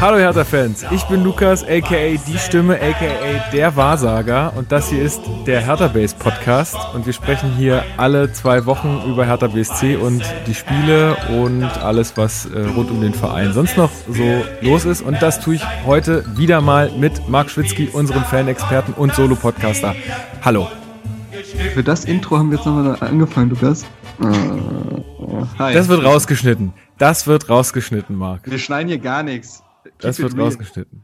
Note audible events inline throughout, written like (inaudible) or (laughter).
Hallo Hertha-Fans, ich bin Lukas, aka die Stimme, aka der Wahrsager und das hier ist der Hertha Base Podcast und wir sprechen hier alle zwei Wochen über Hertha BSC und die Spiele und alles, was äh, rund um den Verein sonst noch so los ist und das tue ich heute wieder mal mit Marc Schwitzky, unserem Fan-Experten und Solo-Podcaster. Hallo. Für das Intro haben wir jetzt nochmal angefangen, Lukas. Äh, hi. Das wird rausgeschnitten. Das wird rausgeschnitten, Marc. Wir schneiden hier gar nichts. Das wird real. rausgeschnitten.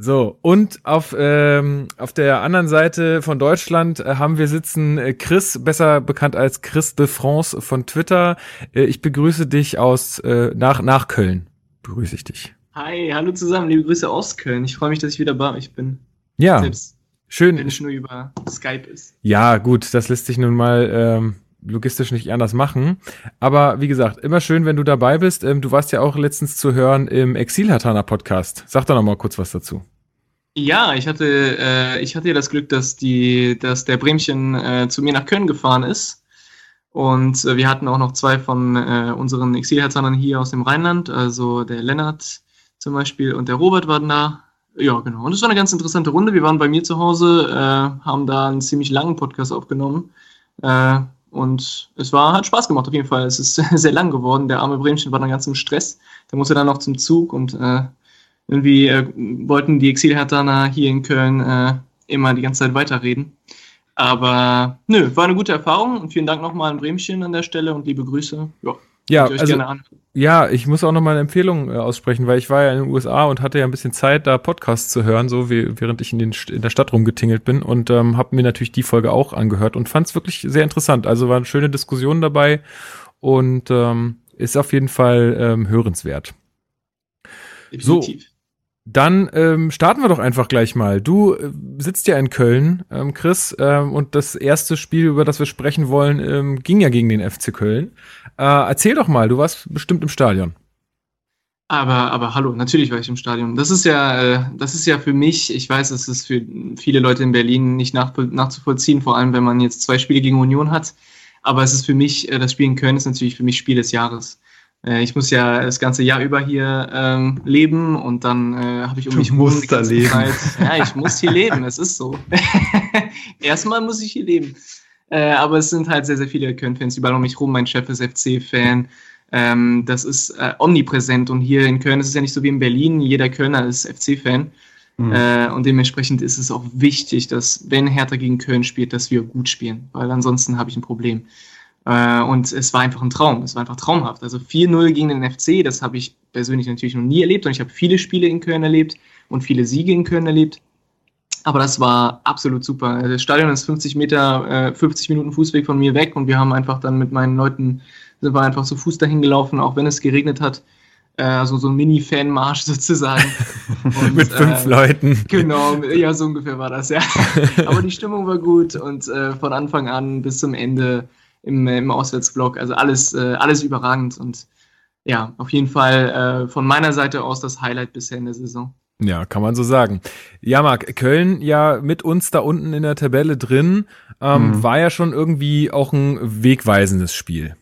So, und auf, ähm, auf der anderen Seite von Deutschland äh, haben wir sitzen äh, Chris, besser bekannt als Chris de France von Twitter. Äh, ich begrüße dich aus äh, nach, nach Köln. Begrüße ich dich. Hi, hallo zusammen, liebe Grüße aus Köln. Ich freue mich, dass ich wieder bei euch bin. Ja. Selbst schön. Wenn es nur über Skype ist. Ja, gut, das lässt sich nun mal ähm, logistisch nicht anders machen. Aber wie gesagt, immer schön, wenn du dabei bist. Ähm, du warst ja auch letztens zu hören im Exil-Hatana Podcast. Sag doch noch mal kurz was dazu. Ja, ich hatte, äh, ich hatte ja das Glück, dass, die, dass der Bremchen äh, zu mir nach Köln gefahren ist. Und äh, wir hatten auch noch zwei von äh, unseren Exilherzahnern hier aus dem Rheinland, also der Lennart zum Beispiel und der Robert waren da. Ja, genau. Und es war eine ganz interessante Runde. Wir waren bei mir zu Hause, äh, haben da einen ziemlich langen Podcast aufgenommen. Und es war, hat Spaß gemacht auf jeden Fall. Es ist (laughs) sehr lang geworden. Der arme Bremchen war dann ganz im Stress. Der musste dann noch zum Zug und äh, irgendwie äh, wollten die Exilhertaner hier in Köln äh, immer die ganze Zeit weiterreden. Aber nö, war eine gute Erfahrung und vielen Dank nochmal an Bremchen an der Stelle und liebe Grüße. Ja, ja, also, ja, ich muss auch noch mal eine Empfehlung äh, aussprechen, weil ich war ja in den USA und hatte ja ein bisschen Zeit, da Podcasts zu hören, so wie, während ich in, den, in der Stadt rumgetingelt bin und ähm, habe mir natürlich die Folge auch angehört und fand es wirklich sehr interessant. Also waren schöne Diskussionen dabei und ähm, ist auf jeden Fall ähm, hörenswert. Definitiv. So, dann ähm, starten wir doch einfach gleich mal. Du äh, sitzt ja in Köln, ähm, Chris, ähm, und das erste Spiel, über das wir sprechen wollen, ähm, ging ja gegen den FC Köln. Äh, erzähl doch mal, du warst bestimmt im Stadion. Aber, aber hallo, natürlich war ich im Stadion. Das ist ja, äh, das ist ja für mich, ich weiß, es ist für viele Leute in Berlin nicht nach, nachzuvollziehen, vor allem wenn man jetzt zwei Spiele gegen Union hat. Aber es ist für mich, äh, das Spiel in Köln ist natürlich für mich Spiel des Jahres. Äh, ich muss ja das ganze Jahr über hier ähm, leben und dann äh, habe ich um mich herum da leben. Zeit. Ja, ich muss hier leben, es ist so. (laughs) Erstmal muss ich hier leben. Äh, aber es sind halt sehr, sehr viele Köln-Fans überall um mich rum. Mein Chef ist FC-Fan. Ähm, das ist äh, omnipräsent und hier in Köln ist es ja nicht so wie in Berlin. Jeder Kölner ist FC-Fan. Mhm. Äh, und dementsprechend ist es auch wichtig, dass, wenn Hertha gegen Köln spielt, dass wir gut spielen, weil ansonsten habe ich ein Problem. Äh, und es war einfach ein Traum. Es war einfach traumhaft. Also 4-0 gegen den FC, das habe ich persönlich natürlich noch nie erlebt. Und ich habe viele Spiele in Köln erlebt und viele Siege in Köln erlebt. Aber das war absolut super. Das Stadion ist 50 Meter, äh, 50 Minuten Fußweg von mir weg und wir haben einfach dann mit meinen Leuten, sind wir einfach zu Fuß dahin gelaufen, auch wenn es geregnet hat. Äh, also so ein Mini-Fan-Marsch (laughs) sozusagen. Und, mit fünf äh, Leuten. Genau, ja, so ungefähr war das, ja. (laughs) Aber die Stimmung war gut und äh, von Anfang an bis zum Ende im, im Auswärtsblock. Also alles, äh, alles überragend und ja, auf jeden Fall äh, von meiner Seite aus das Highlight bisher in der Saison. Ja, kann man so sagen. Ja, Marc, Köln ja mit uns da unten in der Tabelle drin, ähm, mhm. war ja schon irgendwie auch ein wegweisendes Spiel.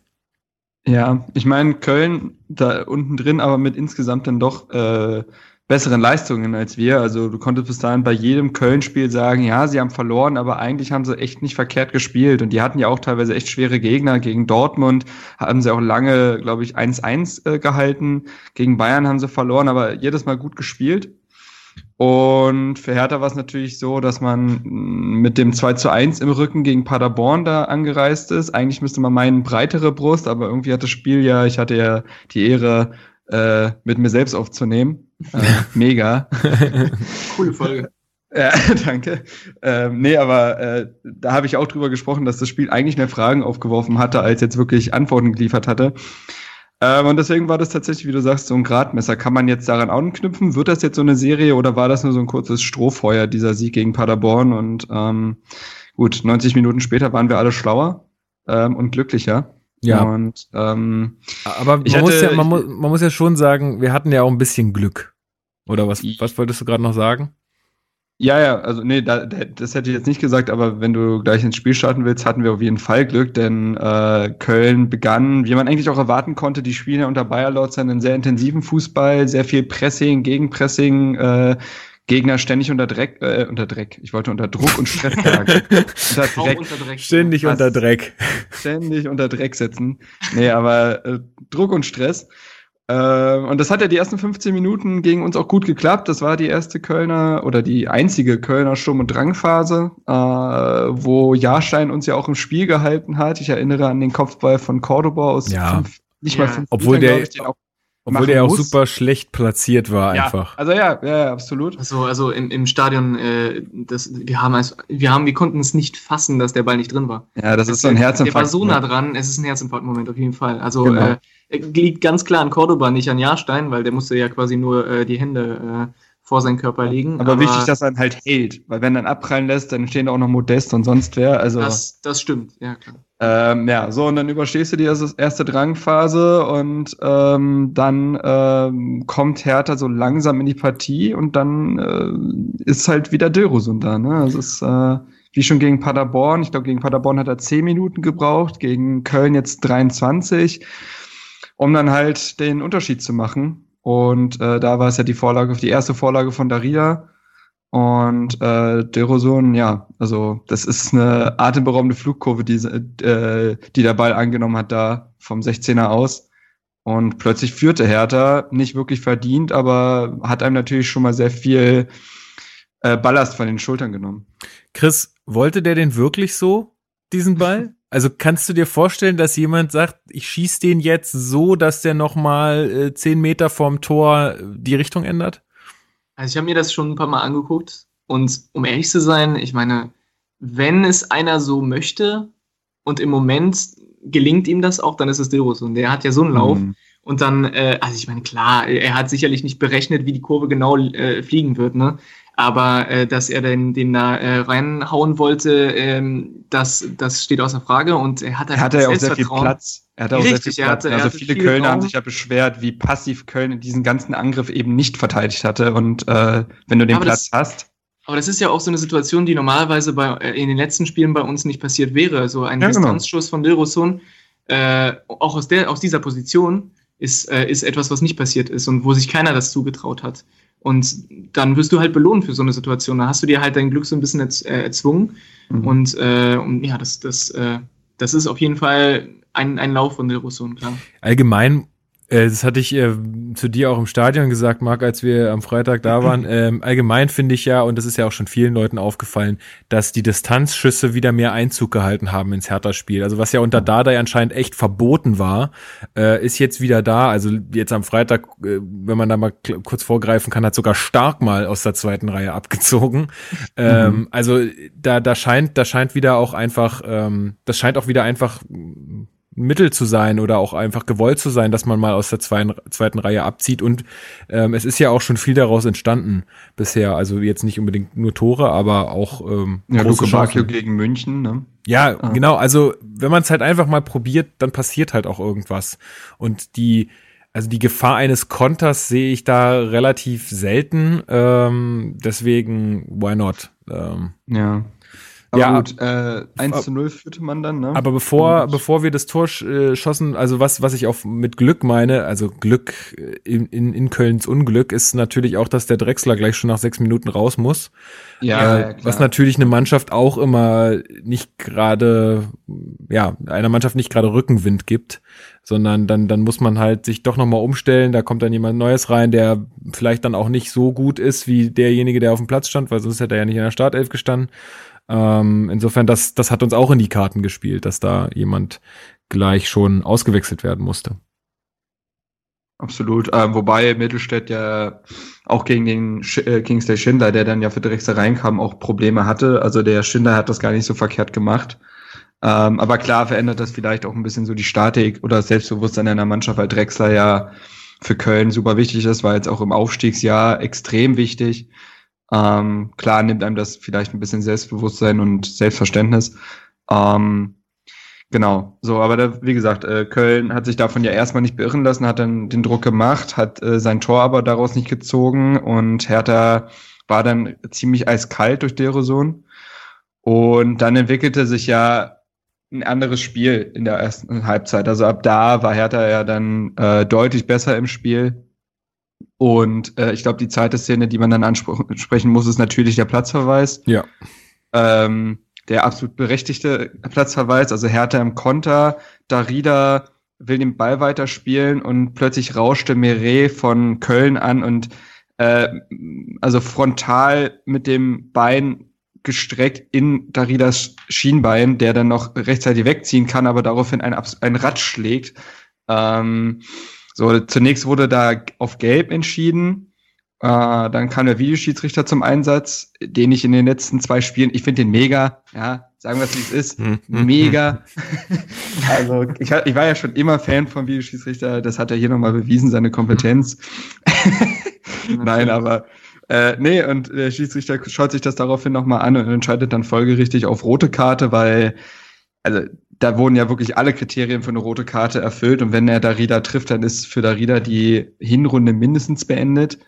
Ja, ich meine, Köln da unten drin, aber mit insgesamt dann doch äh, besseren Leistungen als wir. Also du konntest bis dahin bei jedem Köln-Spiel sagen, ja, sie haben verloren, aber eigentlich haben sie echt nicht verkehrt gespielt. Und die hatten ja auch teilweise echt schwere Gegner. Gegen Dortmund haben sie auch lange, glaube ich, 1-1 äh, gehalten. Gegen Bayern haben sie verloren, aber jedes Mal gut gespielt. Und für Hertha war es natürlich so, dass man mit dem 2 zu 1 im Rücken gegen Paderborn da angereist ist. Eigentlich müsste man meinen, breitere Brust, aber irgendwie hat das Spiel ja, ich hatte ja die Ehre, äh, mit mir selbst aufzunehmen. Äh, mega. (laughs) Coole Folge. Ja, (laughs) danke. Ähm, nee, aber äh, da habe ich auch drüber gesprochen, dass das Spiel eigentlich mehr Fragen aufgeworfen hatte, als jetzt wirklich Antworten geliefert hatte. Ähm, und deswegen war das tatsächlich, wie du sagst, so ein Gradmesser. Kann man jetzt daran anknüpfen? Wird das jetzt so eine Serie oder war das nur so ein kurzes Strohfeuer, dieser Sieg gegen Paderborn? Und ähm, gut, 90 Minuten später waren wir alle schlauer ähm, und glücklicher. Ja. Und, ähm, Aber man, hatte, muss ja, man, muss, man muss ja schon sagen, wir hatten ja auch ein bisschen Glück. Oder was, was wolltest du gerade noch sagen? Ja, ja, also nee, da, das hätte ich jetzt nicht gesagt, aber wenn du gleich ins Spiel starten willst, hatten wir auf jeden Fall Glück, denn äh, Köln begann, wie man eigentlich auch erwarten konnte, die spielen ja unter Bayer Lorz einen sehr intensiven Fußball, sehr viel Pressing, Gegenpressing, äh, Gegner ständig unter Dreck, äh, unter Dreck. Ich wollte unter Druck und Stress sagen. (laughs) unter, Dreck. unter Dreck. Ständig Was? unter Dreck. Ständig unter Dreck setzen. Nee, aber äh, Druck und Stress. Äh, und das hat ja die ersten 15 Minuten gegen uns auch gut geklappt. Das war die erste Kölner oder die einzige Kölner Sturm- und Drangphase, äh, wo Jahrstein uns ja auch im Spiel gehalten hat. Ich erinnere an den Kopfball von Cordoba aus ja. fünf, nicht ja. mal fünf Obwohl Metern, der, ich, auch obwohl der auch muss. super schlecht platziert war ja, einfach. Also ja, ja, absolut. Also, also im, im Stadion, äh, das, wir haben es, wir haben, wir konnten es nicht fassen, dass der Ball nicht drin war. Ja, das, das ist so ein Herzinfarkt. Der war so nah dran, es ist ein Herzinfarkt-Moment auf jeden Fall. Also genau. äh, liegt ganz klar an Cordoba, nicht an Jahrstein, weil der musste ja quasi nur äh, die Hände äh, vor seinen Körper legen. Aber, aber, wichtig, dass er halt hält, weil wenn er dann abprallen lässt, dann stehen da auch noch Modest und sonst wer. Also das, das stimmt, ja klar. Ähm, ja, so und dann überstehst du die erste Drangphase und ähm, dann ähm, kommt Hertha so langsam in die Partie und dann äh, ist halt wieder Dilrosun da. Ne? Es ist äh, wie schon gegen Paderborn. Ich glaube, gegen Paderborn hat er 10 Minuten gebraucht, gegen Köln jetzt 23, um dann halt den Unterschied zu machen. Und äh, da war es ja die Vorlage, die erste Vorlage von Daria. Und äh, Deroson, ja, also das ist eine atemberaubende Flugkurve, die, äh, die der Ball angenommen hat da vom 16er aus. Und plötzlich führte Hertha, nicht wirklich verdient, aber hat einem natürlich schon mal sehr viel äh, Ballast von den Schultern genommen. Chris, wollte der den wirklich so, diesen Ball? Also kannst du dir vorstellen, dass jemand sagt, ich schieß den jetzt so, dass der noch mal äh, zehn Meter vorm Tor äh, die Richtung ändert? Also ich habe mir das schon ein paar Mal angeguckt und um ehrlich zu sein, ich meine, wenn es einer so möchte und im Moment gelingt ihm das auch, dann ist es Dilros und der hat ja so einen Lauf. Mhm. Und dann, äh, also ich meine, klar, er hat sicherlich nicht berechnet, wie die Kurve genau äh, fliegen wird, ne? Aber äh, dass er den, den da äh, reinhauen wollte, ähm, das, das steht außer Frage. Und er hat, er hat ja auch sehr viel Platz. Er hat auch Richtig, sehr viel Platz. Hatte, also viele Kölner haben sich ja beschwert, wie passiv Köln diesen ganzen Angriff eben nicht verteidigt hatte. Und äh, wenn du den aber Platz das, hast. Aber das ist ja auch so eine Situation, die normalerweise bei, äh, in den letzten Spielen bei uns nicht passiert wäre. So ein ja, genau. Distanzschuss genau. von äh, auch aus, der, aus dieser Position, ist, äh, ist etwas, was nicht passiert ist und wo sich keiner das zugetraut hat. Und dann wirst du halt belohnt für so eine Situation. Da hast du dir halt dein Glück so ein bisschen erz äh, erzwungen. Mhm. Und, äh, und ja, das, das, äh, das ist auf jeden Fall ein, ein Lauf von Del Russo, klar. Allgemein das hatte ich äh, zu dir auch im Stadion gesagt, Marc, als wir am Freitag da waren. (clears throat) Ähm, allgemein finde ich ja, und das ist ja auch schon vielen Leuten aufgefallen, dass die Distanzschüsse wieder mehr Einzug gehalten haben ins Hertha-Spiel. Also was ja unter Dada anscheinend echt verboten war, äh, ist jetzt wieder da. Also jetzt am Freitag, äh, wenn man da mal kurz vorgreifen kann, hat sogar Stark mal aus der zweiten Reihe abgezogen. (laughs) Ähm, mhm. Also da, da scheint, da scheint wieder auch einfach, ähm, das scheint auch wieder einfach Mittel zu sein oder auch einfach gewollt zu sein, dass man mal aus der zweiten, zweiten Reihe abzieht. Und ähm, es ist ja auch schon viel daraus entstanden bisher. Also jetzt nicht unbedingt nur Tore, aber auch ähm, ja, große Luke gegen München. Ne? Ja, ah. genau. Also wenn man es halt einfach mal probiert, dann passiert halt auch irgendwas. Und die also die Gefahr eines Konters sehe ich da relativ selten. Ähm, deswegen, why not? Ähm, ja. Aber ja, gut, äh, 1 zu 0 führte man dann, ne? Aber bevor, Und, bevor wir das Tor äh, schossen, also was, was ich auch mit Glück meine, also Glück äh, in, in, in Kölns Unglück, ist natürlich auch, dass der Drechsler gleich schon nach sechs Minuten raus muss. Ja, äh, ja Was natürlich eine Mannschaft auch immer nicht gerade, ja, einer Mannschaft nicht gerade Rückenwind gibt, sondern dann, dann muss man halt sich doch nochmal umstellen, da kommt dann jemand Neues rein, der vielleicht dann auch nicht so gut ist wie derjenige, der auf dem Platz stand, weil sonst hätte er ja nicht in der Startelf gestanden. Ähm, insofern, das, das hat uns auch in die Karten gespielt, dass da jemand gleich schon ausgewechselt werden musste. Absolut. Ähm, wobei Mittelstädt ja auch gegen den Sch äh, Kingsley Schindler, der dann ja für Drexler reinkam, auch Probleme hatte. Also der Schindler hat das gar nicht so verkehrt gemacht. Ähm, aber klar verändert das vielleicht auch ein bisschen so die Statik oder das Selbstbewusstsein einer Mannschaft, weil Drexler ja für Köln super wichtig ist, war jetzt auch im Aufstiegsjahr extrem wichtig. Ähm, klar nimmt einem das vielleicht ein bisschen Selbstbewusstsein und Selbstverständnis. Ähm, genau, so, aber da, wie gesagt, äh, Köln hat sich davon ja erstmal nicht beirren lassen, hat dann den Druck gemacht, hat äh, sein Tor aber daraus nicht gezogen und Hertha war dann ziemlich eiskalt durch Deroson. Und dann entwickelte sich ja ein anderes Spiel in der ersten Halbzeit. Also ab da war Hertha ja dann äh, deutlich besser im Spiel. Und äh, ich glaube, die zweite Szene, die man dann ansprechen muss, ist natürlich der Platzverweis. Ja. Ähm, der absolut berechtigte Platzverweis, also Hertha im Konter, Darida will den Ball weiterspielen und plötzlich rauschte Meret von Köln an und äh, also frontal mit dem Bein gestreckt in Daridas Schienbein, der dann noch rechtzeitig wegziehen kann, aber daraufhin ein, ein Rad schlägt. Ähm, so, zunächst wurde da auf Gelb entschieden. Äh, dann kam der Videoschiedsrichter zum Einsatz, den ich in den letzten zwei Spielen, ich finde den mega, ja, sagen wir es wie es ist, hm, hm, mega. Hm. (laughs) (laughs) also ich, ich, war ja schon immer Fan vom Videoschiedsrichter, das hat er hier nochmal bewiesen, seine Kompetenz. (laughs) Nein, aber äh, nee, und der Schiedsrichter schaut sich das daraufhin nochmal an und entscheidet dann folgerichtig auf rote Karte, weil, also da wurden ja wirklich alle Kriterien für eine rote Karte erfüllt und wenn er Darida trifft, dann ist für Darida die Hinrunde mindestens beendet.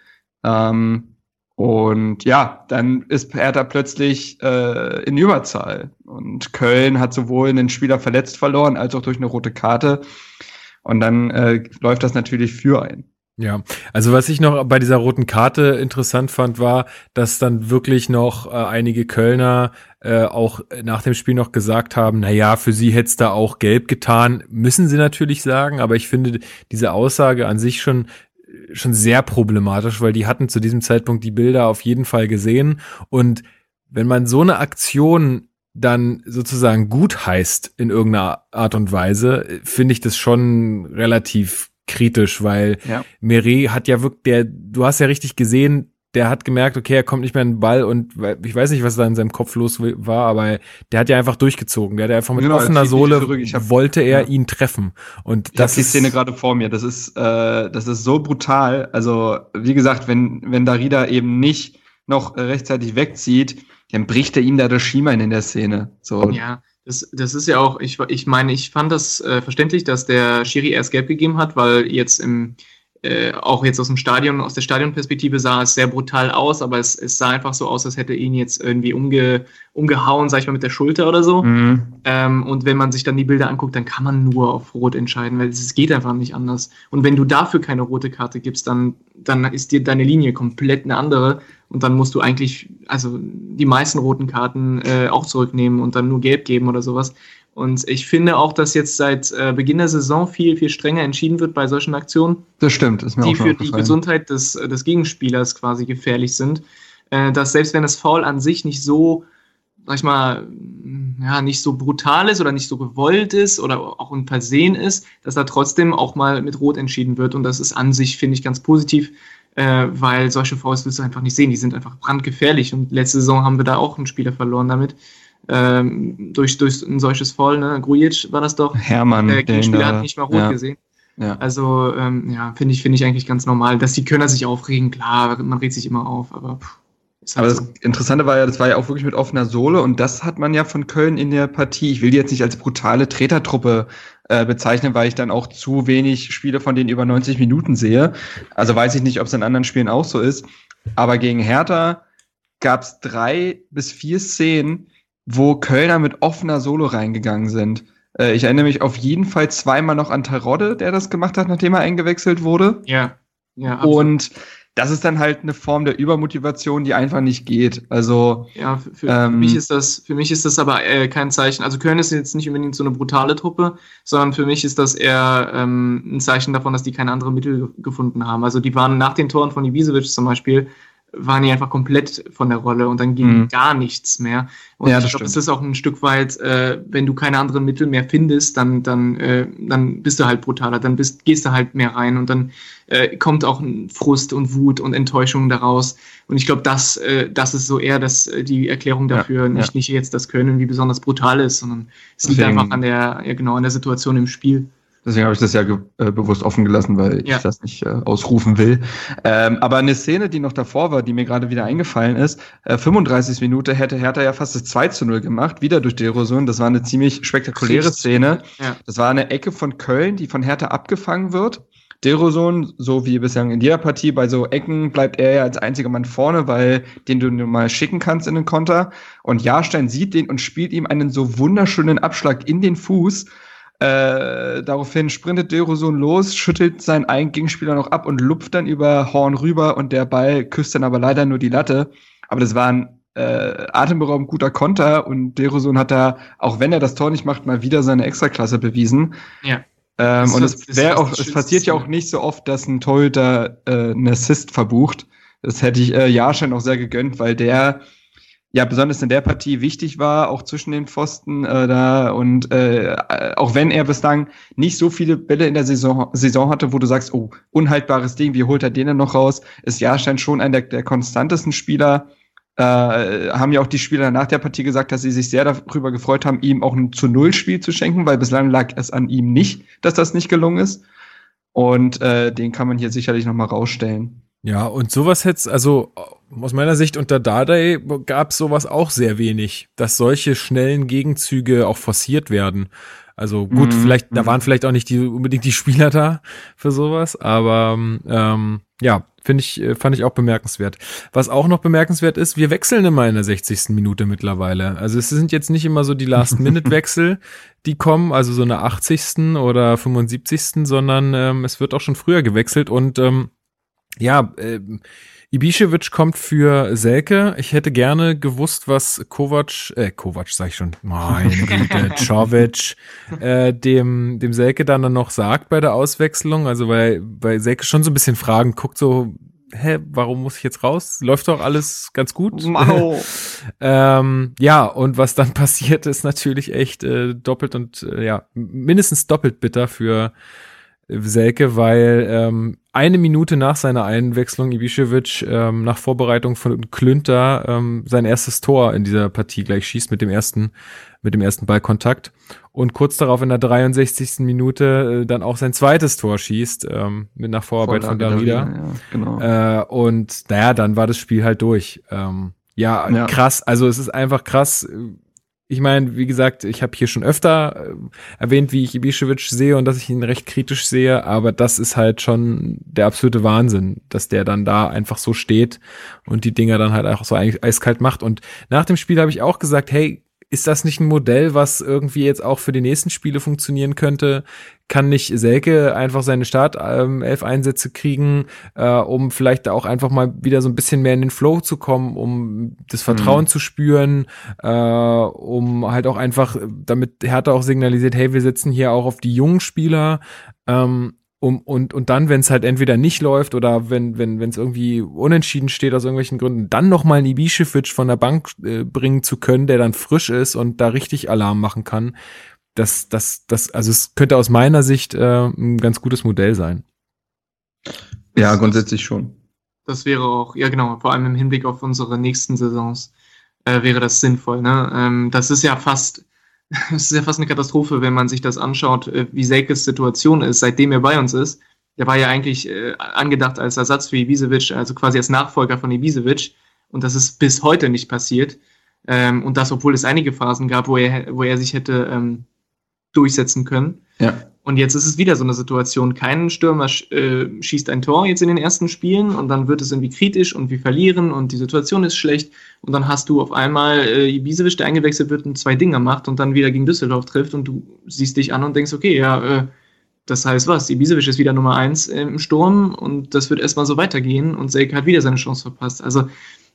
Ähm, und ja, dann ist Hertha plötzlich äh, in Überzahl. Und Köln hat sowohl einen Spieler verletzt verloren, als auch durch eine rote Karte. Und dann äh, läuft das natürlich für ein. Ja, also was ich noch bei dieser roten Karte interessant fand, war, dass dann wirklich noch äh, einige Kölner äh, auch nach dem Spiel noch gesagt haben, na ja, für sie hätte es da auch gelb getan, müssen sie natürlich sagen, aber ich finde diese Aussage an sich schon schon sehr problematisch, weil die hatten zu diesem Zeitpunkt die Bilder auf jeden Fall gesehen und wenn man so eine Aktion dann sozusagen gut heißt in irgendeiner Art und Weise, finde ich das schon relativ kritisch, weil ja. Meret hat ja wirklich, der, du hast ja richtig gesehen, der hat gemerkt, okay, er kommt nicht mehr in den Ball und ich weiß nicht, was da in seinem Kopf los war, aber der hat ja einfach durchgezogen. Der hat einfach mit genau, offener Sohle hab, wollte er ja. ihn treffen. Und ich das ist die Szene gerade vor mir. Das ist, äh, das ist so brutal. Also wie gesagt, wenn wenn Darida eben nicht noch rechtzeitig wegzieht, dann bricht er ihm da das Schienbein in der Szene. So. Ja. Das, das ist ja auch, ich, ich meine, ich fand das äh, verständlich, dass der Schiri erst gelb gegeben hat, weil jetzt im, äh, auch jetzt aus dem Stadion, aus der Stadionperspektive sah es sehr brutal aus, aber es, es sah einfach so aus, als hätte ihn jetzt irgendwie umge, umgehauen, sag ich mal, mit der Schulter oder so. Mhm. Ähm, und wenn man sich dann die Bilder anguckt, dann kann man nur auf Rot entscheiden, weil es geht einfach nicht anders. Und wenn du dafür keine rote Karte gibst, dann, dann ist dir deine Linie komplett eine andere. Und dann musst du eigentlich, also die meisten roten Karten äh, auch zurücknehmen und dann nur gelb geben oder sowas. Und ich finde auch, dass jetzt seit äh, Beginn der Saison viel, viel strenger entschieden wird bei solchen Aktionen. Das stimmt, ist mir die auch für die Gesundheit des, des Gegenspielers quasi gefährlich sind. Äh, dass selbst wenn das Foul an sich nicht so, sag ich mal, ja, nicht so brutal ist oder nicht so gewollt ist oder auch ein Versehen ist, dass da trotzdem auch mal mit Rot entschieden wird. Und das ist an sich, finde ich, ganz positiv, äh, weil solche Fouls willst du einfach nicht sehen. Die sind einfach brandgefährlich. Und letzte Saison haben wir da auch einen Spieler verloren damit ähm, durch, durch ein solches Foul, ne? Grujic war das doch. Hermann. Der Gegenspieler hat nicht mal rot ja. gesehen. Ja. Also, ähm, ja, finde ich, finde ich eigentlich ganz normal. Dass die Kölner sich aufregen, klar, man regt sich immer auf, aber. Pff, halt aber das Interessante war ja, das war ja auch wirklich mit offener Sohle und das hat man ja von Köln in der Partie. Ich will die jetzt nicht als brutale Tretertruppe äh, bezeichnen, weil ich dann auch zu wenig Spiele von denen über 90 Minuten sehe. Also weiß ich nicht, ob es in anderen Spielen auch so ist. Aber gegen Hertha gab es drei bis vier Szenen, wo Kölner mit offener Solo reingegangen sind. Äh, ich erinnere mich auf jeden Fall zweimal noch an Terodde, der das gemacht hat, nachdem er eingewechselt wurde. Ja. ja absolut. Und das ist dann halt eine Form der Übermotivation, die einfach nicht geht. Also ja, für, für ähm, mich ist das für mich ist das aber äh, kein Zeichen. Also Köln ist jetzt nicht unbedingt so eine brutale Truppe, sondern für mich ist das eher ähm, ein Zeichen davon, dass die keine anderen Mittel gefunden haben. Also die waren nach den Toren von Ibisevic zum Beispiel waren die einfach komplett von der Rolle und dann ging mhm. gar nichts mehr. Und ja, ich glaube, es ist auch ein Stück weit, äh, wenn du keine anderen Mittel mehr findest, dann, dann, äh, dann bist du halt brutaler, dann bist, gehst du halt mehr rein und dann äh, kommt auch ein Frust und Wut und Enttäuschung daraus. Und ich glaube, das, äh, das ist so eher das, äh, die Erklärung dafür, ja, nicht, ja. nicht jetzt das Können, wie besonders brutal ist, sondern es liegt einfach an der, ja genau, an der Situation im Spiel. Deswegen habe ich das ja äh, bewusst offen gelassen, weil ja. ich das nicht äh, ausrufen will. Ähm, aber eine Szene, die noch davor war, die mir gerade wieder eingefallen ist, äh, 35 Minute hätte Hertha ja fast das 2 zu 0 gemacht, wieder durch die Erosion. Das war eine ziemlich spektakuläre Szene. Ja. Das war eine Ecke von Köln, die von Hertha abgefangen wird. Deroson, so wie bislang in jeder Partie, bei so Ecken bleibt er ja als einziger Mann vorne, weil den du nur mal schicken kannst in den Konter. Und Jahrstein sieht den und spielt ihm einen so wunderschönen Abschlag in den Fuß. Äh, daraufhin sprintet Deroson los, schüttelt seinen einen Gegenspieler noch ab und lupft dann über Horn rüber und der Ball küsst dann aber leider nur die Latte. Aber das war ein äh, atemberaubend guter Konter und Deroson hat da, auch wenn er das Tor nicht macht, mal wieder seine Extraklasse bewiesen. Ja. Ähm, und es wäre auch, es passiert ja auch nicht so oft, dass ein Torhüter äh, einen Assist verbucht. Das hätte ich äh, Jarschein auch sehr gegönnt, weil der ja besonders in der Partie wichtig war, auch zwischen den Pfosten äh, da und äh, auch wenn er bislang nicht so viele Bälle in der Saison, Saison hatte, wo du sagst, oh, unhaltbares Ding, wie holt er den denn noch raus, ist Jahrstein schon einer der, der konstantesten Spieler äh, haben ja auch die Spieler nach der Partie gesagt, dass sie sich sehr darüber gefreut haben, ihm auch ein zu Null Spiel zu schenken, weil bislang lag es an ihm nicht, dass das nicht gelungen ist. Und äh, den kann man hier sicherlich noch mal rausstellen. Ja, und sowas hätte also aus meiner Sicht unter Dardai gab es sowas auch sehr wenig, dass solche schnellen Gegenzüge auch forciert werden. Also gut, mm, vielleicht, da mhm. waren vielleicht auch nicht die, unbedingt die Spieler da für sowas, aber ähm, ja, finde ich, äh, fand ich auch bemerkenswert. Was auch noch bemerkenswert ist, wir wechseln immer in der 60. Minute mittlerweile. Also es sind jetzt nicht immer so die Last-Minute-Wechsel, (laughs) die kommen, also so eine 80. oder 75. sondern ähm, es wird auch schon früher gewechselt und ähm, ja, äh, Ibišević kommt für Selke. Ich hätte gerne gewusst, was Kovac, äh, Kovac sag ich schon, meine (laughs) Güte, Czovic, äh, dem, dem Selke dann, dann noch sagt bei der Auswechslung. Also weil, weil Selke schon so ein bisschen Fragen guckt, so, hä, warum muss ich jetzt raus? Läuft doch alles ganz gut. Wow. (laughs) ähm, ja, und was dann (laughs) passiert, ist natürlich echt äh, doppelt und äh, ja, mindestens doppelt bitter für Selke, weil ähm, eine Minute nach seiner Einwechslung Ibišević ähm, nach Vorbereitung von Klünter ähm, sein erstes Tor in dieser Partie gleich schießt mit dem ersten mit dem ersten Ballkontakt und kurz darauf in der 63. Minute äh, dann auch sein zweites Tor schießt ähm, mit nach Vorarbeit von Darida. Ja, genau. äh, und naja, dann war das Spiel halt durch. Ähm, ja, ja, krass. Also es ist einfach krass ich meine, wie gesagt, ich habe hier schon öfter äh, erwähnt, wie ich Ibišević sehe und dass ich ihn recht kritisch sehe, aber das ist halt schon der absolute Wahnsinn, dass der dann da einfach so steht und die Dinger dann halt auch so eiskalt macht. Und nach dem Spiel habe ich auch gesagt, hey, ist das nicht ein Modell, was irgendwie jetzt auch für die nächsten Spiele funktionieren könnte? Kann nicht Selke einfach seine Startelf-Einsätze kriegen, äh, um vielleicht auch einfach mal wieder so ein bisschen mehr in den Flow zu kommen, um das Vertrauen mhm. zu spüren, äh, um halt auch einfach, damit Hertha auch signalisiert, hey, wir setzen hier auch auf die jungen Spieler, ähm, um, und, und dann, wenn es halt entweder nicht läuft oder wenn wenn wenn es irgendwie unentschieden steht aus irgendwelchen Gründen, dann noch mal einen Ibišević von der Bank äh, bringen zu können, der dann frisch ist und da richtig Alarm machen kann. Das, das, das, also es könnte aus meiner Sicht äh, ein ganz gutes Modell sein. Ja, grundsätzlich schon. Das wäre auch, ja genau, vor allem im Hinblick auf unsere nächsten Saisons äh, wäre das sinnvoll. Ne? Ähm, das ist ja fast (laughs) es ist ja fast eine Katastrophe, wenn man sich das anschaut, äh, wie Selkes Situation ist, seitdem er bei uns ist. Der war ja eigentlich äh, angedacht als Ersatz für Ibisevic, also quasi als Nachfolger von Ibisevic. Und das ist bis heute nicht passiert. Ähm, und das, obwohl es einige Phasen gab, wo er, wo er sich hätte ähm, durchsetzen können. Ja. Und jetzt ist es wieder so eine Situation. Kein Stürmer äh, schießt ein Tor jetzt in den ersten Spielen und dann wird es irgendwie kritisch und wir verlieren und die Situation ist schlecht. Und dann hast du auf einmal äh, Ibisevic, der eingewechselt wird und zwei Dinger macht und dann wieder gegen Düsseldorf trifft und du siehst dich an und denkst, okay, ja, äh, das heißt was? Ibisevic ist wieder Nummer eins im Sturm und das wird erstmal so weitergehen und Selke hat wieder seine Chance verpasst. Also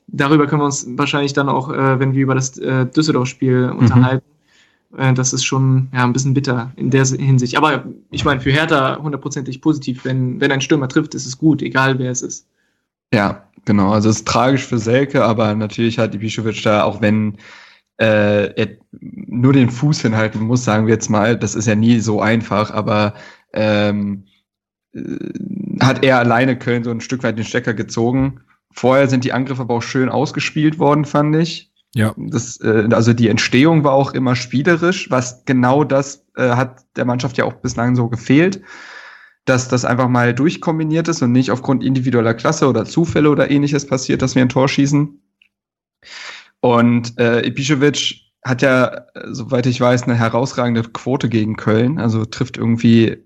darüber können wir uns wahrscheinlich dann auch, äh, wenn wir über das äh, Düsseldorf-Spiel mhm. unterhalten, das ist schon ja, ein bisschen bitter in der Hinsicht. Aber ich meine, für Hertha hundertprozentig positiv. Wenn, wenn ein Stürmer trifft, ist es gut, egal wer es ist. Ja, genau. Also es ist tragisch für Selke, aber natürlich hat Ibišević da, auch wenn äh, er nur den Fuß hinhalten muss, sagen wir jetzt mal, das ist ja nie so einfach, aber ähm, äh, hat er alleine Köln so ein Stück weit den Stecker gezogen. Vorher sind die Angriffe aber auch schön ausgespielt worden, fand ich. Ja. Das, äh, also die Entstehung war auch immer spielerisch, was genau das äh, hat der Mannschaft ja auch bislang so gefehlt, dass das einfach mal durchkombiniert ist und nicht aufgrund individueller Klasse oder Zufälle oder ähnliches passiert, dass wir ein Tor schießen. Und äh, Ibišević hat ja, soweit ich weiß, eine herausragende Quote gegen Köln, also trifft irgendwie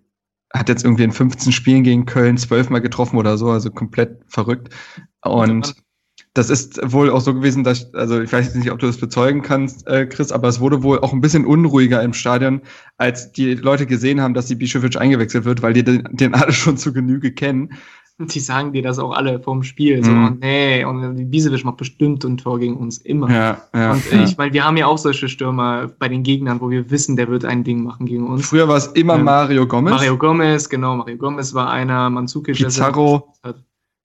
hat jetzt irgendwie in 15 Spielen gegen Köln zwölfmal getroffen oder so, also komplett verrückt. Und das ist wohl auch so gewesen, dass, also ich weiß nicht, ob du das bezeugen kannst, äh, Chris, aber es wurde wohl auch ein bisschen unruhiger im Stadion, als die Leute gesehen haben, dass die Bischewitsch eingewechselt wird, weil die den, den alle (laughs) schon zu Genüge kennen. Die sagen dir das auch alle vorm Spiel. So, mm. nee, und Bisevic macht bestimmt ein Tor gegen uns immer. Ja, ja, und ja. ich meine, wir haben ja auch solche Stürmer bei den Gegnern, wo wir wissen, der wird ein Ding machen gegen uns. Früher war es immer ähm, Mario Gomez. Mario Gomez, genau, Mario Gomez war einer, Manzukic. Pizarro.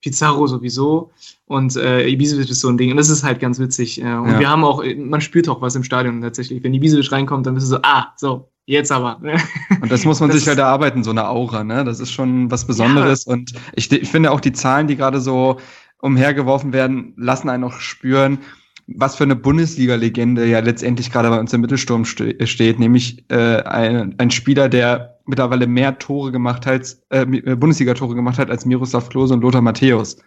Pizarro sowieso und äh, Ibisevic ist so ein Ding und das ist halt ganz witzig. Äh, und ja. wir haben auch, man spürt auch was im Stadion tatsächlich. Wenn Ibisevic reinkommt, dann bist du so, ah, so, Jetzt aber. (laughs) Und das muss man das sich halt erarbeiten, so eine Aura, ne? Das ist schon was Besonderes. Ja. Und ich, ich finde auch die Zahlen, die gerade so umhergeworfen werden, lassen einen auch spüren, was für eine Bundesliga-Legende ja letztendlich gerade bei uns im Mittelsturm ste steht, nämlich äh, ein, ein Spieler, der mittlerweile mehr Tore gemacht hat, äh, Bundesliga-Tore gemacht hat als Miroslav Klose und Lothar Matthäus.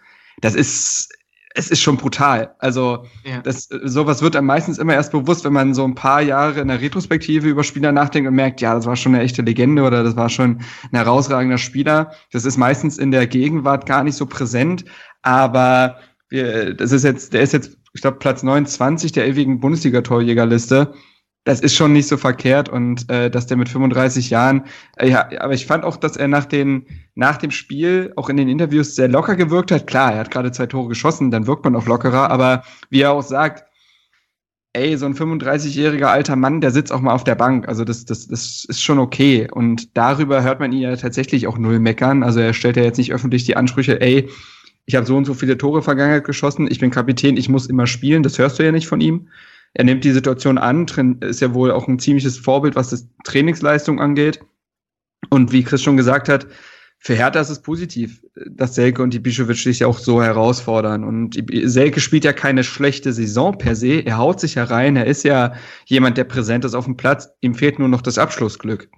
Das ist es ist schon brutal. Also ja. das, sowas wird einem meistens immer erst bewusst, wenn man so ein paar Jahre in der Retrospektive über Spieler nachdenkt und merkt, ja, das war schon eine echte Legende oder das war schon ein herausragender Spieler. Das ist meistens in der Gegenwart gar nicht so präsent, aber wir, das ist jetzt, der ist jetzt, ich glaube, Platz 29 der ewigen Bundesliga-Torjägerliste das ist schon nicht so verkehrt und äh, dass der mit 35 Jahren, äh, ja, aber ich fand auch, dass er nach, den, nach dem Spiel auch in den Interviews sehr locker gewirkt hat. Klar, er hat gerade zwei Tore geschossen, dann wirkt man auch lockerer, aber wie er auch sagt, ey, so ein 35-jähriger alter Mann, der sitzt auch mal auf der Bank. Also das, das, das ist schon okay. Und darüber hört man ihn ja tatsächlich auch null meckern. Also er stellt ja jetzt nicht öffentlich die Ansprüche, ey, ich habe so und so viele Tore Vergangenheit geschossen, ich bin Kapitän, ich muss immer spielen. Das hörst du ja nicht von ihm er nimmt die Situation an, ist ja wohl auch ein ziemliches Vorbild, was das Trainingsleistung angeht. Und wie Chris schon gesagt hat, für Hertha ist es positiv, dass Selke und die Ibišević sich auch so herausfordern. Und Selke spielt ja keine schlechte Saison per se. Er haut sich herein. Er ist ja jemand, der präsent ist auf dem Platz. Ihm fehlt nur noch das Abschlussglück.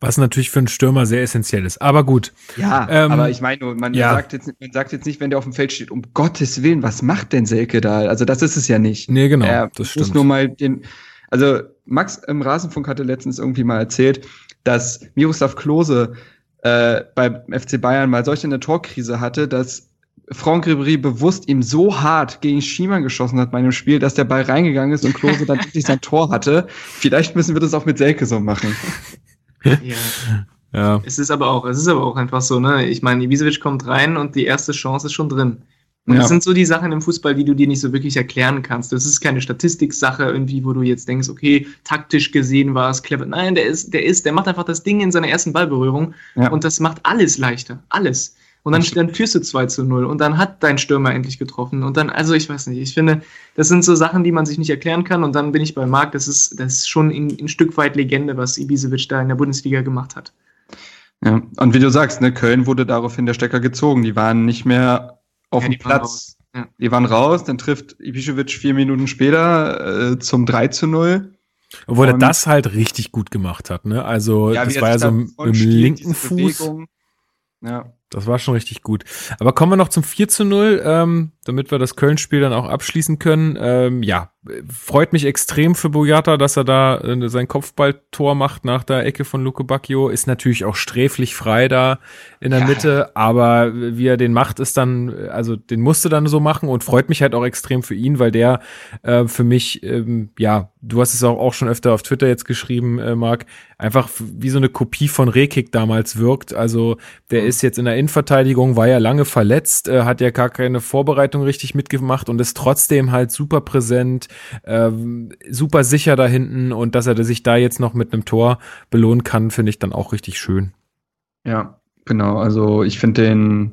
Was natürlich für einen Stürmer sehr essentiell ist. Aber gut. Ja, ähm, aber ich meine, man, ja. sagt jetzt, man sagt jetzt nicht, wenn der auf dem Feld steht, um Gottes Willen, was macht denn Selke da? Also das ist es ja nicht. Nee, genau. Er das stimmt. muss nur mal den, also Max im Rasenfunk hatte letztens irgendwie mal erzählt, dass Miroslav Klose äh, beim FC Bayern mal solch eine Torkrise hatte, dass Franck Ribéry bewusst ihm so hart gegen Schiemann geschossen hat bei einem Spiel, dass der Ball reingegangen ist und Klose dann (laughs) endlich sein Tor hatte. Vielleicht müssen wir das auch mit Selke so machen. (laughs) Ja. (laughs) ja. Es ist aber auch, es ist aber auch einfach so, ne? Ich meine, Ibisevic kommt rein und die erste Chance ist schon drin. Und ja. das sind so die Sachen im Fußball, die du dir nicht so wirklich erklären kannst. Das ist keine Statistiksache irgendwie, wo du jetzt denkst, okay, taktisch gesehen war es clever. Nein, der ist, der ist, der macht einfach das Ding in seiner ersten Ballberührung ja. und das macht alles leichter. Alles. Und dann, dann führst du 2 zu 0 und dann hat dein Stürmer endlich getroffen. Und dann, also ich weiß nicht, ich finde, das sind so Sachen, die man sich nicht erklären kann. Und dann bin ich bei Marc, das ist, das ist schon ein, ein Stück weit Legende, was Ibisevic da in der Bundesliga gemacht hat. Ja, und wie du sagst, ne, Köln wurde daraufhin der Stecker gezogen. Die waren nicht mehr auf ja, dem Platz. Ja. Die waren raus, dann trifft Ibišević vier Minuten später äh, zum 3 zu 0. Obwohl er das halt richtig gut gemacht hat, ne? Also, ja, das war ja so im, im linken Fuß. Ja. Das war schon richtig gut. Aber kommen wir noch zum 4 zu 0, ähm, damit wir das Köln-Spiel dann auch abschließen können. Ähm, ja, freut mich extrem für Boyata, dass er da äh, sein Kopfballtor macht nach der Ecke von Luke Bacchio. Ist natürlich auch sträflich frei da in der ja. Mitte, aber wie er den macht, ist dann, also den musste dann so machen und freut mich halt auch extrem für ihn, weil der äh, für mich, ähm, ja, du hast es auch, auch schon öfter auf Twitter jetzt geschrieben, äh, Marc, einfach wie so eine Kopie von Rekik damals wirkt. Also der mhm. ist jetzt in der Innenverteidigung, war ja lange verletzt, äh, hat ja gar keine Vorbereitung richtig mitgemacht und ist trotzdem halt super präsent, äh, super sicher da hinten und dass er sich da jetzt noch mit einem Tor belohnen kann, finde ich dann auch richtig schön. Ja, genau. Also ich finde den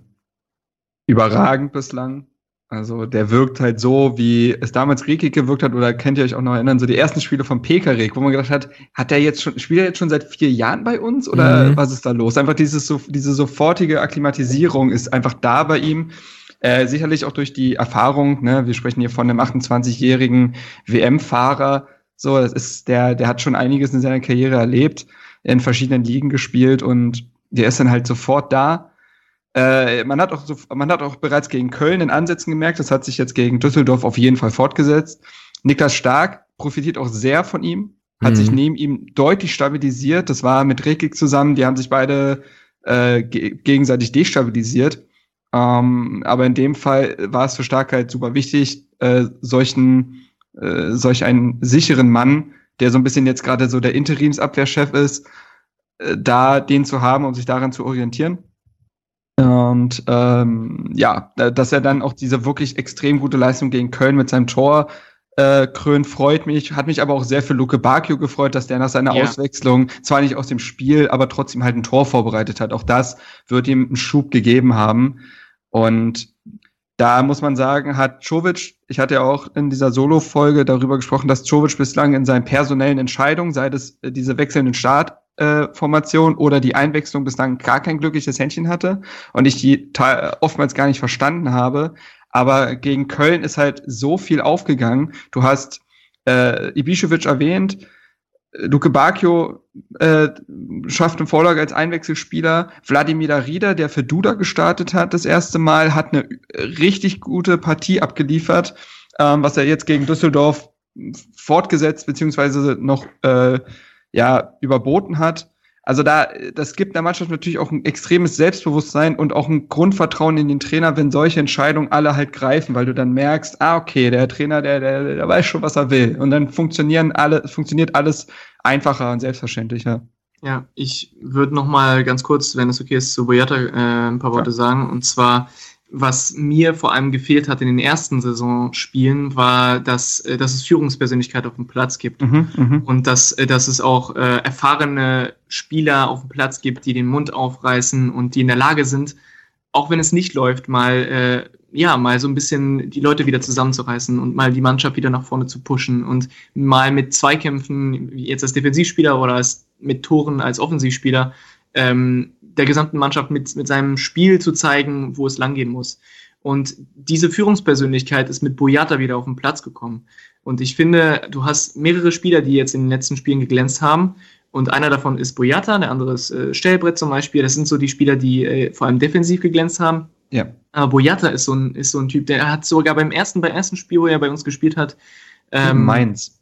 überragend bislang. Also der wirkt halt so, wie es damals Rekik gewirkt hat, oder könnt ihr euch auch noch erinnern, so die ersten Spiele von Pekarik, wo man gedacht hat, hat der jetzt schon, spielt er jetzt schon seit vier Jahren bei uns oder mhm. was ist da los? Einfach dieses, so, diese sofortige Akklimatisierung ist einfach da bei ihm. Äh, sicherlich auch durch die Erfahrung, ne, wir sprechen hier von einem 28-jährigen WM-Fahrer. So, das ist, der, der hat schon einiges in seiner Karriere erlebt, in verschiedenen Ligen gespielt und der ist dann halt sofort da. Äh, man, hat auch so, man hat auch bereits gegen Köln in Ansätzen gemerkt, das hat sich jetzt gegen Düsseldorf auf jeden Fall fortgesetzt. Niklas Stark profitiert auch sehr von ihm. hat mhm. sich neben ihm deutlich stabilisiert. Das war mit Rekik zusammen, die haben sich beide äh, gegenseitig destabilisiert. Ähm, aber in dem Fall war es für Starkheit super wichtig, äh, solchen, äh, solch einen sicheren Mann, der so ein bisschen jetzt gerade so der Interimsabwehrchef ist, äh, da den zu haben, um sich daran zu orientieren. Und ähm, ja, dass er dann auch diese wirklich extrem gute Leistung gegen Köln mit seinem Tor äh, krönt, freut mich. Hat mich aber auch sehr für Luke Bakio gefreut, dass der nach seiner ja. Auswechslung zwar nicht aus dem Spiel, aber trotzdem halt ein Tor vorbereitet hat. Auch das wird ihm einen Schub gegeben haben. Und da muss man sagen, hat Czovic, ich hatte ja auch in dieser Solo-Folge darüber gesprochen, dass Czovic bislang in seinen personellen Entscheidungen, sei es äh, diese wechselnden Startformation äh, oder die Einwechslung bislang gar kein glückliches Händchen hatte und ich die oftmals gar nicht verstanden habe. Aber gegen Köln ist halt so viel aufgegangen. Du hast äh, Ibišević erwähnt, Luke Bacchio äh, schafft eine Vorlage als Einwechselspieler. Wladimir Darida, der für Duda gestartet hat, das erste Mal, hat eine richtig gute Partie abgeliefert, ähm, was er jetzt gegen Düsseldorf fortgesetzt beziehungsweise noch äh, ja überboten hat. Also da, das gibt der Mannschaft natürlich auch ein extremes Selbstbewusstsein und auch ein Grundvertrauen in den Trainer, wenn solche Entscheidungen alle halt greifen, weil du dann merkst, ah, okay, der Trainer, der, der, der weiß schon, was er will. Und dann funktionieren alle, funktioniert alles einfacher und selbstverständlicher. Ja, ich würde noch mal ganz kurz, wenn es okay ist, zu Boyata äh, ein paar Worte ja. sagen. Und zwar was mir vor allem gefehlt hat in den ersten Saisonspielen, war, dass, äh, dass es Führungspersönlichkeit auf dem Platz gibt. Mhm, mhm, und dass, äh, dass es auch äh, erfahrene Spieler auf dem Platz gibt, die den Mund aufreißen und die in der Lage sind, auch wenn es nicht läuft, mal äh, ja mal so ein bisschen die Leute wieder zusammenzureißen und mal die Mannschaft wieder nach vorne zu pushen und mal mit Zweikämpfen, wie jetzt als Defensivspieler oder als, mit Toren als Offensivspieler, ähm, der gesamten Mannschaft mit, mit seinem Spiel zu zeigen, wo es langgehen muss. Und diese Führungspersönlichkeit ist mit Boyata wieder auf den Platz gekommen. Und ich finde, du hast mehrere Spieler, die jetzt in den letzten Spielen geglänzt haben. Und einer davon ist Boyata, der andere ist äh, Stellbrett zum Beispiel. Das sind so die Spieler, die äh, vor allem defensiv geglänzt haben. Ja. Aber Boyata ist so ein, ist so ein Typ, der hat sogar beim ersten, beim ersten Spiel, wo er bei uns gespielt hat. Ähm, Mainz.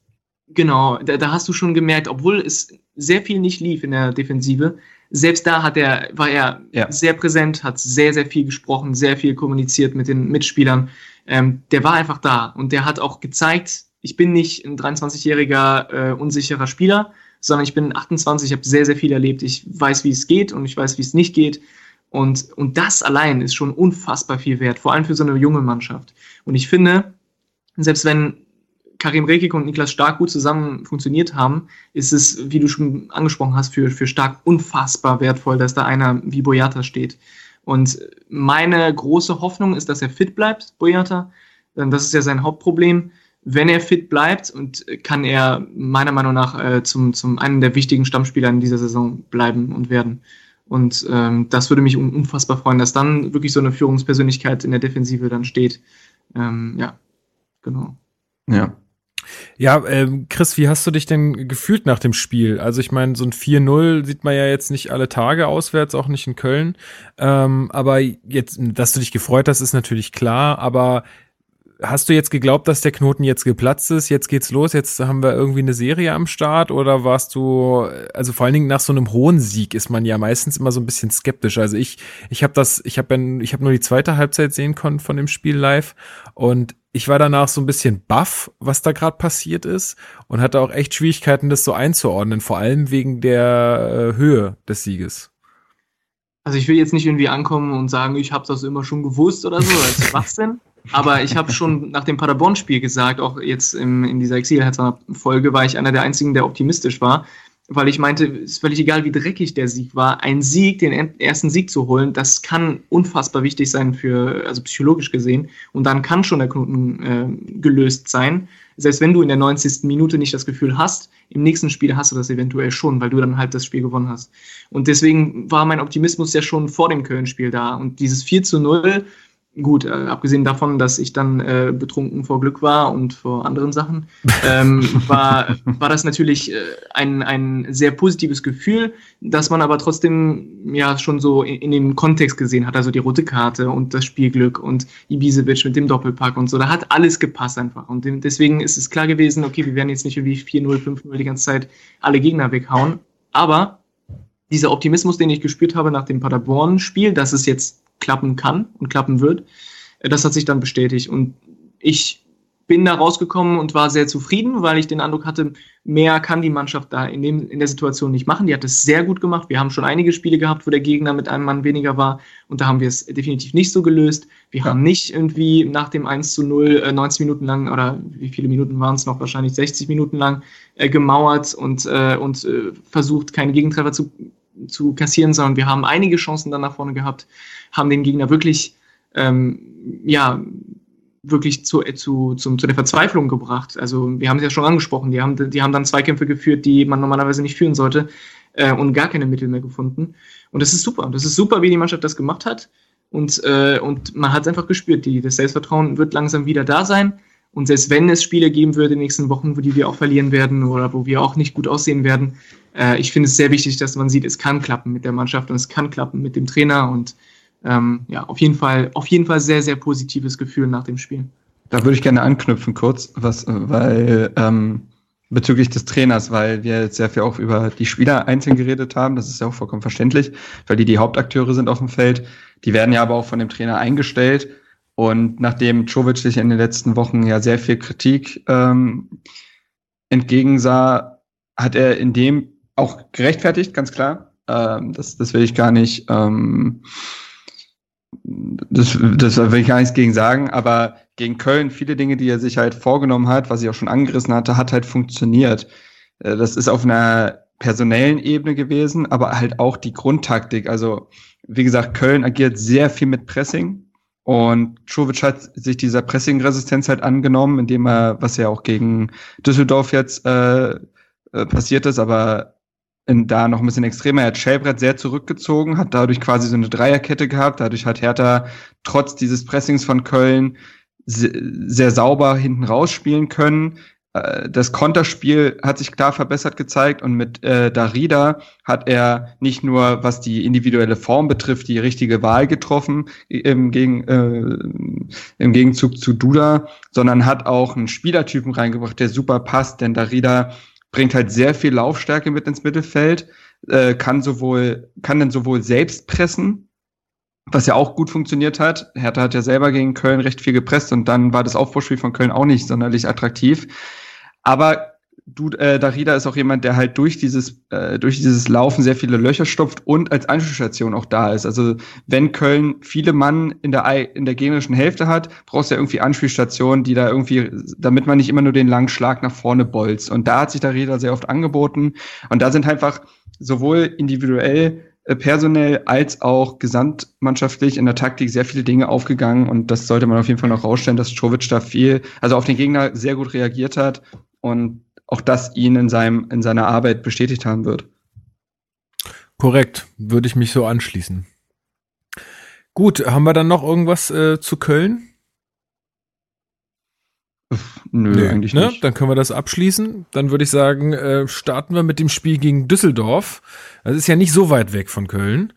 Genau, da, da hast du schon gemerkt, obwohl es sehr viel nicht lief in der Defensive, selbst da hat er, war er ja. sehr präsent, hat sehr, sehr viel gesprochen, sehr viel kommuniziert mit den Mitspielern. Ähm, der war einfach da und der hat auch gezeigt, ich bin nicht ein 23-jähriger äh, unsicherer Spieler, sondern ich bin 28, ich habe sehr, sehr viel erlebt. Ich weiß, wie es geht und ich weiß, wie es nicht geht. Und, und das allein ist schon unfassbar viel wert, vor allem für so eine junge Mannschaft. Und ich finde, selbst wenn Karim Rekik und Niklas Stark gut zusammen funktioniert haben, ist es, wie du schon angesprochen hast, für, für Stark unfassbar wertvoll, dass da einer wie Boyata steht. Und meine große Hoffnung ist, dass er fit bleibt, Boyata. Das ist ja sein Hauptproblem. Wenn er fit bleibt und kann er meiner Meinung nach äh, zum, zum einen der wichtigen Stammspieler in dieser Saison bleiben und werden. Und ähm, das würde mich unfassbar freuen, dass dann wirklich so eine Führungspersönlichkeit in der Defensive dann steht. Ähm, ja, genau. Ja, ja, ähm, Chris, wie hast du dich denn gefühlt nach dem Spiel? Also ich meine, so ein 4-0 sieht man ja jetzt nicht alle Tage auswärts, auch nicht in Köln. Ähm, aber jetzt, dass du dich gefreut hast, ist natürlich klar. Aber hast du jetzt geglaubt, dass der Knoten jetzt geplatzt ist? Jetzt geht's los, jetzt haben wir irgendwie eine Serie am Start? Oder warst du, also vor allen Dingen nach so einem hohen Sieg ist man ja meistens immer so ein bisschen skeptisch. Also ich, ich habe das, ich habe ich habe nur die zweite Halbzeit sehen können von dem Spiel live und ich war danach so ein bisschen baff, was da gerade passiert ist und hatte auch echt Schwierigkeiten, das so einzuordnen, vor allem wegen der äh, Höhe des Sieges. Also ich will jetzt nicht irgendwie ankommen und sagen, ich habe das immer schon gewusst oder so, als was denn? Aber ich habe schon nach dem Paderborn-Spiel gesagt, auch jetzt im, in dieser Exil-Folge war ich einer der einzigen, der optimistisch war, weil ich meinte, es ist völlig egal, wie dreckig der Sieg war. Ein Sieg, den ersten Sieg zu holen, das kann unfassbar wichtig sein für, also psychologisch gesehen. Und dann kann schon der Knoten äh, gelöst sein. Selbst wenn du in der 90. Minute nicht das Gefühl hast, im nächsten Spiel hast du das eventuell schon, weil du dann halt das Spiel gewonnen hast. Und deswegen war mein Optimismus ja schon vor dem Köln-Spiel da. Und dieses 4 zu 0, gut, äh, abgesehen davon, dass ich dann äh, betrunken vor Glück war und vor anderen Sachen, ähm, (laughs) war, war das natürlich äh, ein, ein sehr positives Gefühl, dass man aber trotzdem ja schon so in, in, dem Kontext gesehen hat, also die rote Karte und das Spielglück und Ibisevic mit dem Doppelpack und so, da hat alles gepasst einfach. Und deswegen ist es klar gewesen, okay, wir werden jetzt nicht irgendwie 4-0, 5-0 die ganze Zeit alle Gegner weghauen, aber dieser Optimismus, den ich gespürt habe nach dem Paderborn-Spiel, dass es jetzt klappen kann und klappen wird. Äh, das hat sich dann bestätigt. Und ich bin da rausgekommen und war sehr zufrieden, weil ich den Eindruck hatte, mehr kann die Mannschaft da in, dem, in der Situation nicht machen. Die hat es sehr gut gemacht. Wir haben schon einige Spiele gehabt, wo der Gegner mit einem Mann weniger war und da haben wir es definitiv nicht so gelöst. Wir ja. haben nicht irgendwie nach dem 1 zu 0 äh, 90 Minuten lang oder wie viele Minuten waren es noch, wahrscheinlich 60 Minuten lang äh, gemauert und, äh, und äh, versucht, keine Gegentreffer zu, zu kassieren, sondern wir haben einige Chancen dann nach vorne gehabt haben den Gegner wirklich, ähm, ja, wirklich zu, äh, zu, zum, zu der Verzweiflung gebracht. Also wir haben es ja schon angesprochen, die haben, die haben dann Zweikämpfe geführt, die man normalerweise nicht führen sollte äh, und gar keine Mittel mehr gefunden. Und das ist super. Das ist super, wie die Mannschaft das gemacht hat. Und, äh, und man hat es einfach gespürt, die, das Selbstvertrauen wird langsam wieder da sein. Und selbst wenn es Spiele geben würde in den nächsten Wochen, wo die wir auch verlieren werden oder wo wir auch nicht gut aussehen werden, äh, ich finde es sehr wichtig, dass man sieht, es kann klappen mit der Mannschaft und es kann klappen mit dem Trainer und ähm, ja, auf jeden Fall, auf jeden Fall sehr, sehr positives Gefühl nach dem Spiel. Da würde ich gerne anknüpfen kurz, was, weil ähm, bezüglich des Trainers, weil wir jetzt sehr viel auch über die Spieler einzeln geredet haben. Das ist ja auch vollkommen verständlich, weil die die Hauptakteure sind auf dem Feld. Die werden ja aber auch von dem Trainer eingestellt. Und nachdem Czovic sich in den letzten Wochen ja sehr viel Kritik ähm, entgegensah, hat er in dem auch gerechtfertigt, ganz klar. Ähm, das, das will ich gar nicht ähm, das, das will ich gar nichts gegen sagen, aber gegen Köln viele Dinge, die er sich halt vorgenommen hat, was ich auch schon angerissen hatte, hat halt funktioniert. Äh, das ist auf einer personellen Ebene gewesen, aber halt auch die Grundtaktik. Also, wie gesagt, Köln agiert sehr viel mit Pressing und Czovic hat sich dieser Pressing-Resistenz halt angenommen, indem er, was ja auch gegen Düsseldorf jetzt äh, äh passiert ist, aber da noch ein bisschen extremer. Er hat Schellbrett sehr zurückgezogen, hat dadurch quasi so eine Dreierkette gehabt. Dadurch hat Hertha trotz dieses Pressings von Köln sehr, sehr sauber hinten rausspielen können. Äh, das Konterspiel hat sich klar verbessert gezeigt und mit äh, Darida hat er nicht nur, was die individuelle Form betrifft, die richtige Wahl getroffen im, Gegen, äh, im Gegenzug zu Duda, sondern hat auch einen Spielertypen reingebracht, der super passt, denn Darida bringt halt sehr viel Laufstärke mit ins Mittelfeld, äh, kann sowohl, kann dann sowohl selbst pressen, was ja auch gut funktioniert hat. Hertha hat ja selber gegen Köln recht viel gepresst und dann war das Aufbauspiel von Köln auch nicht sonderlich attraktiv. Aber du, äh, Darida ist auch jemand, der halt durch dieses, äh, durch dieses Laufen sehr viele Löcher stopft und als Anschlussstation auch da ist. Also wenn Köln viele Mann in der, in der gegnerischen Hälfte hat, brauchst du ja irgendwie Anspielstationen, die da irgendwie, damit man nicht immer nur den langen Schlag nach vorne bolzt. Und da hat sich Darida sehr oft angeboten. Und da sind einfach sowohl individuell äh, personell als auch gesamtmannschaftlich in der Taktik sehr viele Dinge aufgegangen und das sollte man auf jeden Fall noch rausstellen, dass Czovic da viel, also auf den Gegner sehr gut reagiert hat und auch das ihn in, seinem, in seiner Arbeit bestätigt haben wird. Korrekt, würde ich mich so anschließen. Gut, haben wir dann noch irgendwas äh, zu Köln? Nö, Nö, eigentlich ne? nicht. Dann können wir das abschließen. Dann würde ich sagen, äh, starten wir mit dem Spiel gegen Düsseldorf. Das ist ja nicht so weit weg von Köln.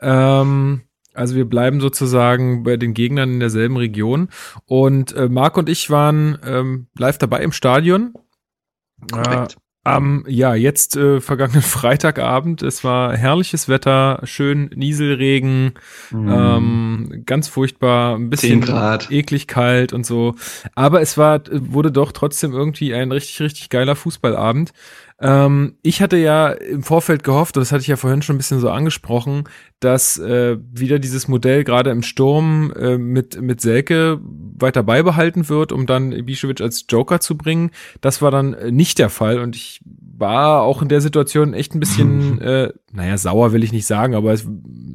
Ähm, also wir bleiben sozusagen bei den Gegnern in derselben Region. Und äh, Marc und ich waren ähm, live dabei im Stadion. Korrekt. Äh, am, ja, jetzt äh, vergangenen (laughs) Freitagabend. Es war herrliches Wetter, schön Nieselregen, mm. ähm, ganz furchtbar, ein bisschen eklig kalt und so. Aber es war, wurde doch trotzdem irgendwie ein richtig, richtig geiler Fußballabend. Ähm, ich hatte ja im Vorfeld gehofft, und das hatte ich ja vorhin schon ein bisschen so angesprochen, dass äh, wieder dieses Modell gerade im Sturm äh, mit, mit Selke weiter beibehalten wird, um dann Ibišević als Joker zu bringen. Das war dann nicht der Fall und ich war auch in der Situation echt ein bisschen, (laughs) äh, naja, sauer will ich nicht sagen, aber es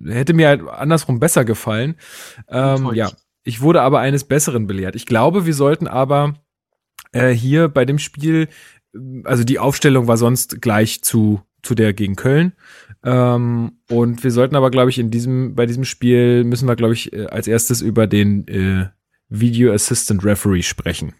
hätte mir halt andersrum besser gefallen. Ähm, ja, ich wurde aber eines Besseren belehrt. Ich glaube, wir sollten aber äh, hier bei dem Spiel also die Aufstellung war sonst gleich zu zu der gegen Köln. Ähm, und wir sollten aber, glaube ich, in diesem, bei diesem Spiel müssen wir, glaube ich, äh, als erstes über den äh, Video Assistant Referee sprechen.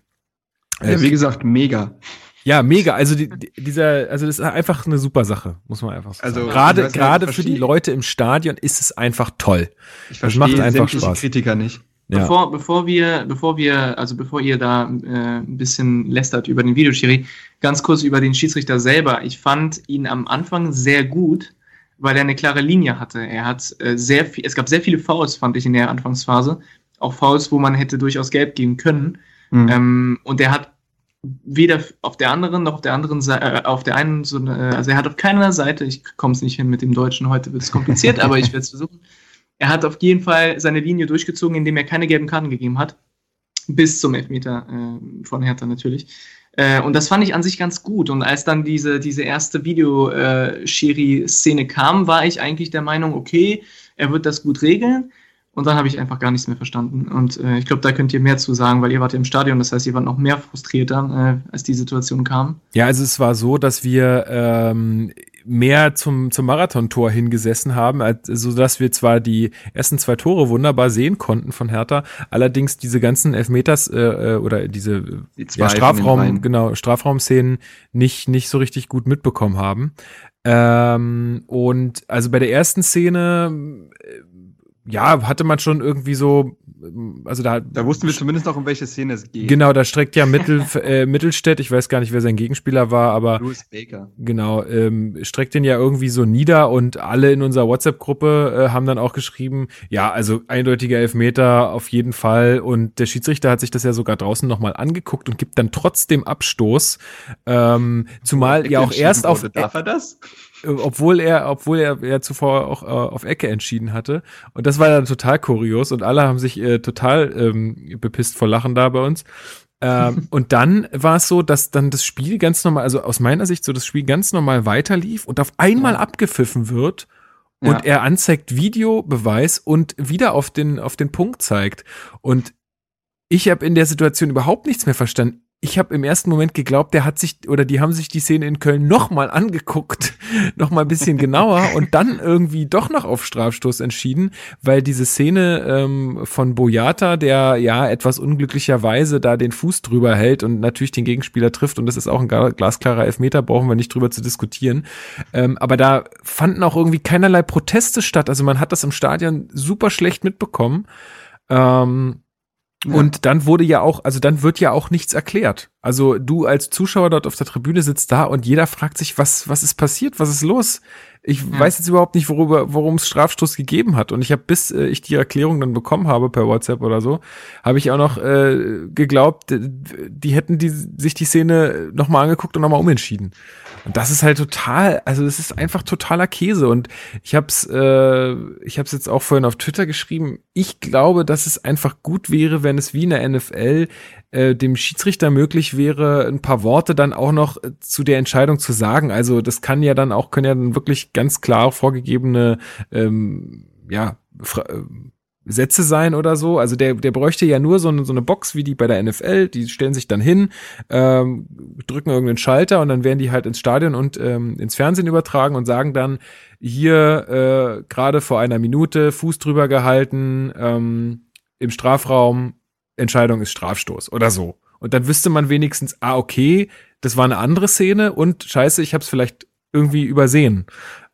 Ja, wie gesagt, mega. Ja, mega. Also die, dieser, also das ist einfach eine super Sache, muss man einfach sagen. Also gerade gerade für die Leute im Stadion ist es einfach toll. Ich verstehe das macht einfach Spaß. Kritiker nicht. Ja. Bevor, bevor wir, bevor wir, also bevor ihr da äh, ein bisschen lästert über den Videoschiri, ganz kurz über den Schiedsrichter selber. Ich fand ihn am Anfang sehr gut, weil er eine klare Linie hatte. Er hat äh, sehr viel, es gab sehr viele Fouls, fand ich in der Anfangsphase. Auch Fouls, wo man hätte durchaus gelb geben können. Mhm. Ähm, und er hat weder auf der anderen noch auf der anderen Seite, äh, auf der einen, so eine, also er hat auf keiner Seite, ich komme es nicht hin mit dem Deutschen, heute wird es kompliziert, (laughs) aber ich werde es versuchen. Er hat auf jeden Fall seine Linie durchgezogen, indem er keine gelben Karten gegeben hat. Bis zum Elfmeter äh, von Hertha natürlich. Äh, und das fand ich an sich ganz gut. Und als dann diese, diese erste Video-Schiri-Szene äh, kam, war ich eigentlich der Meinung, okay, er wird das gut regeln. Und dann habe ich einfach gar nichts mehr verstanden. Und äh, ich glaube, da könnt ihr mehr zu sagen, weil ihr wart ja im Stadion. Das heißt, ihr wart noch mehr frustrierter, äh, als die Situation kam. Ja, also es war so, dass wir ähm, mehr zum, zum Marathontor hingesessen haben, so dass wir zwar die ersten zwei Tore wunderbar sehen konnten von Hertha, allerdings diese ganzen Elfmeters äh, äh oder diese die ja, Strafraum, genau, Strafraumszenen nicht, nicht so richtig gut mitbekommen haben. Ähm, und also bei der ersten Szene ja, hatte man schon irgendwie so, also da. Da wussten wir zumindest noch, um welche Szene es geht. Genau, da streckt ja Mittel, (laughs) äh, Mittelstädt, ich weiß gar nicht, wer sein Gegenspieler war, aber. Louis Baker. Genau, ähm, streckt den ja irgendwie so nieder und alle in unserer WhatsApp-Gruppe äh, haben dann auch geschrieben, ja, also eindeutiger Elfmeter auf jeden Fall und der Schiedsrichter hat sich das ja sogar draußen nochmal angeguckt und gibt dann trotzdem Abstoß, ähm, zumal ja auch erst auf. Darf er das? Obwohl er, obwohl er ja zuvor auch äh, auf Ecke entschieden hatte. Und das war dann total kurios und alle haben sich äh, total ähm, bepisst vor Lachen da bei uns. ähm, (laughs) und dann war es so, dass dann das Spiel ganz normal, also aus meiner Sicht so das Spiel ganz normal weiterlief und auf einmal ja. abgepfiffen wird und ja. er anzeigt Videobeweis und wieder auf den, auf den Punkt zeigt. Und ich habe in der Situation überhaupt nichts mehr verstanden ich habe im ersten Moment geglaubt, der hat sich oder die haben sich die Szene in Köln nochmal angeguckt, (laughs) nochmal ein bisschen genauer und dann irgendwie doch noch auf Strafstoß entschieden, weil diese Szene ähm, von Boyata, der ja etwas unglücklicherweise da den Fuß drüber hält und natürlich den Gegenspieler trifft und das ist auch ein glasklarer Elfmeter, brauchen wir nicht drüber zu diskutieren. Ähm, aber da fanden auch irgendwie keinerlei Proteste statt. Also man hat das im Stadion super schlecht mitbekommen. Ähm, und dann wurde ja auch, also dann wird ja auch nichts erklärt. Also du als Zuschauer dort auf der Tribüne sitzt da und jeder fragt sich, was, was ist passiert, was ist los? Ich ja. weiß jetzt überhaupt nicht, worüber, worum es Strafstoß gegeben hat. Und ich habe, bis äh, ich die Erklärung dann bekommen habe per WhatsApp oder so, habe ich auch noch äh, geglaubt, die hätten die, sich die Szene nochmal angeguckt und nochmal umentschieden. Und das ist halt total, also das ist einfach totaler Käse. Und ich habe es, äh, ich habe es jetzt auch vorhin auf Twitter geschrieben. Ich glaube, dass es einfach gut wäre, wenn es wie in der NFL äh, dem Schiedsrichter möglich wäre, ein paar Worte dann auch noch äh, zu der Entscheidung zu sagen. Also das kann ja dann auch, können ja dann wirklich ganz klar vorgegebene, ähm, ja, äh, Sätze sein oder so. Also der, der bräuchte ja nur so eine, so eine Box wie die bei der NFL. Die stellen sich dann hin, ähm, drücken irgendeinen Schalter und dann werden die halt ins Stadion und ähm, ins Fernsehen übertragen und sagen dann, hier äh, gerade vor einer Minute Fuß drüber gehalten, ähm, im Strafraum, Entscheidung ist Strafstoß oder so. Und dann wüsste man wenigstens, ah, okay, das war eine andere Szene und scheiße, ich habe es vielleicht irgendwie übersehen.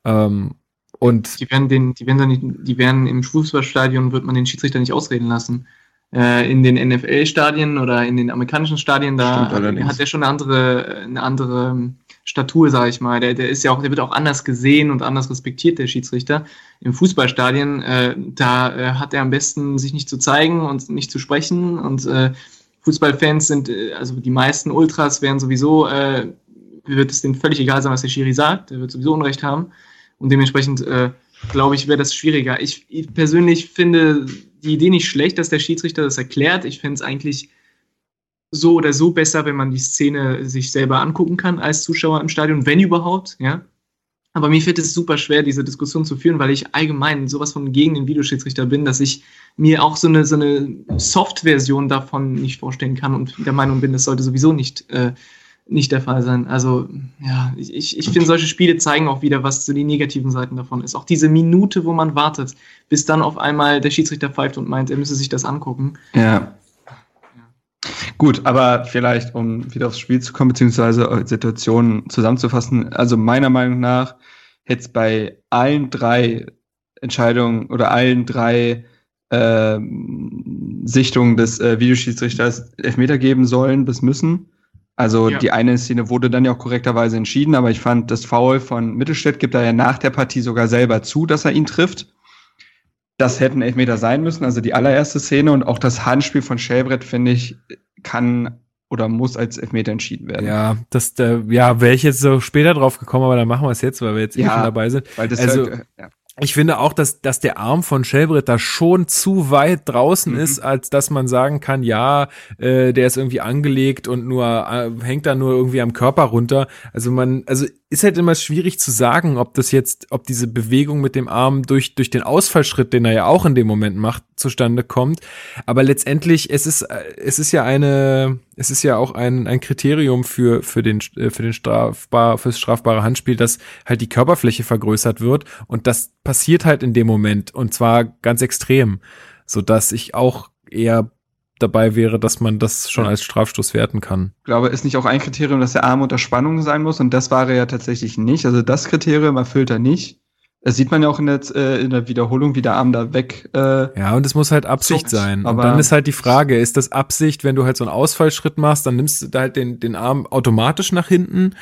Ähm, und die werden den, die werden dann nicht, die werden im Fußballstadion wird man den Schiedsrichter nicht ausreden lassen. Äh, in den NFL-Stadien oder in den amerikanischen Stadien, da hat er schon eine andere, eine andere Statur, sage ich mal. Der, der ist ja auch, der wird auch anders gesehen und anders respektiert, der Schiedsrichter. Im Fußballstadien, äh, da äh, hat er am besten sich nicht zu zeigen und nicht zu sprechen. Und äh, Fußballfans sind, äh, also die meisten Ultras werden sowieso, äh, wird es denen völlig egal sein, was der Schiri sagt. Der wird sowieso Unrecht haben. Und dementsprechend äh, glaube ich, wäre das schwieriger. Ich, ich, persönlich finde die Idee nicht schlecht, dass der Schiedsrichter das erklärt. Ich fände es eigentlich so oder so besser, wenn man die Szene sich selber angucken kann als Zuschauer im Stadion, wenn überhaupt, ja. Aber mir fällt es super schwer, diese Diskussion zu führen, weil ich allgemein sowas von gegen den Videoschiedsrichter bin, dass ich mir auch so eine, so eine Soft-Version davon nicht vorstellen kann und der Meinung bin, das sollte sowieso nicht äh, nicht der Fall sein. Also, ja, ich, ich finde, solche Spiele zeigen auch wieder, was so die negativen Seiten davon ist. Auch diese Minute, wo man wartet, bis dann auf einmal der Schiedsrichter pfeift und meint, er müsse sich das angucken. Ja. Gut, aber vielleicht, um wieder aufs Spiel zu kommen, beziehungsweise Situationen zusammenzufassen. Also meiner Meinung nach hätte es bei allen drei Entscheidungen oder allen drei äh, Sichtungen des äh, Videoschiedsrichters Elfmeter geben sollen bis müssen. Also ja. die eine Szene wurde dann ja auch korrekterweise entschieden, aber ich fand, das Foul von Mittelstädt gibt er ja nach der Partie sogar selber zu, dass er ihn trifft. Das hätten Elfmeter sein müssen, also die allererste Szene und auch das Handspiel von Schellbrett, finde ich, kann oder muss als Elfmeter entschieden werden. Ja, das, äh, ja, wäre ich jetzt so später drauf gekommen, aber dann machen wir es jetzt, weil wir jetzt eh ja, eh schon dabei sind. Weil das also, halt, ja ich finde auch, dass, dass der Arm von Shelbrett da schon zu weit draußen mhm. ist, als dass man sagen kann, ja, äh, der ist irgendwie angelegt und nur äh, hängt da nur irgendwie am Körper runter. Also man, also ist halt immer schwierig zu sagen, ob das jetzt, ob diese Bewegung mit dem Arm durch, durch den Ausfallschritt, den er ja auch in dem Moment macht, zustande kommt. Aber letztendlich, es ist, es ist ja eine, es ist ja auch ein, ein Kriterium für, für den, für den strafbar, fürs strafbare Handspiel, dass halt die Körperfläche vergrößert wird. Und das passiert halt in dem Moment. Und zwar ganz extrem. So dass ich auch eher dabei wäre, dass man das schon als Strafstoß werten kann. Ich glaube, ist nicht auch ein Kriterium, dass der Arm unter Spannung sein muss und das war er ja tatsächlich nicht. Also das Kriterium erfüllt er nicht. Das sieht man ja auch in der, äh, in der Wiederholung, wie der Arm da weg. Äh, ja, und es muss halt Absicht zuckt, sein. Und dann ist halt die Frage, ist das Absicht, wenn du halt so einen Ausfallschritt machst, dann nimmst du da halt den, den Arm automatisch nach hinten.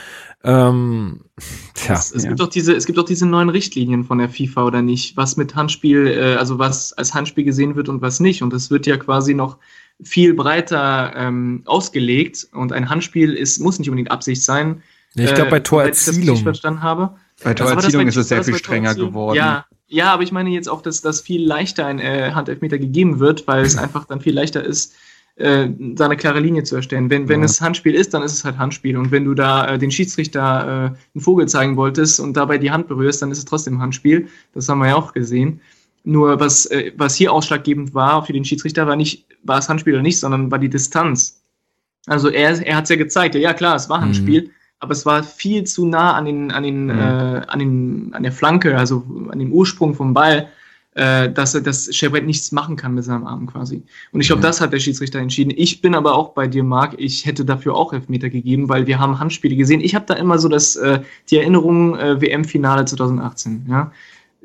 Ähm, (laughs) tja, es, es ja. gibt doch diese, es gibt doch diese neuen Richtlinien von der FIFA oder nicht, was mit Handspiel, äh, also was als Handspiel gesehen wird und was nicht. Und es wird ja quasi noch viel breiter ähm, ausgelegt und ein Handspiel ist, muss nicht unbedingt Absicht sein. Ja, ich glaube, bei äh, Torerzielung. Ich verstanden habe. Bei Torerzielung ist es sehr viel strenger geworden. Ja, ja, aber ich meine jetzt auch, dass das viel leichter ein äh, Handelfmeter gegeben wird, weil es (clears throat) einfach dann viel leichter ist, äh, da eine klare Linie zu erstellen. Wenn, wenn ja. es Handspiel ist, dann ist es halt Handspiel. Und wenn du da äh, den Schiedsrichter äh, einen Vogel zeigen wolltest und dabei die Hand berührst, dann ist es trotzdem Handspiel. Das haben wir ja auch gesehen. Nur was, äh, was hier ausschlaggebend war für den Schiedsrichter, war nicht, war es Handspiel oder nicht, sondern war die Distanz. Also er, er hat es ja gezeigt, ja, ja klar, es war Handspiel, mhm. aber es war viel zu nah an den, an den, mhm. äh, an den, an der Flanke, also an dem Ursprung vom Ball, äh, dass er das Chevret nichts machen kann mit seinem Arm quasi. Und ich glaube, mhm. das hat der Schiedsrichter entschieden. Ich bin aber auch bei dir, Marc. Ich hätte dafür auch Elfmeter gegeben, weil wir haben Handspiele gesehen. Ich habe da immer so das, äh, die Erinnerung äh, WM-Finale 2018. Ja,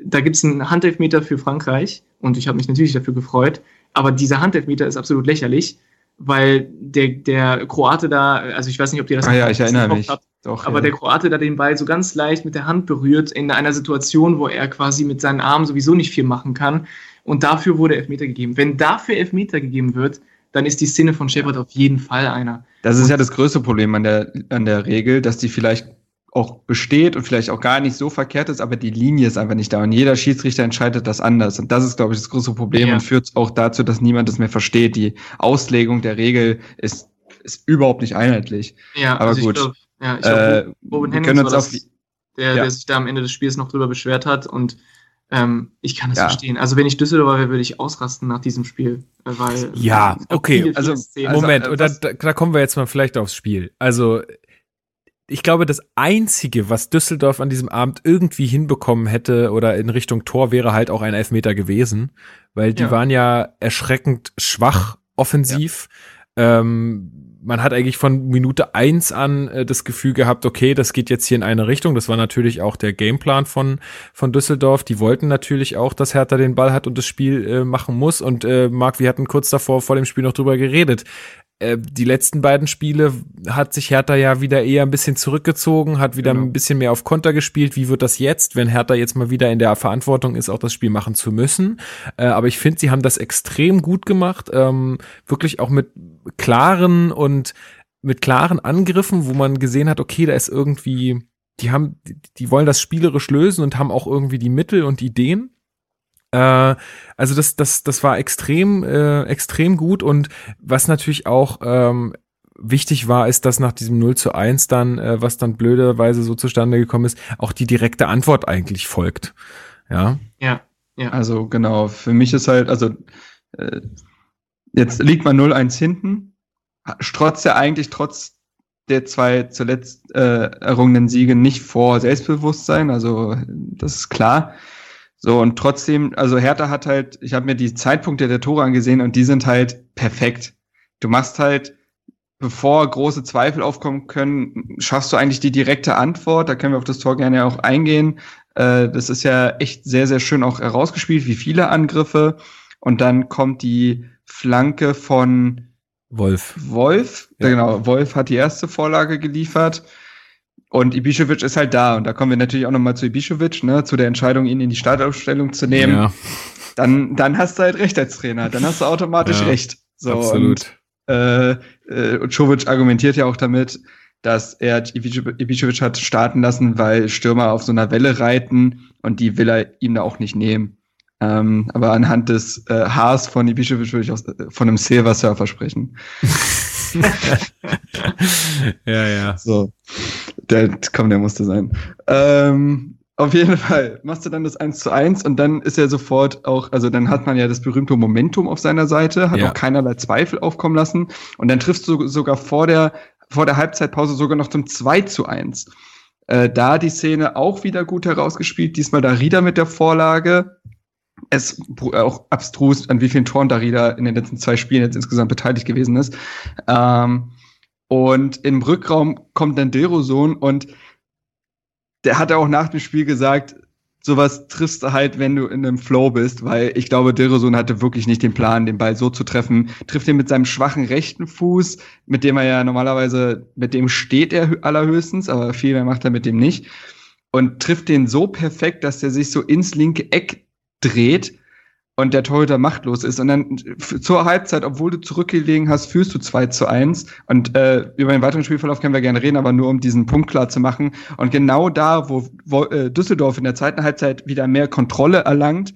da gibt es einen Handelfmeter für Frankreich und ich habe mich natürlich dafür gefreut. Aber dieser Handelfmeter ist absolut lächerlich, weil der, der Kroate da, also ich weiß nicht, ob ihr das ah, ja, ich erinnere mich. Habt, Doch, aber ja. der Kroate da den Ball so ganz leicht mit der Hand berührt in einer Situation, wo er quasi mit seinen Armen sowieso nicht viel machen kann. Und dafür wurde Elfmeter gegeben. Wenn dafür Elfmeter gegeben wird, dann ist die Szene von Shepard auf jeden Fall einer. Das ist und ja das größte Problem an der, an der Regel, dass die vielleicht auch besteht und vielleicht auch gar nicht so verkehrt ist, aber die Linie ist einfach nicht da und jeder Schiedsrichter entscheidet das anders und das ist, glaube ich, das große Problem ja. und führt auch dazu, dass niemand das mehr versteht. Die Auslegung der Regel ist, ist überhaupt nicht einheitlich. Ja, aber also gut. Ich glaub, ja, ich äh, glaub, Robin wir können uns das, auf, der, ja. der sich da am Ende des Spiels noch drüber beschwert hat und ähm, ich kann das ja. verstehen. Also wenn ich Düsseldorfer wäre, würde ich ausrasten nach diesem Spiel, weil ja, okay, viele, viele also Szenen. Moment, also, äh, da, da kommen wir jetzt mal vielleicht aufs Spiel. Also ich glaube, das Einzige, was Düsseldorf an diesem Abend irgendwie hinbekommen hätte oder in Richtung Tor wäre halt auch ein Elfmeter gewesen, weil die ja. waren ja erschreckend schwach offensiv. Ja. Ähm, man hat eigentlich von Minute eins an äh, das Gefühl gehabt, okay, das geht jetzt hier in eine Richtung. Das war natürlich auch der Gameplan von, von Düsseldorf. Die wollten natürlich auch, dass Hertha den Ball hat und das Spiel äh, machen muss. Und äh, Marc, wir hatten kurz davor vor dem Spiel noch drüber geredet. Äh, die letzten beiden Spiele hat sich Hertha ja wieder eher ein bisschen zurückgezogen, hat wieder genau. ein bisschen mehr auf Konter gespielt. Wie wird das jetzt, wenn Hertha jetzt mal wieder in der Verantwortung ist, auch das Spiel machen zu müssen? Äh, aber ich finde, sie haben das extrem gut gemacht, ähm, wirklich auch mit klaren und mit klaren Angriffen, wo man gesehen hat, okay, da ist irgendwie, die haben, die wollen das spielerisch lösen und haben auch irgendwie die Mittel und Ideen. Äh, also das, das, das war extrem, äh, extrem gut und was natürlich auch ähm, wichtig war, ist, dass nach diesem 0 zu 1 dann, äh, was dann blöderweise so zustande gekommen ist, auch die direkte Antwort eigentlich folgt. Ja. Ja. Ja. Also genau, für mich ist halt, also äh, jetzt liegt man 0-1 hinten, strotzt ja eigentlich trotz der zwei zuletzt äh, errungenen Siege nicht vor Selbstbewusstsein, also das ist klar. So, und trotzdem, also Hertha hat halt, ich habe mir die Zeitpunkte der Tore angesehen und die sind halt perfekt. Du machst halt, bevor große Zweifel aufkommen können, schaffst du eigentlich die direkte Antwort. Da können wir auf das Tor gerne auch eingehen. Äh, das ist ja echt sehr, sehr schön auch herausgespielt, wie viele Angriffe. Und dann kommt die Flanke von Wolf. Wolf, ja. genau. Wolf hat die erste Vorlage geliefert. Und Ibišević ist halt da. Und da kommen wir natürlich auch nochmal zu Ibišević, ne, zu der Entscheidung, ihn in die Startaufstellung zu nehmen. Ja. Dann, dann hast du halt recht als Trainer. Dann hast du automatisch ja, recht. So, absolut. Und, äh, äh, und Čović argumentiert ja auch damit, dass er Ibišević hat starten lassen, weil Stürmer auf so einer Welle reiten und die will er ihm da auch nicht nehmen. Ähm, aber anhand des äh, Haars von Ibišević würde ich auch äh, von einem Silver Surfer sprechen. (laughs) ja, ja. So. Der, komm, der musste sein. Ähm, auf jeden Fall machst du dann das 1 zu 1 und dann ist er sofort auch, also dann hat man ja das berühmte Momentum auf seiner Seite, hat ja. auch keinerlei Zweifel aufkommen lassen und dann triffst du sogar vor der, vor der Halbzeitpause sogar noch zum 2 zu 1. Äh, da die Szene auch wieder gut herausgespielt, diesmal da Rieder mit der Vorlage. Es auch abstrus, an wie vielen Toren Darida in den letzten zwei Spielen jetzt insgesamt beteiligt gewesen ist. Ähm, und im Rückraum kommt dann Deroson und der hat auch nach dem Spiel gesagt, sowas triffst du halt, wenn du in einem Flow bist, weil ich glaube, Deroson hatte wirklich nicht den Plan, den Ball so zu treffen. Trifft ihn mit seinem schwachen rechten Fuß, mit dem er ja normalerweise, mit dem steht er allerhöchstens, aber viel mehr macht er mit dem nicht. Und trifft den so perfekt, dass er sich so ins linke Eck dreht und der Torhüter machtlos ist. Und dann zur Halbzeit, obwohl du zurückgelegen hast, führst du 2 zu 1. Und äh, über den weiteren Spielverlauf können wir gerne reden, aber nur um diesen Punkt klar zu machen. Und genau da, wo, wo äh, Düsseldorf in der zweiten Halbzeit wieder mehr Kontrolle erlangt,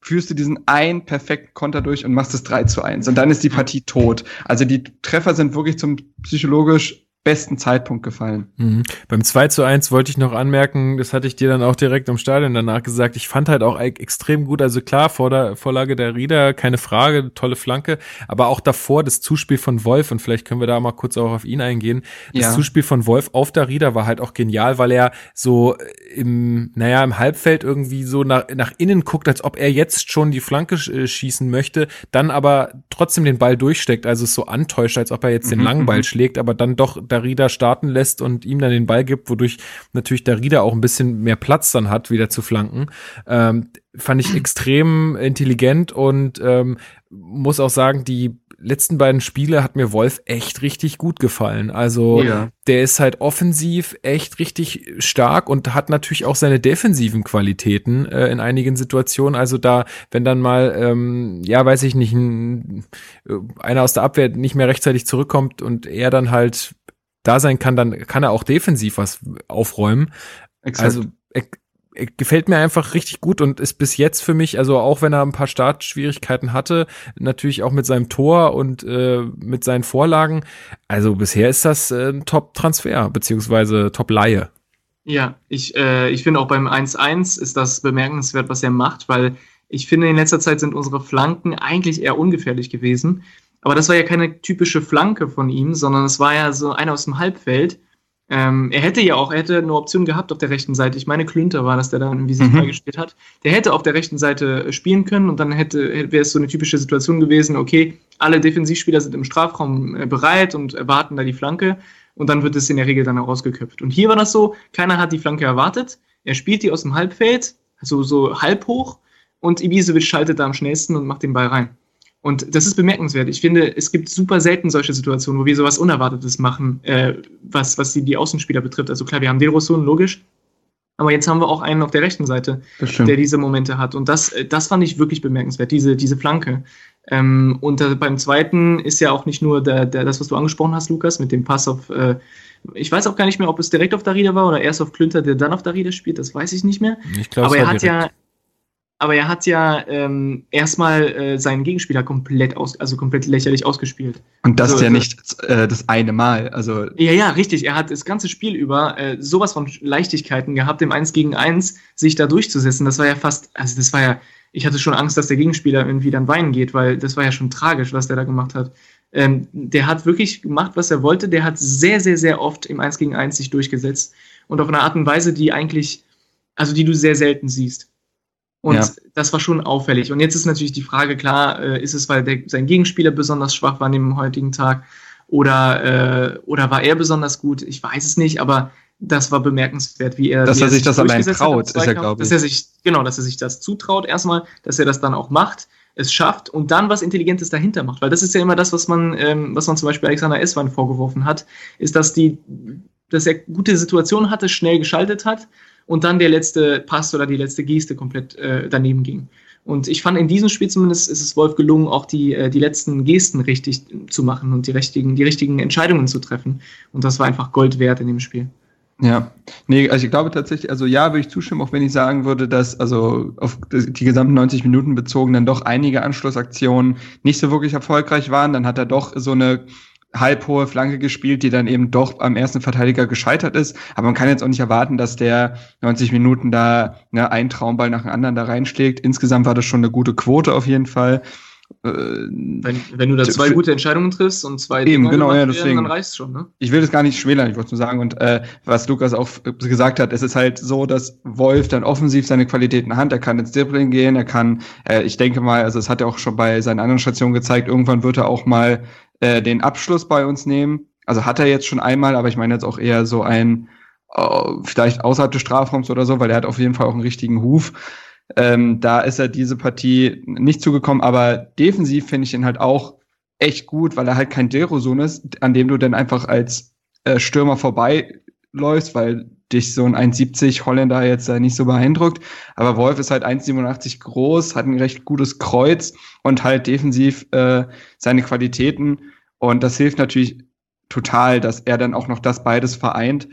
führst du diesen einen perfekten Konter durch und machst es 3 zu 1. Und dann ist die Partie tot. Also die Treffer sind wirklich zum psychologisch besten Zeitpunkt gefallen. Mhm. Beim 2 zu 1 wollte ich noch anmerken, das hatte ich dir dann auch direkt im Stadion danach gesagt, ich fand halt auch e- extrem gut, also klar, vor der Vorlage der Rieder, keine Frage, tolle Flanke, aber auch davor das Zuspiel von Wolf und vielleicht können wir da mal kurz auch auf ihn eingehen. Das ja. Zuspiel von Wolf auf der Rieder war halt auch genial, weil er so im, naja, im Halbfeld irgendwie so nach, nach innen guckt, als ob er jetzt schon die Flanke äh, schießen möchte, dann aber trotzdem den Ball durchsteckt, also es so antäuscht, als ob er jetzt den mhm, langen Ball mhm. schlägt, aber dann doch da Darida starten lässt und ihm dann den Ball gibt, wodurch natürlich Darida auch ein bisschen mehr Platz dann hat, wieder zu flanken. Ähm, fand ich extrem intelligent und ähm, muss auch sagen, die letzten beiden Spiele hat mir Wolf echt richtig gut gefallen. Also ja. der ist halt offensiv echt richtig stark und hat natürlich auch seine defensiven Qualitäten äh, in einigen Situationen. Also da, wenn dann mal, ähm, ja, weiß ich nicht, ein, äh, einer aus der Abwehr nicht mehr rechtzeitig zurückkommt und er dann halt da sein kann, dann kann er auch defensiv was aufräumen. Exakt. Also er, er gefällt mir einfach richtig gut und ist bis jetzt für mich, also auch wenn er ein paar Startschwierigkeiten hatte, natürlich auch mit seinem Tor und äh, mit seinen Vorlagen. Also bisher ist das äh, ein Top-Transfer, beziehungsweise Top-Laie. Ja, ich, äh, ich finde auch beim 1-1 ist das bemerkenswert, was er macht, weil ich finde, in letzter Zeit sind unsere Flanken eigentlich eher ungefährlich gewesen. Aber das war ja keine typische Flanke von ihm, sondern es war ja so einer aus dem Halbfeld. Ähm, er hätte ja auch, er hätte eine Option gehabt auf der rechten Seite. Ich meine, Klünter war das, der da irgendwie sich mhm. gespielt hat. Der hätte auf der rechten Seite spielen können und dann hätte, wäre es so eine typische Situation gewesen, okay, alle Defensivspieler sind im Strafraum äh, bereit und erwarten da die Flanke und dann wird es in der Regel dann auch rausgeköpft. Und hier war das so, keiner hat die Flanke erwartet. Er spielt die aus dem Halbfeld, also so halb hoch und Ibisevic schaltet da am schnellsten und macht den Ball rein. Und das ist bemerkenswert. Ich finde, es gibt super selten solche Situationen, wo wir sowas Unerwartetes machen, äh, was, was die, die Außenspieler betrifft. Also klar, wir haben den Rousseau, logisch. Aber jetzt haben wir auch einen auf der rechten Seite, der diese Momente hat. Und das, äh, das fand ich wirklich bemerkenswert, diese, diese Flanke. Ähm, und äh, beim zweiten ist ja auch nicht nur der, der, das, was du angesprochen hast, Lukas, mit dem Pass auf, äh, ich weiß auch gar nicht mehr, ob es direkt auf Darida war oder erst auf Klünter, der dann auf Darida spielt, das weiß ich nicht mehr. Ich glaub, Aber er hat direkt. ja, aber er hat ja ähm, erstmal äh, seinen Gegenspieler komplett aus, also komplett lächerlich ausgespielt. Und das also, ja nicht äh, das eine Mal. Also ja, ja, richtig. Er hat das ganze Spiel über äh, sowas von Leichtigkeiten gehabt, im 1 gegen 1 sich da durchzusetzen. Das war ja fast, also das war ja, ich hatte schon Angst, dass der Gegenspieler irgendwie dann weinen geht, weil das war ja schon tragisch, was der da gemacht hat. Ähm, der hat wirklich gemacht, was er wollte. Der hat sehr, sehr, sehr oft im 1 gegen 1 sich durchgesetzt. Und auf eine Art und Weise, die eigentlich, also die du sehr selten siehst. Und ja. das war schon auffällig. Und jetzt ist natürlich die Frage, klar, äh, ist es, weil der, sein Gegenspieler besonders schwach war an dem heutigen Tag oder, äh, oder war er besonders gut? Ich weiß es nicht, aber das war bemerkenswert, wie er. Dass wie er sich das allein traut, ist er, glaube ich. Dass er sich, genau, dass er sich das zutraut, erstmal, dass er das dann auch macht, es schafft und dann was Intelligentes dahinter macht. Weil das ist ja immer das, was man, ähm, was man zum Beispiel Alexander Eswein vorgeworfen hat, ist, dass die, dass er gute Situationen hatte, schnell geschaltet hat und dann der letzte Pass oder die letzte Geste komplett äh, daneben ging. Und ich fand, in diesem Spiel zumindest ist es Wolf gelungen, auch die, äh, die letzten Gesten richtig zu machen und die richtigen, die richtigen Entscheidungen zu treffen. Und das war einfach Gold wert in dem Spiel. Ja, nee, also ich glaube tatsächlich, also ja, würde ich zustimmen, auch wenn ich sagen würde, dass also auf die gesamten 90 Minuten bezogen dann doch einige Anschlussaktionen nicht so wirklich erfolgreich waren. Dann hat er doch so eine halbhohe Flanke gespielt, die dann eben doch am ersten Verteidiger gescheitert ist. Aber man kann jetzt auch nicht erwarten, dass der 90 Minuten da ne, einen Traumball nach dem anderen da reinschlägt. Insgesamt war das schon eine gute Quote auf jeden Fall. Äh, wenn, wenn du da zwei gute Entscheidungen triffst und zwei eben, Dinge genau, ja, deswegen, dann reicht schon, ne? Ich will das gar nicht schmälern, ich wollte nur sagen. Und äh, was Lukas auch gesagt hat, es ist halt so, dass Wolf dann offensiv seine Qualitäten hat. Er kann ins Dribbling gehen, er kann, äh, ich denke mal, also es hat er auch schon bei seinen anderen Stationen gezeigt, irgendwann wird er auch mal äh, den Abschluss bei uns nehmen. Also hat er jetzt schon einmal, aber ich meine jetzt auch eher so ein, äh, vielleicht außerhalb des Strafraums oder so, weil er hat auf jeden Fall auch einen richtigen Huf. Ähm, da ist er diese Partie nicht zugekommen, aber defensiv finde ich ihn halt auch echt gut, weil er halt kein Derosun ist, an dem du dann einfach als äh, Stürmer vorbeiläufst, weil dich so ein 1,70 Holländer jetzt äh, nicht so beeindruckt. Aber Wolf ist halt 1,87 groß, hat ein recht gutes Kreuz und halt defensiv äh, seine Qualitäten. Und das hilft natürlich total, dass er dann auch noch das beides vereint.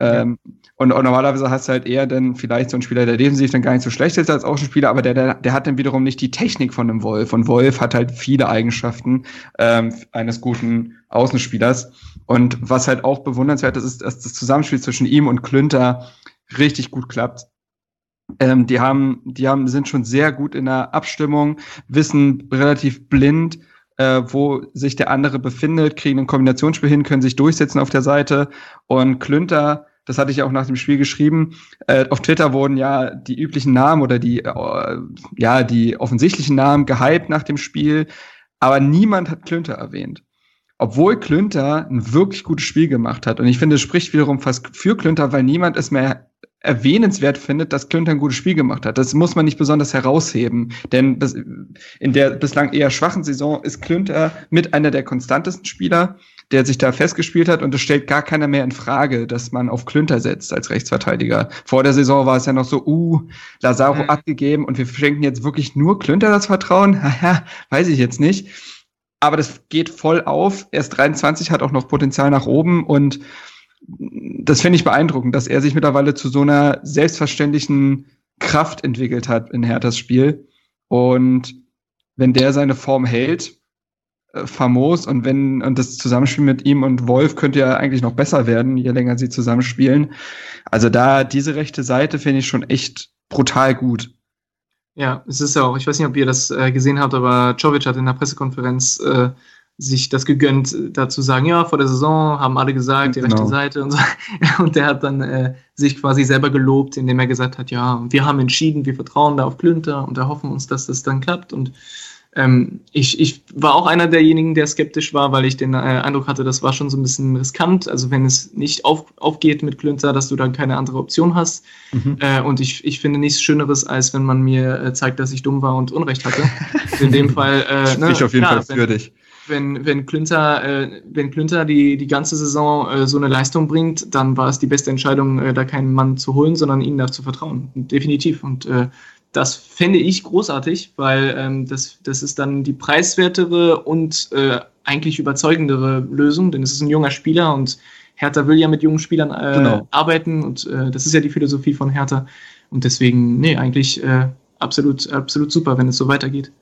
Ähm, und, und, normalerweise hast du halt eher dann vielleicht so einen Spieler, der defensiv dann gar nicht so schlecht ist als Außenspieler, aber der, der, der hat dann wiederum nicht die Technik von einem Wolf. Und Wolf hat halt viele Eigenschaften ähm, eines guten Außenspielers. Und was halt auch bewundernswert ist, ist, dass das Zusammenspiel zwischen ihm und Klünter richtig gut klappt. Ähm, die haben, die haben, sind schon sehr gut in der Abstimmung, wissen relativ blind, äh, wo sich der andere befindet, kriegen ein Kombinationsspiel hin, können sich durchsetzen auf der Seite. Und Klünter, das hatte ich auch nach dem Spiel geschrieben, äh, auf Twitter wurden ja die üblichen Namen oder die, äh, ja, die offensichtlichen Namen gehypt nach dem Spiel, aber niemand hat Klünter erwähnt. Obwohl Klünter ein wirklich gutes Spiel gemacht hat. Und ich finde, es spricht wiederum fast für Klünter, weil niemand es mehr erwähnenswert findet, dass Klünter ein gutes Spiel gemacht hat. Das muss man nicht besonders herausheben, denn in der bislang eher schwachen Saison ist Klünter mit einer der konstantesten Spieler, der sich da festgespielt hat und es stellt gar keiner mehr in Frage, dass man auf Klünter setzt als Rechtsverteidiger. Vor der Saison war es ja noch so, uh, Lazaro mhm. abgegeben und wir schenken jetzt wirklich nur Klünter das Vertrauen? (laughs) Haha, weiß ich jetzt nicht. Aber das geht voll auf. Er ist 23, hat auch noch Potenzial nach oben und das finde ich beeindruckend, dass er sich mittlerweile zu so einer selbstverständlichen Kraft entwickelt hat in Herthas Spiel. Und wenn der seine Form hält, äh, famos und wenn und das Zusammenspiel mit ihm und Wolf könnte ja eigentlich noch besser werden, je länger sie zusammenspielen. Also da diese rechte Seite finde ich schon echt brutal gut. Ja, es ist ja auch, ich weiß nicht, ob ihr das äh, gesehen habt, aber Czovic hat in der Pressekonferenz äh, sich das gegönnt, dazu sagen, ja, vor der Saison haben alle gesagt, die genau. rechte Seite und so. (laughs) Und der hat dann äh, sich quasi selber gelobt, indem er gesagt hat, ja, wir haben entschieden, wir vertrauen da auf Klünter und erhoffen uns, dass das dann klappt. Und ähm, ich, ich war auch einer derjenigen, der skeptisch war, weil ich den äh, Eindruck hatte, das war schon so ein bisschen riskant. Also wenn es nicht auf, aufgeht mit Klünter, dass du dann keine andere Option hast. Mhm. Äh, und ich, ich finde nichts Schöneres, als wenn man mir äh, zeigt, dass ich dumm war und Unrecht hatte. (laughs) In dem Fall. Äh, ne, ich auf jeden klar, Fall für dich wenn, wenn Klünter, äh, wenn Klünter die, die ganze Saison äh, so eine Leistung bringt, dann war es die beste Entscheidung, äh, da keinen Mann zu holen, sondern ihnen da zu vertrauen. Definitiv. Und äh, das fände ich großartig, weil ähm, das, das ist dann die preiswertere und äh, eigentlich überzeugendere Lösung, denn es ist ein junger Spieler und Hertha will ja mit jungen Spielern äh, genau. arbeiten und äh, das ist ja die Philosophie von Hertha. Und deswegen, nee, eigentlich äh, absolut, absolut super, wenn es so weitergeht.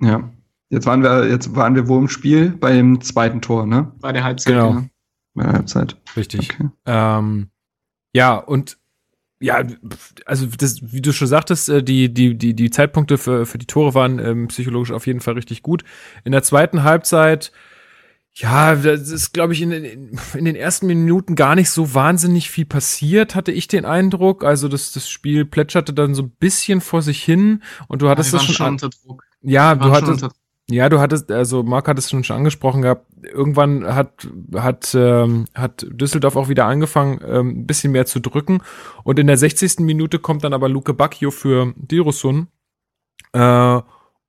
Ja, Jetzt waren wir, jetzt waren wir wo im Spiel? Beim zweiten Tor, ne? Bei der Halbzeit. Genau. Ja. Bei der Halbzeit. Richtig. Okay. Ähm, ja, und ja, also das, wie du schon sagtest, äh, die, die, die, die Zeitpunkte für, für die Tore waren ähm, psychologisch auf jeden Fall richtig gut. In der zweiten Halbzeit Ja, das ist, glaube ich, in, in, den ersten Minuten gar nicht so wahnsinnig viel passiert, hatte ich den Eindruck. Also das, das Spiel plätscherte dann so ein bisschen vor sich hin und du hattest ja, das schon, schon unter Druck. Ja, du hattest, ja, du hattest, also Marc hat es schon angesprochen gehabt, irgendwann hat, hat, ähm, hat Düsseldorf auch wieder angefangen, ähm, ein bisschen mehr zu drücken. Und in der 60. Minute kommt dann aber Luke Bacchio für Dirusun. Äh,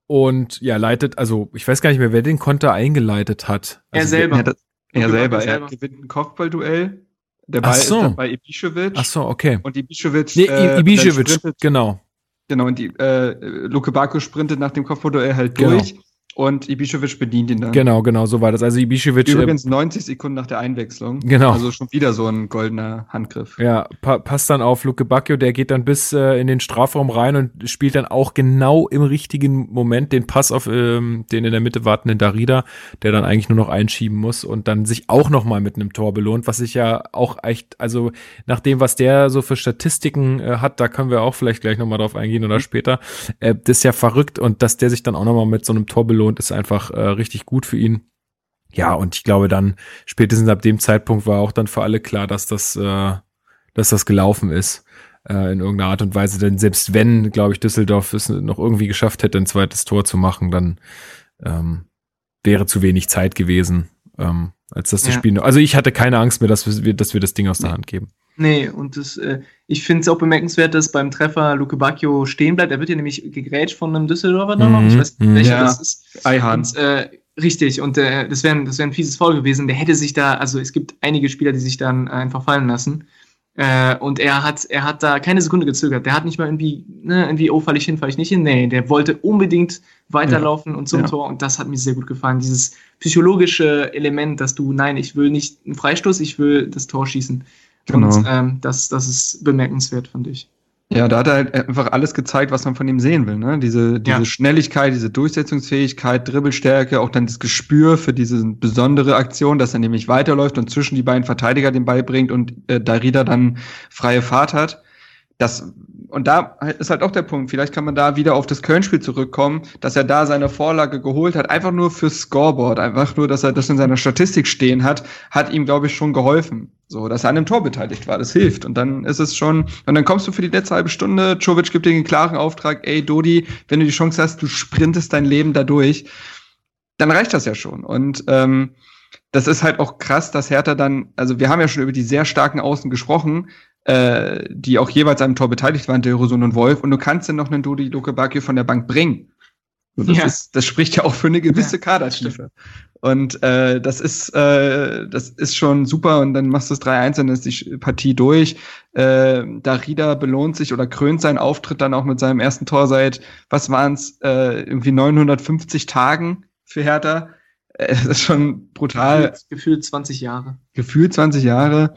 und ja, leitet, also ich weiß gar nicht mehr, wer den Konter eingeleitet hat. Also, er selber. Er, er selber. Er gewinnt ein Kopfballduell. Der Ball so. ist bei Ibišević. Ach so, okay. Und Ibišević. Nee, äh, Ibišević, genau. Genau, und die, äh, Luke Bacchio sprintet nach dem Kopfballduell halt genau. Und Ibišević bedient ihn dann. Genau, genau, so war das. Also Ibišević äh, übrigens 90 Sekunden nach der Einwechslung. Genau. Also schon wieder so ein goldener Handgriff. Ja, pa passt dann auf Luke Bacchio, der geht dann bis äh, in den Strafraum rein und spielt dann auch genau im richtigen Moment den Pass auf ähm, den in der Mitte wartenden Darida, der dann eigentlich nur noch einschieben muss und dann sich auch noch mal mit einem Tor belohnt, was ich ja auch echt, also nach dem, was der so für Statistiken äh, hat, da können wir auch vielleicht gleich noch mal drauf eingehen oder mhm. später. Äh, das ist ja verrückt und dass der sich dann auch noch mal mit so einem Tor belohnt und ist einfach äh, richtig gut für ihn. Ja, und ich glaube dann, spätestens ab dem Zeitpunkt war auch dann für alle klar, dass das, äh, dass das gelaufen ist äh, in irgendeiner Art und Weise. Denn selbst wenn, glaube ich, Düsseldorf es noch irgendwie geschafft hätte, ein zweites Tor zu machen, dann ähm, wäre zu wenig Zeit gewesen, ähm, als dass das ja. Spiel. Also ich hatte keine Angst mehr, dass wir, dass wir das Ding aus der Hand geben. Nee, und das, äh, ich finde es auch bemerkenswert, dass beim Treffer Luke Bacchio stehen bleibt. Er wird ja nämlich gegrätscht von einem Düsseldorfer mhm. noch. Ich weiß nicht, welcher ja. das ist. Eihahn. Und, äh, richtig, und äh, das wäre das wär ein fieses Foul gewesen. Der hätte sich da, also es gibt einige Spieler, die sich dann einfach fallen lassen. Äh, und er hat, er hat da keine Sekunde gezögert. Der hat nicht mal irgendwie, ne, irgendwie, oh, fall ich hin, fall ich nicht hin. Nee, der wollte unbedingt weiterlaufen ja. und zum ja. Tor. Und das hat mir sehr gut gefallen. Dieses psychologische Element, dass du, nein, ich will nicht einen Freistoß, ich will das Tor schießen. Genau. Und ähm, das, das ist bemerkenswert, fand ich. Ja, da hat er halt einfach alles gezeigt, was man von ihm sehen will. Ne? Diese, diese ja. Schnelligkeit, diese Durchsetzungsfähigkeit, Dribbelstärke, auch dann das Gespür für diese besondere Aktion, dass er nämlich weiterläuft und zwischen die beiden Verteidiger den Ball bringt und äh, Darida dann freie Fahrt hat. Das und da ist halt auch der Punkt, vielleicht kann man da wieder auf das Köln-Spiel zurückkommen, dass er da seine Vorlage geholt hat, einfach nur fürs Scoreboard, einfach nur, dass er das in seiner Statistik stehen hat, hat ihm, glaube ich, schon geholfen. So, dass er an dem Tor beteiligt war, das hilft. Und dann ist es schon, und dann kommst du für die letzte halbe Stunde, Czovic gibt dir den klaren Auftrag, ey, Dodi, wenn du die Chance hast, du sprintest dein Leben dadurch, dann reicht das ja schon. Und ähm, das ist halt auch krass, dass Hertha dann, also wir haben ja schon über die sehr starken Außen gesprochen, äh, die auch jeweils am Tor beteiligt waren, Dilrosun und Wolf, und du kannst dann noch einen Dodi Luke Bakio von der Bank bringen. Und das, ja. ist, das spricht ja auch für eine gewisse ja, Kadertiefe. Und äh, das ist äh, das ist schon super und dann machst du es 3-1, dann ist die Partie durch. Äh, Darida belohnt sich oder krönt seinen Auftritt dann auch mit seinem ersten Tor seit, was waren es, äh, irgendwie 950 Tagen für Hertha. Äh, das ist schon brutal. Gefühlt, gefühlt 20 Jahre. Gefühlt 20 Jahre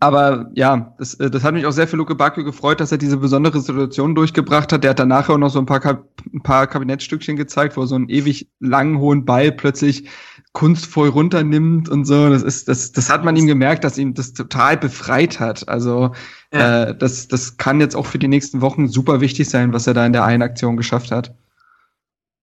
aber ja, das, äh, das hat mich auch sehr für Luke Bacchio gefreut, dass er diese besondere Situation durchgebracht hat. Der hat danach auch noch so ein paar, ein paar Kabinettstückchen gezeigt, wo er so einen ewig langen, hohen Ball plötzlich kunstvoll runternimmt und so. Das ist, das, das hat man ihm gemerkt, dass ihm das total befreit hat. Also ja. äh, das, das kann jetzt auch für die nächsten Wochen super wichtig sein, was er da in der einen Aktion geschafft hat.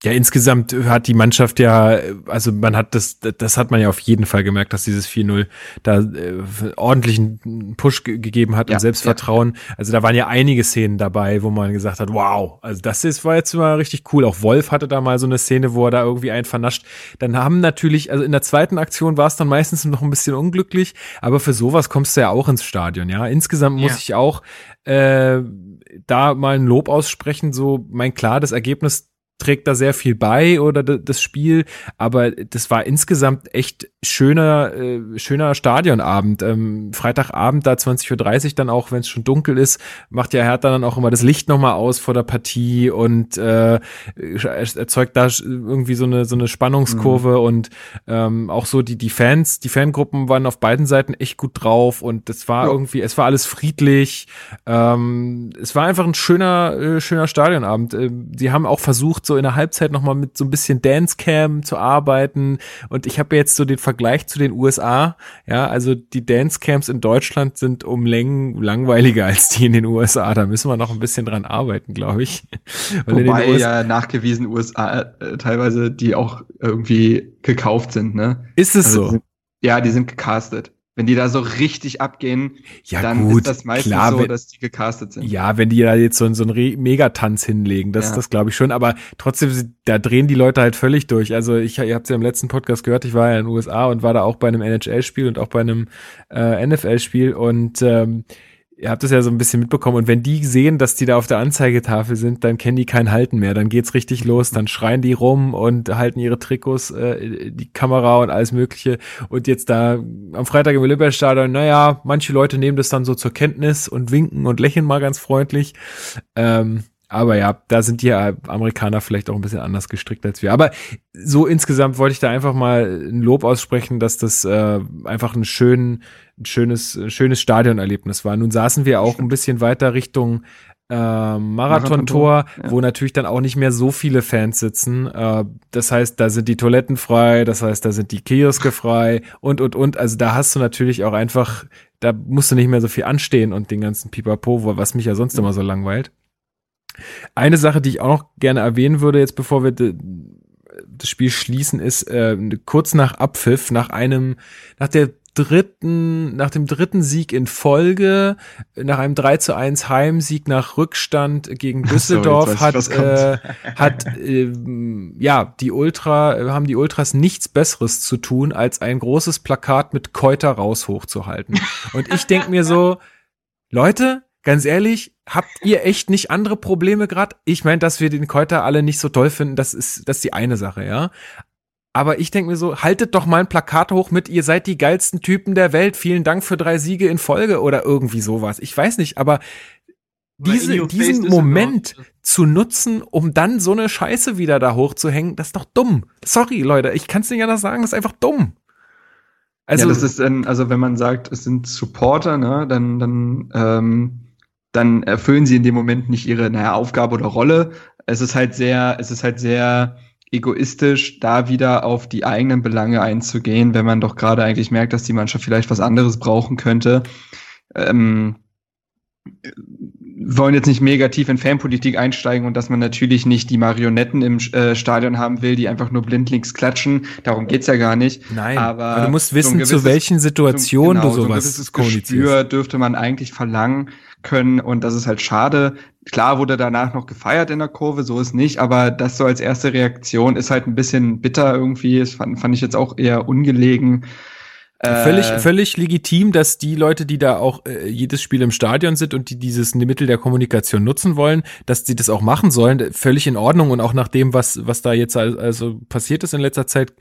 Ja, insgesamt hat die Mannschaft ja, also man hat das, das hat man ja auf jeden Fall gemerkt, dass dieses 4-0 da äh, ordentlichen Push gegeben hat ja, und Selbstvertrauen. Ja. Also da waren ja einige Szenen dabei, wo man gesagt hat, wow, also das ist, war jetzt mal richtig cool. Auch Wolf hatte da mal so eine Szene, wo er da irgendwie einen vernascht. Dann haben natürlich, also in der zweiten Aktion war es dann meistens noch ein bisschen unglücklich, aber für sowas kommst du ja auch ins Stadion, ja. Insgesamt muss ja. ich auch äh, da mal ein Lob aussprechen, so mein klar, das Ergebnis trägt da sehr viel bei oder das Spiel, aber das war insgesamt echt schöner, äh, schöner Stadionabend. Ähm, Freitagabend da 20.30 Uhr dann auch, wenn es schon dunkel ist, macht ja Hertha dann auch immer das Licht nochmal aus vor der Partie und äh, erzeugt da irgendwie so eine, so eine Spannungskurve mhm. und ähm, auch so die, die Fans, die Fangruppen waren auf beiden Seiten echt gut drauf und das war ja. irgendwie, es war alles friedlich. Ähm, es war einfach ein schöner, äh, schöner Stadionabend. Äh, sie haben auch versucht, versucht, so in der Halbzeit nochmal mit so ein bisschen Dancecam zu arbeiten. Und ich habe jetzt so den Vergleich zu den USA. Ja, also die Dancecams in Deutschland sind um Längen langweiliger als die in den USA. Da müssen wir noch ein bisschen dran arbeiten, glaube ich. Weil Wobei ja nachgewiesen USA äh, teilweise die auch irgendwie gekauft sind, ne? Ist es also so? Sind, ja, die sind gecastet. Wenn die da so richtig abgehen, ja, dann gut, ist das meistens klar, so, wenn, dass die gecastet sind. Ja, wenn die da jetzt so, so einen Megatanz hinlegen, das, ja. das glaube ich schon. Aber trotzdem, da drehen die Leute halt völlig durch. Also ich, ihr habt ja im letzten Podcast gehört, ich war ja in den USA und war da auch bei einem NHL-Spiel und auch bei einem äh, NFL-Spiel und ähm, ihr habt es ja so ein bisschen mitbekommen und wenn die sehen, dass die da auf der Anzeigetafel sind, dann kennen die kein Halten mehr. Dann geht's richtig los, dann schreien die rum und halten ihre Trikots, äh, die Kamera und alles Mögliche. Und jetzt da am Freitag im Olympiastadion, naja, manche Leute nehmen das dann so zur Kenntnis und winken und lächeln mal ganz freundlich. Ähm, aber ja, da sind die Amerikaner vielleicht auch ein bisschen anders gestrickt als wir. Aber so insgesamt wollte ich da einfach mal ein Lob aussprechen, dass das äh, einfach ein, schön, ein schönes, schönes Stadionerlebnis war. Nun saßen wir auch ein bisschen weiter Richtung äh, Marathontor, ja. wo natürlich dann auch nicht mehr so viele Fans sitzen. Äh, das heißt, da sind die Toiletten frei, das heißt, da sind die Kioske frei und, und, und. Also da hast du natürlich auch einfach, da musst du nicht mehr so viel anstehen und den ganzen Pipapo, was mich ja sonst immer so langweilt. Eine Sache, die ich auch noch gerne erwähnen würde, jetzt bevor wir das Spiel schließen, ist äh, kurz nach Abpfiff, nach einem, nach der dritten, nach dem dritten Sieg in Folge, nach einem 3 zu 1 Heimsieg nach Rückstand gegen Düsseldorf so, hat, äh, hat äh, ja, die Ultra, haben die Ultras nichts Besseres zu tun, als ein großes Plakat mit Keuter raus hochzuhalten. Und ich denk mir so, Leute, ganz ehrlich, habt ihr echt nicht andere Probleme gerade? Ich meine, dass wir den Keuter alle nicht so toll finden, das ist, das ist die eine Sache, ja. Aber ich denke mir so, haltet doch mal ein Plakat hoch mit, ihr seid die geilsten Typen der Welt, vielen Dank für drei Siege in Folge oder irgendwie sowas. Ich weiß nicht, aber diese, diesen Moment zu nutzen, um dann so eine Scheiße wieder da hochzuhängen, das ist doch dumm. Sorry, Leute, ich kann es nicht anders sagen, das ist einfach dumm. Also, ja, das ist dann, also wenn man sagt, es sind Supporter, ne, dann, dann ähm, dann erfüllen sie in dem Moment nicht ihre naja, Aufgabe oder Rolle. Es ist halt sehr, es ist halt sehr egoistisch, da wieder auf die eigenen Belange einzugehen, wenn man doch gerade eigentlich merkt, dass die Mannschaft vielleicht was anderes brauchen könnte. Ähm, wollen jetzt nicht negativ in Fanpolitik einsteigen und dass man natürlich nicht die Marionetten im äh, Stadion haben will, die einfach nur blindlings klatschen. Darum geht's ja gar nicht. Nein, aber, aber du musst wissen, so gewisses, zu welchen Situationen so, genau, du sowas so kommunizierst. dürfte man eigentlich verlangen können und das ist halt schade. Klar wurde danach noch gefeiert in der Kurve, so ist nicht, aber das so als erste Reaktion ist halt ein bisschen bitter irgendwie. Das fand, fand ich jetzt auch eher ungelegen. Völlig, äh, völlig legitim, dass die Leute, die da auch äh, jedes Spiel im Stadion sind und die dieses Mittel der Kommunikation nutzen wollen, dass sie das auch machen sollen, völlig in Ordnung und auch nach dem, was, was da jetzt also passiert ist in letzter Zeit,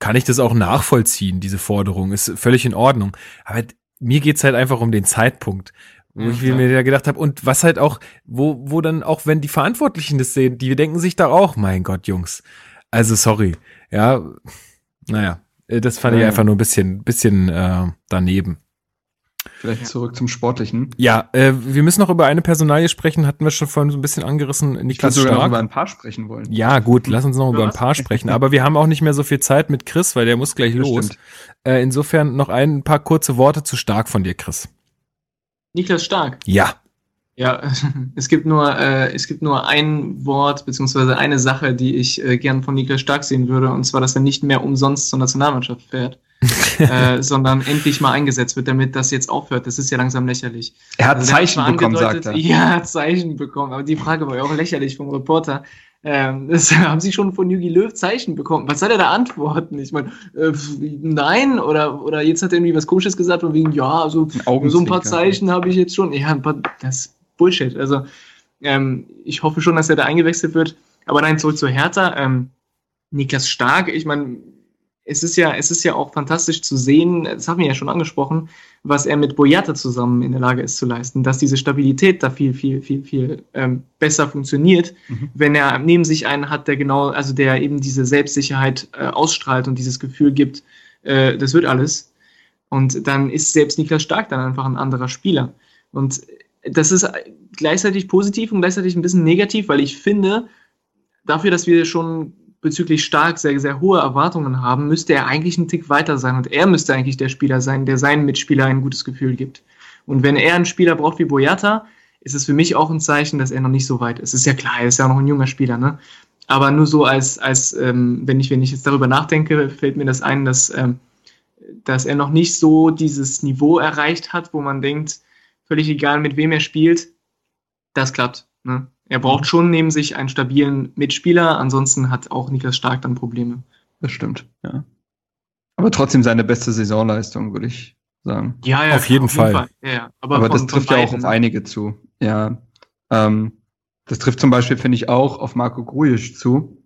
kann ich das auch nachvollziehen, diese Forderung, ist völlig in Ordnung. Aber mir geht's halt einfach um den Zeitpunkt, wo ich mir ja gedacht habe und was halt auch, wo, wo dann auch, wenn die Verantwortlichen das sehen, die denken sich da auch, mein Gott, Jungs, also sorry, ja, naja. Äh, das fand ja. ich einfach nur ein bisschen, bisschen äh, daneben. Vielleicht zurück zum Sportlichen. Ja, äh, wir müssen noch über eine Personalie sprechen, hatten wir schon vorhin so ein bisschen angerissen. Niklas ich Stark. über ein paar sprechen wollen. Ja, gut, lass uns noch über, über ein paar sprechen. Aber wir haben auch nicht mehr so viel Zeit mit Chris, weil der muss gleich das los. Äh, insofern noch ein paar kurze Worte zu Stark von dir, Chris. Niklas Stark. Ja. Ja, (laughs) es gibt nur, äh, es gibt nur ein Wort beziehungsweise eine Sache, die ich äh, gern von Niklas Stark sehen würde, und zwar, dass er nicht mehr umsonst zur Nationalmannschaft fährt, (laughs) äh, sondern endlich mal eingesetzt wird, damit das jetzt aufhört. Das ist ja langsam lächerlich. Er hat also, Zeichen bekommen, sagt er. (laughs) Ja, er hat Zeichen bekommen, aber die Frage war ja auch lächerlich vom Reporter. Ähm, (laughs) das haben Sie schon von Jürgen Löw Zeichen bekommen? Was soll er da antworten? Ich meine, äh, nein, oder, oder jetzt hat er irgendwie was Komisches gesagt, von wegen, ja, also, so ein paar Zeichen habe ich jetzt schon. Ja, ein paar, das Bullshit. Also ähm, ich hoffe schon, dass er da eingewechselt wird. Aber nein, zurück zu Hertha. Ähm, Niklas Stark, ich meine, es ist ja, es ist ja auch fantastisch zu sehen, das haben wir ja schon angesprochen, was er mit Boyata zusammen in der Lage ist zu leisten, dass diese Stabilität da viel, viel, viel, viel ähm, besser funktioniert, mhm. wenn er neben sich einen hat, der genau, also der eben diese Selbstsicherheit äh, ausstrahlt und dieses Gefühl gibt, äh, das wird alles. Und dann ist selbst Niklas Stark dann einfach ein anderer Spieler. Und das ist gleichzeitig positiv und gleichzeitig ein bisschen negativ, weil ich finde, dafür, dass wir schon bezüglich stark sehr, sehr hohe Erwartungen haben, müsste er eigentlich einen Tick weiter sein. Und er müsste eigentlich der Spieler sein, der seinen Mitspieler ein gutes Gefühl gibt. Und wenn er einen Spieler braucht wie Boyata, ist es für mich auch ein Zeichen, dass er noch nicht so weit ist. Ist ja klar, er ist ja noch ein junger Spieler, ne? Aber nur so als, als ähm, wenn, ich, wenn ich jetzt darüber nachdenke, fällt mir das ein, dass, ähm, dass er noch nicht so dieses Niveau erreicht hat, wo man denkt, völlig egal, mit wem er spielt, das klappt. Ne? Er braucht schon neben sich einen stabilen Mitspieler, ansonsten hat auch Niklas Stark dann Probleme. Das stimmt, ja. Aber trotzdem seine beste Saisonleistung, würde ich sagen. Ja, ja, auf jeden, auf Fall. jeden Fall. Ja, ja. Aber, Aber von, das trifft ja auch auf einige zu. Ja. Ähm, das trifft zum Beispiel, finde ich, auch auf Marco Grujic zu.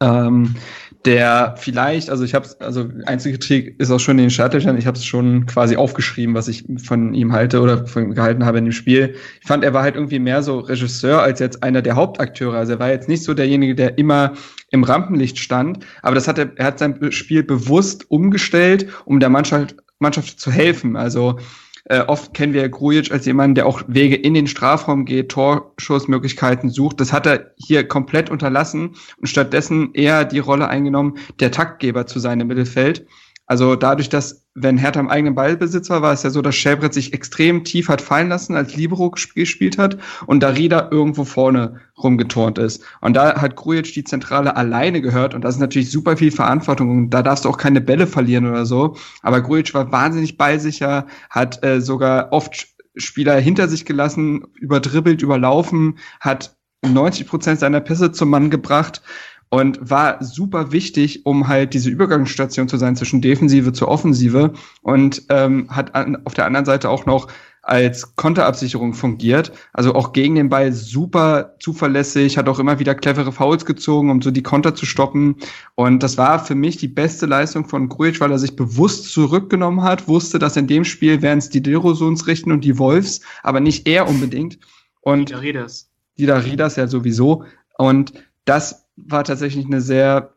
Ähm, der vielleicht, also ich habe also Einzelkritik ist auch schon in den Startlöchern, ich habe es schon quasi aufgeschrieben, was ich von ihm halte oder von ihm gehalten habe in dem Spiel. Ich fand, er war halt irgendwie mehr so Regisseur als jetzt einer der Hauptakteure. Also er war jetzt nicht so derjenige, der immer im Rampenlicht stand, aber das hat er, er hat sein Spiel bewusst umgestellt, um der Mannschaft, Mannschaft zu helfen. Also äh, oft kennen wir Grujic als jemanden, der auch Wege in den Strafraum geht, Torschussmöglichkeiten sucht. Das hat er hier komplett unterlassen und stattdessen eher die Rolle eingenommen, der Taktgeber zu sein im Mittelfeld. Also dadurch, dass, wenn Hertha im eigenen Ballbesitz war, war es ja so, dass Schäbret sich extrem tief hat fallen lassen, als Libero gespielt hat und Darida irgendwo vorne rumgeturnt ist. Und da hat Grujic die Zentrale alleine gehört und das ist natürlich super viel Verantwortung und da darfst du auch keine Bälle verlieren oder so. Aber Grujic war wahnsinnig ballsicher, hat äh, sogar oft Spieler hinter sich gelassen, überdribbelt, überlaufen, hat 90 Prozent seiner Pässe zum Mann gebracht und war super wichtig, um halt diese Übergangsstation zu sein zwischen Defensive zur Offensive und ähm, hat an, auf der anderen Seite auch noch als Konterabsicherung fungiert. Also auch gegen den Ball super zuverlässig, hat auch immer wieder clevere Fouls gezogen, um so die Konter zu stoppen. Und das war für mich die beste Leistung von Grujic, weil er sich bewusst zurückgenommen hat, wusste, dass in dem Spiel werden es die Dilrosons richten und die Wolfs, aber nicht er unbedingt. Und die Ridas. Die Ridas ja sowieso. Und das war tatsächlich eine sehr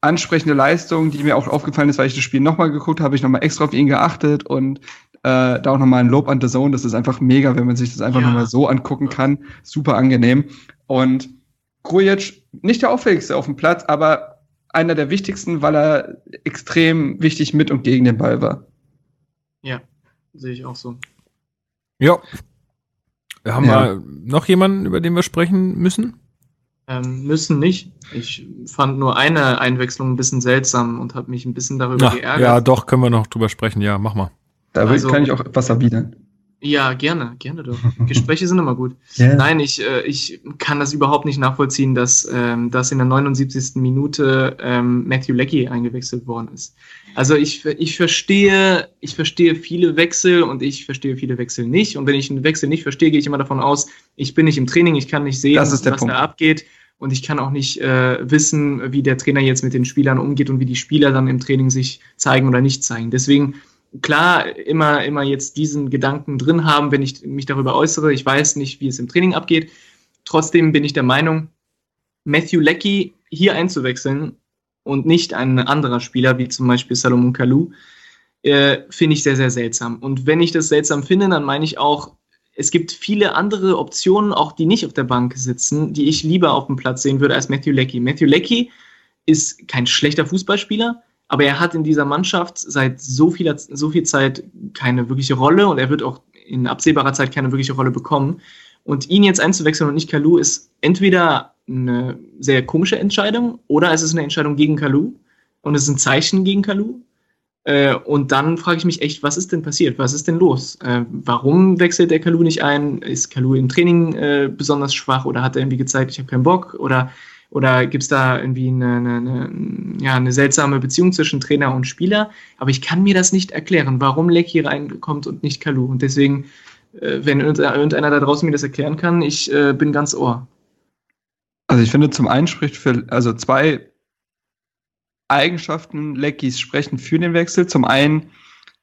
ansprechende Leistung, die mir auch aufgefallen ist, weil ich das Spiel nochmal geguckt habe, ich nochmal extra auf ihn geachtet und äh, da auch nochmal ein Lob an The Zone. Das ist einfach mega, wenn man sich das einfach ja. nochmal so angucken kann. Super angenehm. Und Grujic, nicht der auffälligste auf dem Platz, aber einer der wichtigsten, weil er extrem wichtig mit und gegen den Ball war. Ja, sehe ich auch so. Ja. Haben ja. wir noch jemanden, über den wir sprechen müssen? Ähm, müssen nicht. Ich fand nur eine Einwechslung ein bisschen seltsam und habe mich ein bisschen darüber Ach, geärgert. Ja, doch, können wir noch drüber sprechen. Ja, mach mal. Da also, kann ich auch was erwidern. Ja, gerne, gerne doch. (laughs) Gespräche sind immer gut. Yeah. Nein, ich, äh, ich kann das überhaupt nicht nachvollziehen, dass, ähm, dass in der 79. Minute ähm, Matthew Leckie eingewechselt worden ist. Also ich, ich verstehe, ich verstehe viele Wechsel und ich verstehe viele Wechsel nicht. Und wenn ich einen Wechsel nicht verstehe, gehe ich immer davon aus, ich bin nicht im Training, ich kann nicht sehen, was Punkt. da abgeht. Und ich kann auch nicht äh, wissen, wie der Trainer jetzt mit den Spielern umgeht und wie die Spieler dann im Training sich zeigen oder nicht zeigen. Deswegen klar immer, immer jetzt diesen Gedanken drin haben, wenn ich mich darüber äußere. Ich weiß nicht, wie es im Training abgeht. Trotzdem bin ich der Meinung, Matthew Leckie hier einzuwechseln und nicht ein anderer Spieler, wie zum Beispiel Salomon Kalou, äh, finde ich sehr, sehr seltsam. Und wenn ich das seltsam finde, dann meine ich auch, es gibt viele andere Optionen, auch die nicht auf der Bank sitzen, die ich lieber auf dem Platz sehen würde als Matthew Leckie. Matthew Leckie ist kein schlechter Fußballspieler, aber er hat in dieser Mannschaft seit so viel, so viel Zeit keine wirkliche Rolle und er wird auch in absehbarer Zeit keine wirkliche Rolle bekommen. Und ihn jetzt einzuwechseln und nicht Kalu ist entweder eine sehr komische Entscheidung oder es ist eine Entscheidung gegen Kalu und es ist ein Zeichen gegen Kalu. Äh, und dann frage ich mich echt, was ist denn passiert? Was ist denn los? Äh, warum wechselt der Kalu nicht ein? Ist Kalu im Training äh, besonders schwach oder hat er irgendwie gezeigt, ich habe keinen Bock? Oder oder gibt es da irgendwie eine, eine, eine, ja, eine seltsame Beziehung zwischen Trainer und Spieler? Aber ich kann mir das nicht erklären, warum Lecky reinkommt und nicht Kalu. Und deswegen, äh, wenn irgendeiner da draußen mir das erklären kann, ich äh, bin ganz ohr. Also ich finde, zum einen spricht für, also zwei Eigenschaften Leckys sprechen für den Wechsel. Zum einen,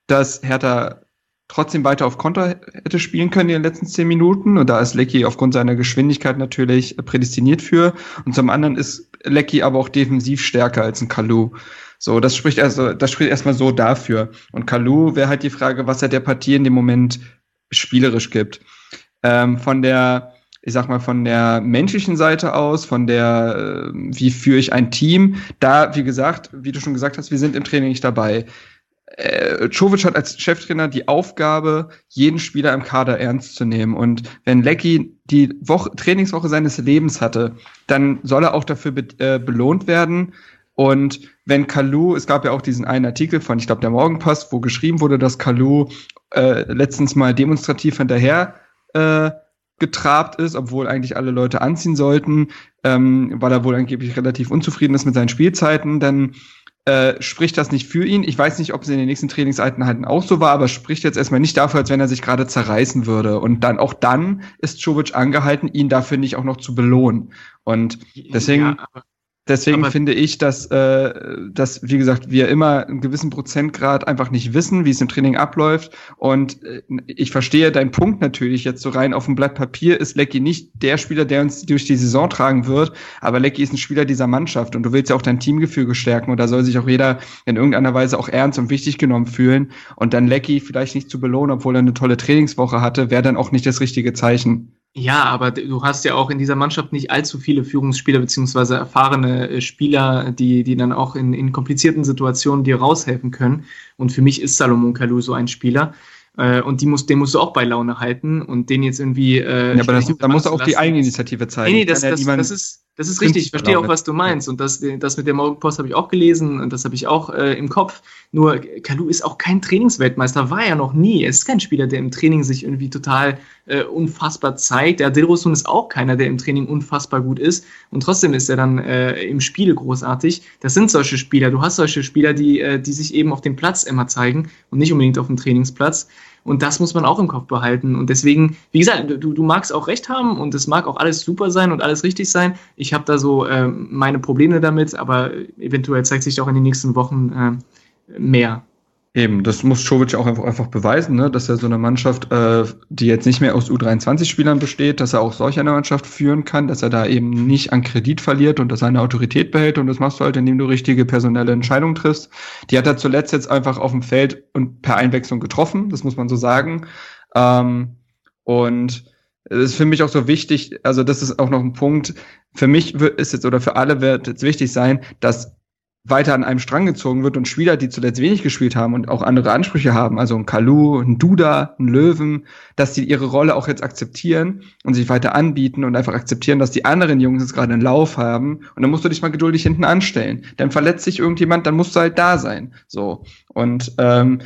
dass Hertha trotzdem weiter auf Konter hätte spielen können in den letzten zehn Minuten. Und da ist Lecky aufgrund seiner Geschwindigkeit natürlich prädestiniert für. Und zum anderen ist Lecky aber auch defensiv stärker als ein Kalu. So, das spricht also, das spricht erstmal so dafür. Und Kalu wäre halt die Frage, was er der Partie in dem Moment spielerisch gibt. Ähm, von der ich sag mal, von der menschlichen Seite aus, von der, äh, wie führe ich ein Team, da, wie gesagt, wie du schon gesagt hast, wir sind im Training nicht dabei. Äh, Czovic hat als Cheftrainer die Aufgabe, jeden Spieler im Kader ernst zu nehmen. Und wenn Lecky die Woche, Trainingswoche seines Lebens hatte, dann soll er auch dafür be äh, belohnt werden. Und wenn Kalu, es gab ja auch diesen einen Artikel von, ich glaube, der Morgenpost, wo geschrieben wurde, dass Kalu äh, letztens mal demonstrativ hinterher äh, getrabt ist, obwohl eigentlich alle Leute anziehen sollten, ähm, weil er wohl angeblich relativ unzufrieden ist mit seinen Spielzeiten, dann äh, spricht das nicht für ihn. Ich weiß nicht, ob es in den nächsten Trainingseinheiten auch so war, aber spricht jetzt erstmal nicht dafür, als wenn er sich gerade zerreißen würde. Und dann auch dann ist Czovic angehalten, ihn dafür nicht auch noch zu belohnen. Und deswegen. Ja, Deswegen Aber finde ich, dass, äh, dass, wie gesagt, wir immer einen gewissen Prozentgrad einfach nicht wissen, wie es im Training abläuft. Und äh, ich verstehe deinen Punkt natürlich jetzt so rein auf dem Blatt Papier ist Lecky nicht der Spieler, der uns durch die Saison tragen wird. Aber Lecky ist ein Spieler dieser Mannschaft und du willst ja auch dein Teamgefüge stärken und da soll sich auch jeder in irgendeiner Weise auch ernst und wichtig genommen fühlen. Und dann Lecky vielleicht nicht zu belohnen, obwohl er eine tolle Trainingswoche hatte, wäre dann auch nicht das richtige Zeichen. Ja, aber du hast ja auch in dieser Mannschaft nicht allzu viele Führungsspieler beziehungsweise erfahrene äh, Spieler, die, die dann auch in, in komplizierten Situationen dir raushelfen können. Und für mich ist Salomon Kalou so ein Spieler. Äh, und die muss, den musst du auch bei Laune halten und den jetzt irgendwie. Äh, ja, aber das, da muss auch die Eigeninitiative zeigen. Nee, nee, das, das, das, ist, das ist richtig, ich verstehe auch, was du meinst. Und das, das mit der Morgenpost habe ich auch gelesen und das habe ich auch äh, im Kopf. Nur Kalu ist auch kein Trainingsweltmeister, war er noch nie. Er ist kein Spieler, der im Training sich irgendwie total äh, unfassbar zeigt. Der Dilrosun ist auch keiner, der im Training unfassbar gut ist. Und trotzdem ist er dann äh, im Spiel großartig. Das sind solche Spieler. Du hast solche Spieler, die, äh, die sich eben auf dem Platz immer zeigen und nicht unbedingt auf dem Trainingsplatz. Und das muss man auch im Kopf behalten. Und deswegen, wie gesagt, du, du magst auch recht haben und es mag auch alles super sein und alles richtig sein. Ich habe da so äh, meine Probleme damit, aber eventuell zeigt sich auch in den nächsten Wochen äh, mehr. Eben, das muss Czovic auch einfach, einfach beweisen, ne? dass er so eine Mannschaft, äh, die jetzt nicht mehr aus U23-Spielern besteht, dass er auch solch eine Mannschaft führen kann, dass er da eben nicht an Kredit verliert und dass er eine Autorität behält. Und das machst du halt, indem du richtige personelle Entscheidungen triffst. Die hat er zuletzt jetzt einfach auf dem Feld und per Einwechslung getroffen, das muss man so sagen. Ähm, und es ist für mich auch so wichtig, also das ist auch noch ein Punkt, für mich ist jetzt oder für alle wird jetzt wichtig sein, dass weiter an einem Strang gezogen wird und Spieler, die zuletzt wenig gespielt haben und auch andere Ansprüche haben, also ein Kalu, ein Duda, ein Löwen, dass die ihre Rolle auch jetzt akzeptieren und sich weiter anbieten und einfach akzeptieren, dass die anderen Jungs jetzt gerade einen Lauf haben und dann musst du dich mal geduldig hinten anstellen. Dann verletzt sich irgendjemand, dann musst du halt da sein. So. Und ähm,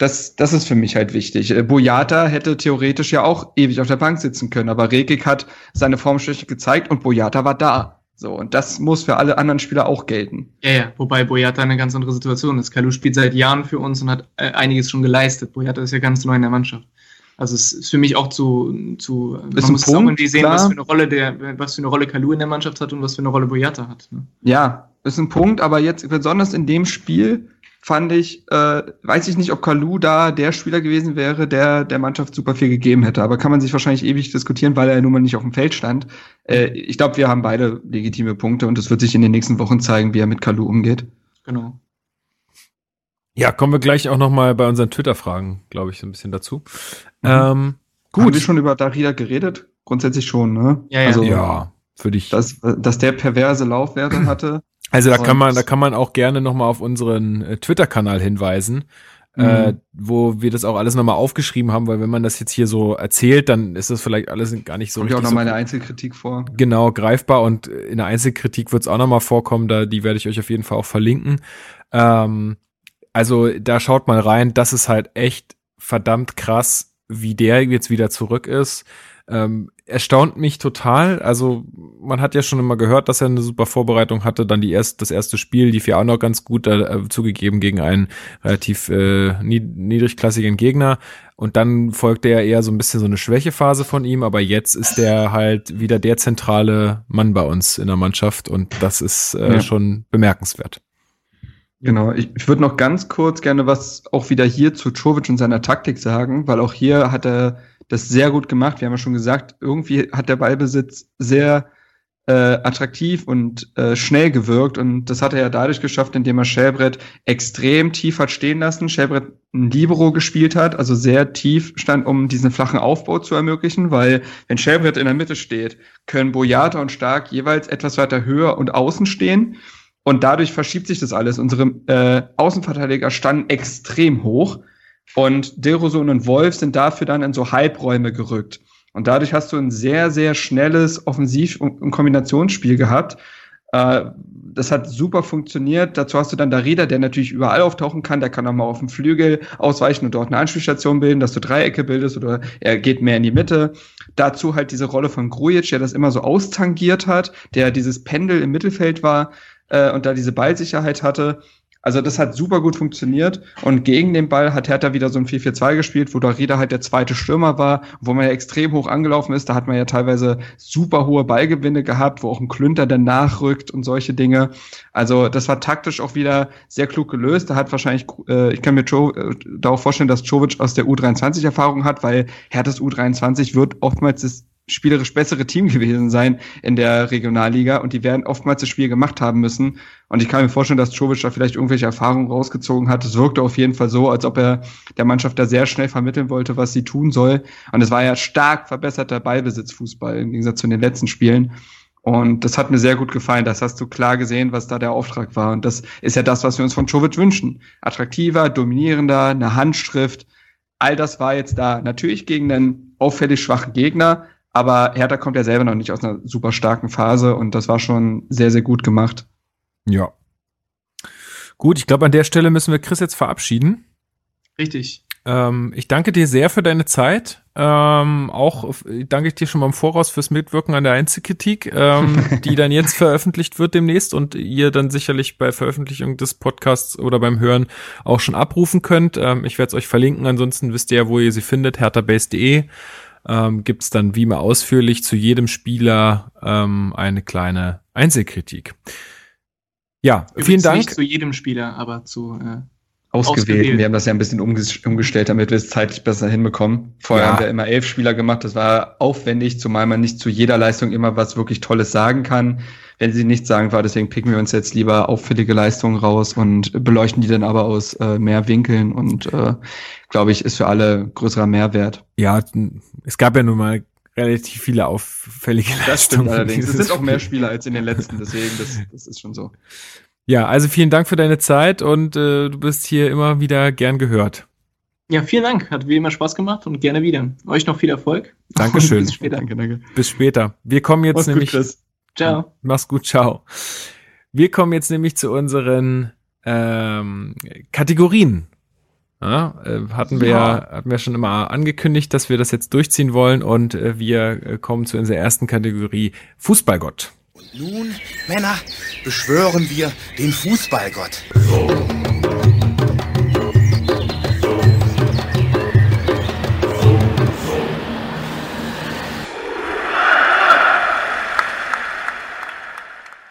das, das ist für mich halt wichtig. Äh, Boyata hätte theoretisch ja auch ewig auf der Bank sitzen können, aber Rekik hat seine Formschwäche gezeigt und Boyata war da. So, und das muss für alle anderen Spieler auch gelten. Ja, ja, wobei Boyata eine ganz andere Situation ist. Kalu spielt seit Jahren für uns und hat äh, einiges schon geleistet. Boyata ist ja ganz neu in der Mannschaft. Also es ist für mich auch zu, zu ist man muss Punkt, auch irgendwie sehen, was für eine Rolle der, was für eine Rolle Kalu in der Mannschaft hat und was für eine Rolle Boyata hat. Ne? Ja, ist ein Punkt, aber jetzt besonders in dem Spiel fand ich, äh, weiß ich nicht, ob Kalu da der Spieler gewesen wäre, der der Mannschaft super viel gegeben hätte. Aber kann man sich wahrscheinlich ewig diskutieren, weil er nun mal nicht auf dem Feld stand. Äh, ich glaube, wir haben beide legitime Punkte und es wird sich in den nächsten Wochen zeigen, wie er mit Kalu umgeht. Genau. Ja, kommen wir gleich auch noch mal bei unseren Twitter-Fragen, glaube ich, so ein bisschen dazu. Mhm. Ähm, gut. Haben wir schon über Darida geredet? Grundsätzlich schon, ne? Ja, ja. Also, ja für dich. Dass, dass der perverse Laufwerte hatte. Also da kann man, da kann man auch gerne nochmal auf unseren äh, Twitter-Kanal hinweisen, äh, mhm. äh, wo wir das auch alles nochmal aufgeschrieben haben, weil wenn man das jetzt hier so erzählt, dann ist das vielleicht alles gar nicht so Kommt richtig. auch nochmal so, eine Einzelkritik vor. Genau, greifbar und in der Einzelkritik wird es auch nochmal vorkommen, da die werde ich euch auf jeden Fall auch verlinken. Ähm, also da schaut mal rein, das ist halt echt verdammt krass, wie der jetzt wieder zurück ist. Ähm, erstaunt mich total. Also man hat ja schon immer gehört, dass er eine super Vorbereitung hatte. Dann die erst, das erste Spiel lief ja auch noch ganz gut äh, zugegeben gegen einen relativ äh, niedrigklassigen Gegner. Und dann folgte ja eher so ein bisschen so eine Schwächephase von ihm. Aber jetzt ist der halt wieder der zentrale Mann bei uns in der Mannschaft. Und das ist äh, ja. schon bemerkenswert. Genau, ich, ich würde noch ganz kurz gerne was auch wieder hier zu Czovic und seiner Taktik sagen, weil auch hier hat er das sehr gut gemacht. Wir haben ja schon gesagt, irgendwie hat der Ballbesitz sehr äh, attraktiv und äh, schnell gewirkt. Und das hat er ja dadurch geschafft, indem er Schellbrett extrem tief hat stehen lassen. Schellbrett ein Libero gespielt hat, also sehr tief stand, um diesen flachen Aufbau zu ermöglichen, weil wenn Schellbrett in der Mitte steht, können Boyata und Stark jeweils etwas weiter höher und außen stehen. Und dadurch verschiebt sich das alles. Unsere äh, Außenverteidiger standen extrem hoch und Dilrosun und Wolf sind dafür dann in so Halbräume gerückt. Und dadurch hast du ein sehr, sehr schnelles Offensiv- und Kombinationsspiel gehabt. Äh, das hat super funktioniert. Dazu hast du dann Darida, der natürlich überall auftauchen kann. Der kann auch mal auf dem Flügel ausweichen und dort eine Anspielstation bilden, dass du Dreiecke bildest oder er geht mehr in die Mitte. Dazu halt diese Rolle von Grujic, der das immer so austangiert hat, der dieses Pendel im Mittelfeld war äh, und da diese Ballsicherheit hatte. Also das hat super gut funktioniert und gegen den Ball hat Hertha wieder so ein 4-4-2 gespielt, wo Darida halt der zweite Stürmer war, wo man ja extrem hoch angelaufen ist. Da hat man ja teilweise super hohe Ballgewinne gehabt, wo auch ein Klünter dann nachrückt und solche Dinge. Also das war taktisch auch wieder sehr klug gelöst. Da hat wahrscheinlich, äh, ich kann mir jo äh, darauf vorstellen, dass Jovic aus der U23 Erfahrung hat, weil Herthas U23 wird oftmals das spielerisch bessere Team gewesen sein in der Regionalliga und die werden oftmals das Spiel gemacht haben müssen. Und ich kann mir vorstellen, dass Czovic da vielleicht irgendwelche Erfahrungen rausgezogen hat. Es wirkte auf jeden Fall so, als ob er der Mannschaft da sehr schnell vermitteln wollte, was sie tun soll. Und es war ja stark verbesserter Ballbesitzfußball im Gegensatz zu den letzten Spielen. Und das hat mir sehr gut gefallen. Das hast du klar gesehen, was da der Auftrag war. Und das ist ja das, was wir uns von Czovic wünschen. Attraktiver, dominierender, eine Handschrift. All das war jetzt da. Natürlich gegen einen auffällig schwachen Gegner, aber Hertha kommt ja selber noch nicht aus einer super starken Phase und das war schon sehr, sehr gut gemacht. Ja. Gut, ich glaube, an der Stelle müssen wir Chris jetzt verabschieden. Richtig. Ähm, ich danke dir sehr für deine Zeit. Ähm, auch danke ich dir schon mal im Voraus fürs Mitwirken an der Einzelkritik, ähm, (laughs) die dann jetzt veröffentlicht wird demnächst und ihr dann sicherlich bei Veröffentlichung des Podcasts oder beim Hören auch schon abrufen könnt. Ähm, ich werde es euch verlinken, ansonsten wisst ihr ja, wo ihr sie findet, herterbase.de ähm, gibt es dann wie immer ausführlich zu jedem Spieler ähm, eine kleine Einzelkritik. Ja, Übrigens vielen Dank. Nicht zu jedem Spieler, aber zu äh, ausgewählt. ausgewählt. Wir haben das ja ein bisschen umgestellt, damit wir es zeitlich besser hinbekommen. Vorher ja. haben wir immer elf Spieler gemacht. Das war aufwendig, zumal man nicht zu jeder Leistung immer was wirklich Tolles sagen kann wenn sie nichts sagen war. Deswegen picken wir uns jetzt lieber auffällige Leistungen raus und beleuchten die dann aber aus äh, mehr Winkeln und äh, glaube ich, ist für alle größerer Mehrwert. Ja, es gab ja nun mal relativ viele auffällige das Leistungen. Stimmt allerdings. Es sind auch mehr Spieler als in den letzten, deswegen, das, das ist schon so. Ja, also vielen Dank für deine Zeit und äh, du bist hier immer wieder gern gehört. Ja, vielen Dank. Hat wie immer Spaß gemacht und gerne wieder. Euch noch viel Erfolg. (laughs) Dankeschön. Bis später. Danke, danke. Bis später. Wir kommen jetzt Mach's nämlich. Gut, Ciao. Mach's gut, ciao. Wir kommen jetzt nämlich zu unseren ähm, Kategorien. Ja, äh, hatten wir ja. hatten wir schon immer angekündigt, dass wir das jetzt durchziehen wollen und äh, wir äh, kommen zu unserer ersten Kategorie Fußballgott. Nun, Männer, beschwören wir den Fußballgott.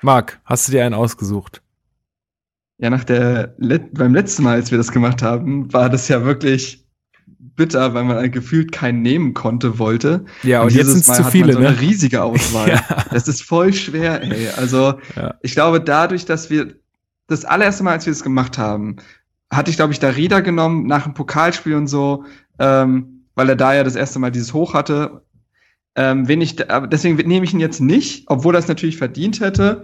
Marc, hast du dir einen ausgesucht? Ja, nach der beim letzten Mal, als wir das gemacht haben, war das ja wirklich bitter, weil man gefühlt keinen nehmen konnte, wollte. Ja, und, und jetzt sind es zu viele, so eine ne? riesige (laughs) Auswahl. ja. Das ist voll schwer, ey. Also, ja. ich glaube, dadurch, dass wir das allererste Mal, als wir das gemacht haben, hatte ich, glaube ich, da Rieder genommen nach dem Pokalspiel und so, ähm, weil er da ja das erste Mal dieses Hoch hatte. Ähm, wen ich, deswegen nehme ich ihn jetzt nicht, obwohl er es natürlich verdient hätte.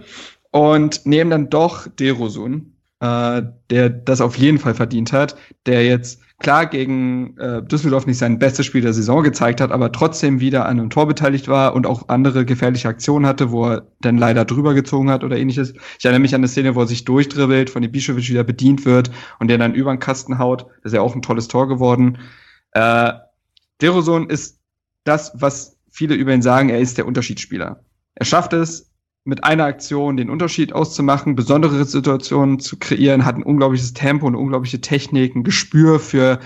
Und nehme dann doch Derosun, äh, der das auf jeden Fall verdient hat, der jetzt klar gegen äh, Düsseldorf nicht sein bestes Spiel der Saison gezeigt hat, aber trotzdem wieder an einem Tor beteiligt war und auch andere gefährliche Aktionen hatte, wo er dann leider drüber gezogen hat oder ähnliches. Ich erinnere mich an eine Szene, wo er sich durchdribbelt, von Ibišević wieder bedient wird und der dann über den Kasten haut. Das ist ja auch ein tolles Tor geworden. Äh, Derosun ist das, was viele über ihn sagen, er ist der Unterschiedsspieler. Er schafft es, mit einer Aktion den Unterschied auszumachen, besondere Situationen zu kreieren, hat ein unglaubliches Tempo, eine unglaubliche Technik, ein Gespür für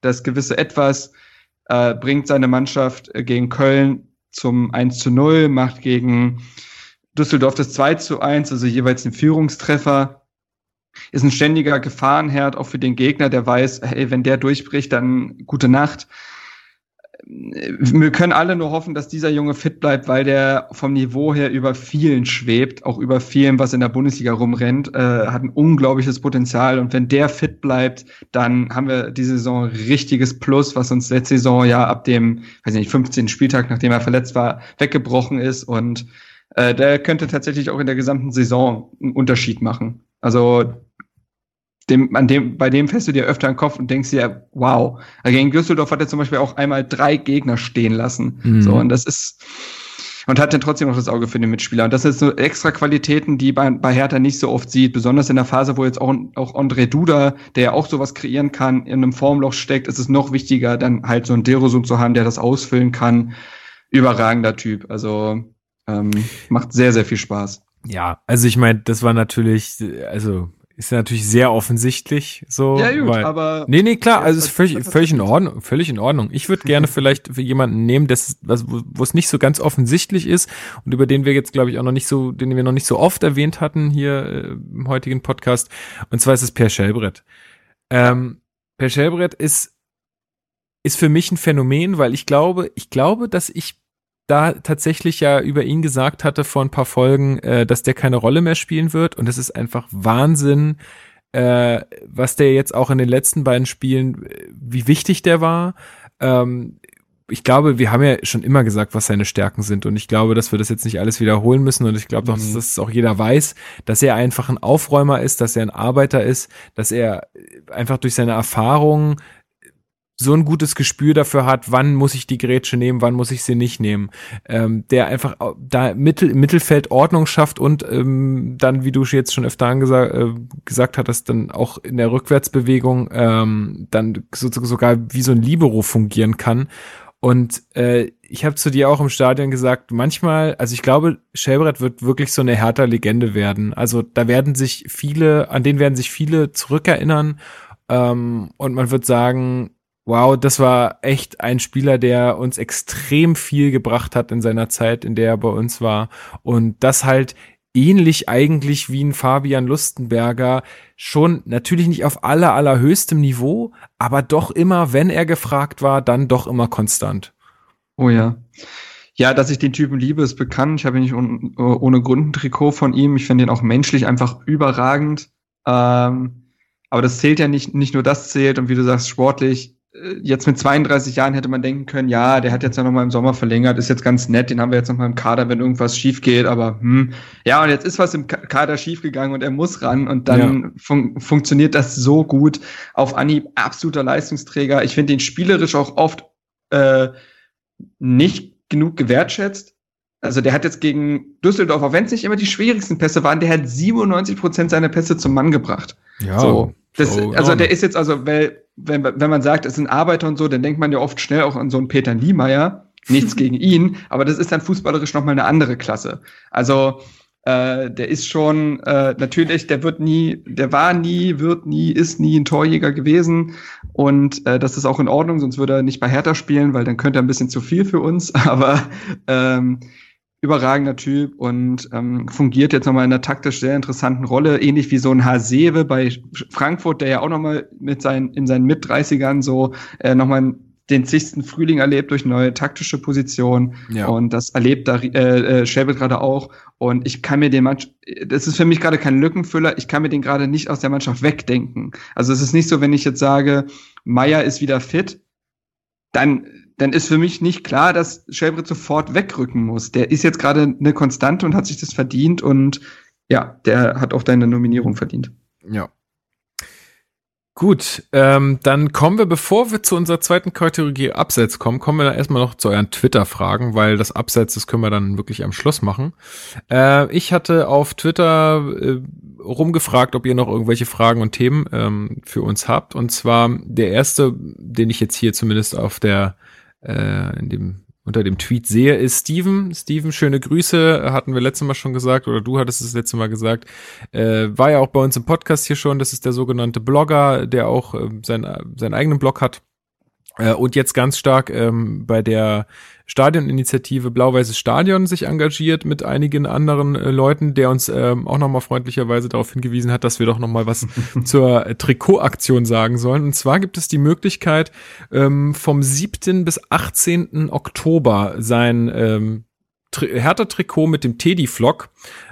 das gewisse Etwas, äh, bringt seine Mannschaft äh, gegen Köln zum 1 zu 0, macht gegen Düsseldorf das 2 zu 1, also jeweils einen Führungstreffer, ist ein ständiger Gefahrenherd auch für den Gegner, der weiß, hey, wenn der durchbricht, dann gute Nacht wir können alle nur hoffen, dass dieser Junge fit bleibt, weil der vom Niveau her über vielen schwebt, auch über vielen, was in der Bundesliga rumrennt, äh, hat ein unglaubliches Potenzial. Und wenn der fit bleibt, dann haben wir diese Saison richtiges Plus, was uns letzte Saison ja ab dem, weiß nicht, 15. Spieltag, nachdem er verletzt war, weggebrochen ist. Und äh, der könnte tatsächlich auch in der gesamten Saison einen Unterschied machen. Also dem, an dem, bei dem fährst du dir öfter den Kopf und denkst dir, wow. Also gegen Düsseldorf hat er zum Beispiel auch einmal drei Gegner stehen lassen. Mhm. So, und das ist, und hat dann trotzdem noch das Auge für den Mitspieler. Und das sind so extra Qualitäten, die bei, bei Hertha nicht so oft sieht. Besonders in der Phase, wo jetzt auch, auch André Duda, der ja auch sowas kreieren kann, in einem Formloch steckt, ist es noch wichtiger, dann halt so einen Derosum zu haben, der das ausfüllen kann. Überragender Typ. Also ähm, macht sehr, sehr viel Spaß. Ja, also ich meine, das war natürlich, also ist natürlich sehr offensichtlich so. Ja, gut, weil, aber. Nee, nee, klar, also ist völlig, völlig in Ordnung, völlig in Ordnung. Ich würde gerne (laughs) vielleicht für jemanden nehmen, das, was, wo es nicht so ganz offensichtlich ist und über den wir jetzt, glaube ich, auch noch nicht so, den wir noch nicht so oft erwähnt hatten hier äh, im heutigen Podcast. Und zwar ist es Per Schellbrett. Ähm, per Schellbrett ist, ist für mich ein Phänomen, weil ich glaube, ich glaube, dass ich da tatsächlich ja über ihn gesagt hatte vor ein paar Folgen, äh, dass der keine Rolle mehr spielen wird. Und es ist einfach Wahnsinn, äh, was der jetzt auch in den letzten beiden Spielen, äh, wie wichtig der war. Ähm, ich glaube, wir haben ja schon immer gesagt, was seine Stärken sind. Und ich glaube, dass wir das jetzt nicht alles wiederholen müssen. Und ich glaube doch, mhm. dass das auch jeder weiß, dass er einfach ein Aufräumer ist, dass er ein Arbeiter ist, dass er einfach durch seine Erfahrungen so ein gutes Gespür dafür hat, wann muss ich die Grätsche nehmen, wann muss ich sie nicht nehmen, ähm, der einfach da Mittel, Mittelfeld Ordnung schafft und ähm, dann, wie du jetzt schon öfter angesa äh, gesagt hattest, dann auch in der Rückwärtsbewegung ähm, dann so, sogar wie so ein Libero fungieren kann. Und äh, ich habe zu dir auch im Stadion gesagt, manchmal, also ich glaube, Shelbrett wird wirklich so eine härter Legende werden. Also da werden sich viele, an den werden sich viele zurückerinnern. Ähm, und man wird sagen, wow, das war echt ein Spieler, der uns extrem viel gebracht hat in seiner Zeit, in der er bei uns war. Und das halt ähnlich eigentlich wie ein Fabian Lustenberger, schon natürlich nicht auf aller, allerhöchstem Niveau, aber doch immer, wenn er gefragt war, dann doch immer konstant. Oh ja. Ja, dass ich den Typen liebe, ist bekannt. Ich habe nicht ohne Grund ein Trikot von ihm. Ich finde ihn auch menschlich einfach überragend. Ähm, aber das zählt ja nicht, nicht nur das zählt und wie du sagst, sportlich äh, jetzt mit 32 Jahren hätte man denken können, ja, der hat jetzt ja noch mal im Sommer verlängert, ist jetzt ganz nett, den haben wir jetzt noch mal im Kader, wenn irgendwas schief geht, aber hm, ja, und jetzt ist was im Kader schief gegangen und er muss ran und dann ja. fun funktioniert das so gut auf Anhieb, absoluter Leistungsträger. Ich finde ihn spielerisch auch oft äh, nicht genug gewertschätzt. Also der hat jetzt gegen Düsseldorf, auch wenn es nicht immer die schwierigsten Pässe waren, der hat 97 Prozent seiner Pässe zum Mann gebracht. Ja. So. Das, also der ist jetzt also, weil wenn, wenn man sagt, es sind Arbeiter und so, dann denkt man ja oft schnell auch an so einen Peter Niemeyer. Nichts (laughs) gegen ihn, aber das ist dann fußballerisch nochmal eine andere Klasse. Also äh, der ist schon äh, natürlich, der wird nie, der war nie, wird nie, ist nie ein Torjäger gewesen und äh, das ist auch in Ordnung, sonst würde er nicht bei Hertha spielen, weil dann könnte er ein bisschen zu viel für uns. (laughs) Aber ähm, überragender Typ und ähm, fungiert jetzt nochmal in einer taktisch sehr interessanten Rolle, ähnlich wie so ein Hasebe bei Frankfurt, der ja auch nochmal mit seinen, in seinen Mit-30ern so äh, nochmal den zigsten Frühling erlebt durch neue taktische Positionen. Ja. Und das erlebt da äh, äh, Shelby gerade auch. Und ich kann mir den Mannschaft, das ist für mich gerade kein Lückenfüller, ich kann mir den gerade nicht aus der Mannschaft wegdenken. Also es ist nicht so, wenn ich jetzt sage, Meier ist wieder fit, dann dann ist für mich nicht klar, dass Shelbrett sofort wegrücken muss. Der ist jetzt gerade eine Konstante und hat sich das verdient und ja, der hat auch deine Nominierung verdient. Ja. Gut, ähm, dann kommen wir, bevor wir zu unserer zweiten Kategorie Abseits kommen, kommen wir dann erstmal noch zu euren Twitter-Fragen, weil das Abseits, das können wir dann wirklich am Schluss machen. Äh, ich hatte auf Twitter äh, rumgefragt, ob ihr noch irgendwelche Fragen und Themen ähm, für uns habt. Und zwar der erste, den ich jetzt hier zumindest auf der äh, in dem unter dem Tweet sehe, ist Steven. Steven, schöne Grüße, hatten wir letztes Mal schon gesagt, oder du hattest es letzte Mal gesagt. Äh, war ja auch bei uns im Podcast hier schon, das ist der sogenannte Blogger, der auch äh, sein, seinen eigenen Blog hat. Äh, und jetzt ganz stark ähm, bei der Stadioninitiative Blau-Weißes Stadion sich engagiert mit einigen anderen äh, Leuten, der uns ähm, auch nochmal freundlicherweise darauf hingewiesen hat, dass wir doch nochmal was (laughs) zur äh, Trikotaktion sagen sollen. Und zwar gibt es die Möglichkeit, ähm, vom 7. bis 18. Oktober sein ähm, Hertha-Trikot mit dem Teddy-Flock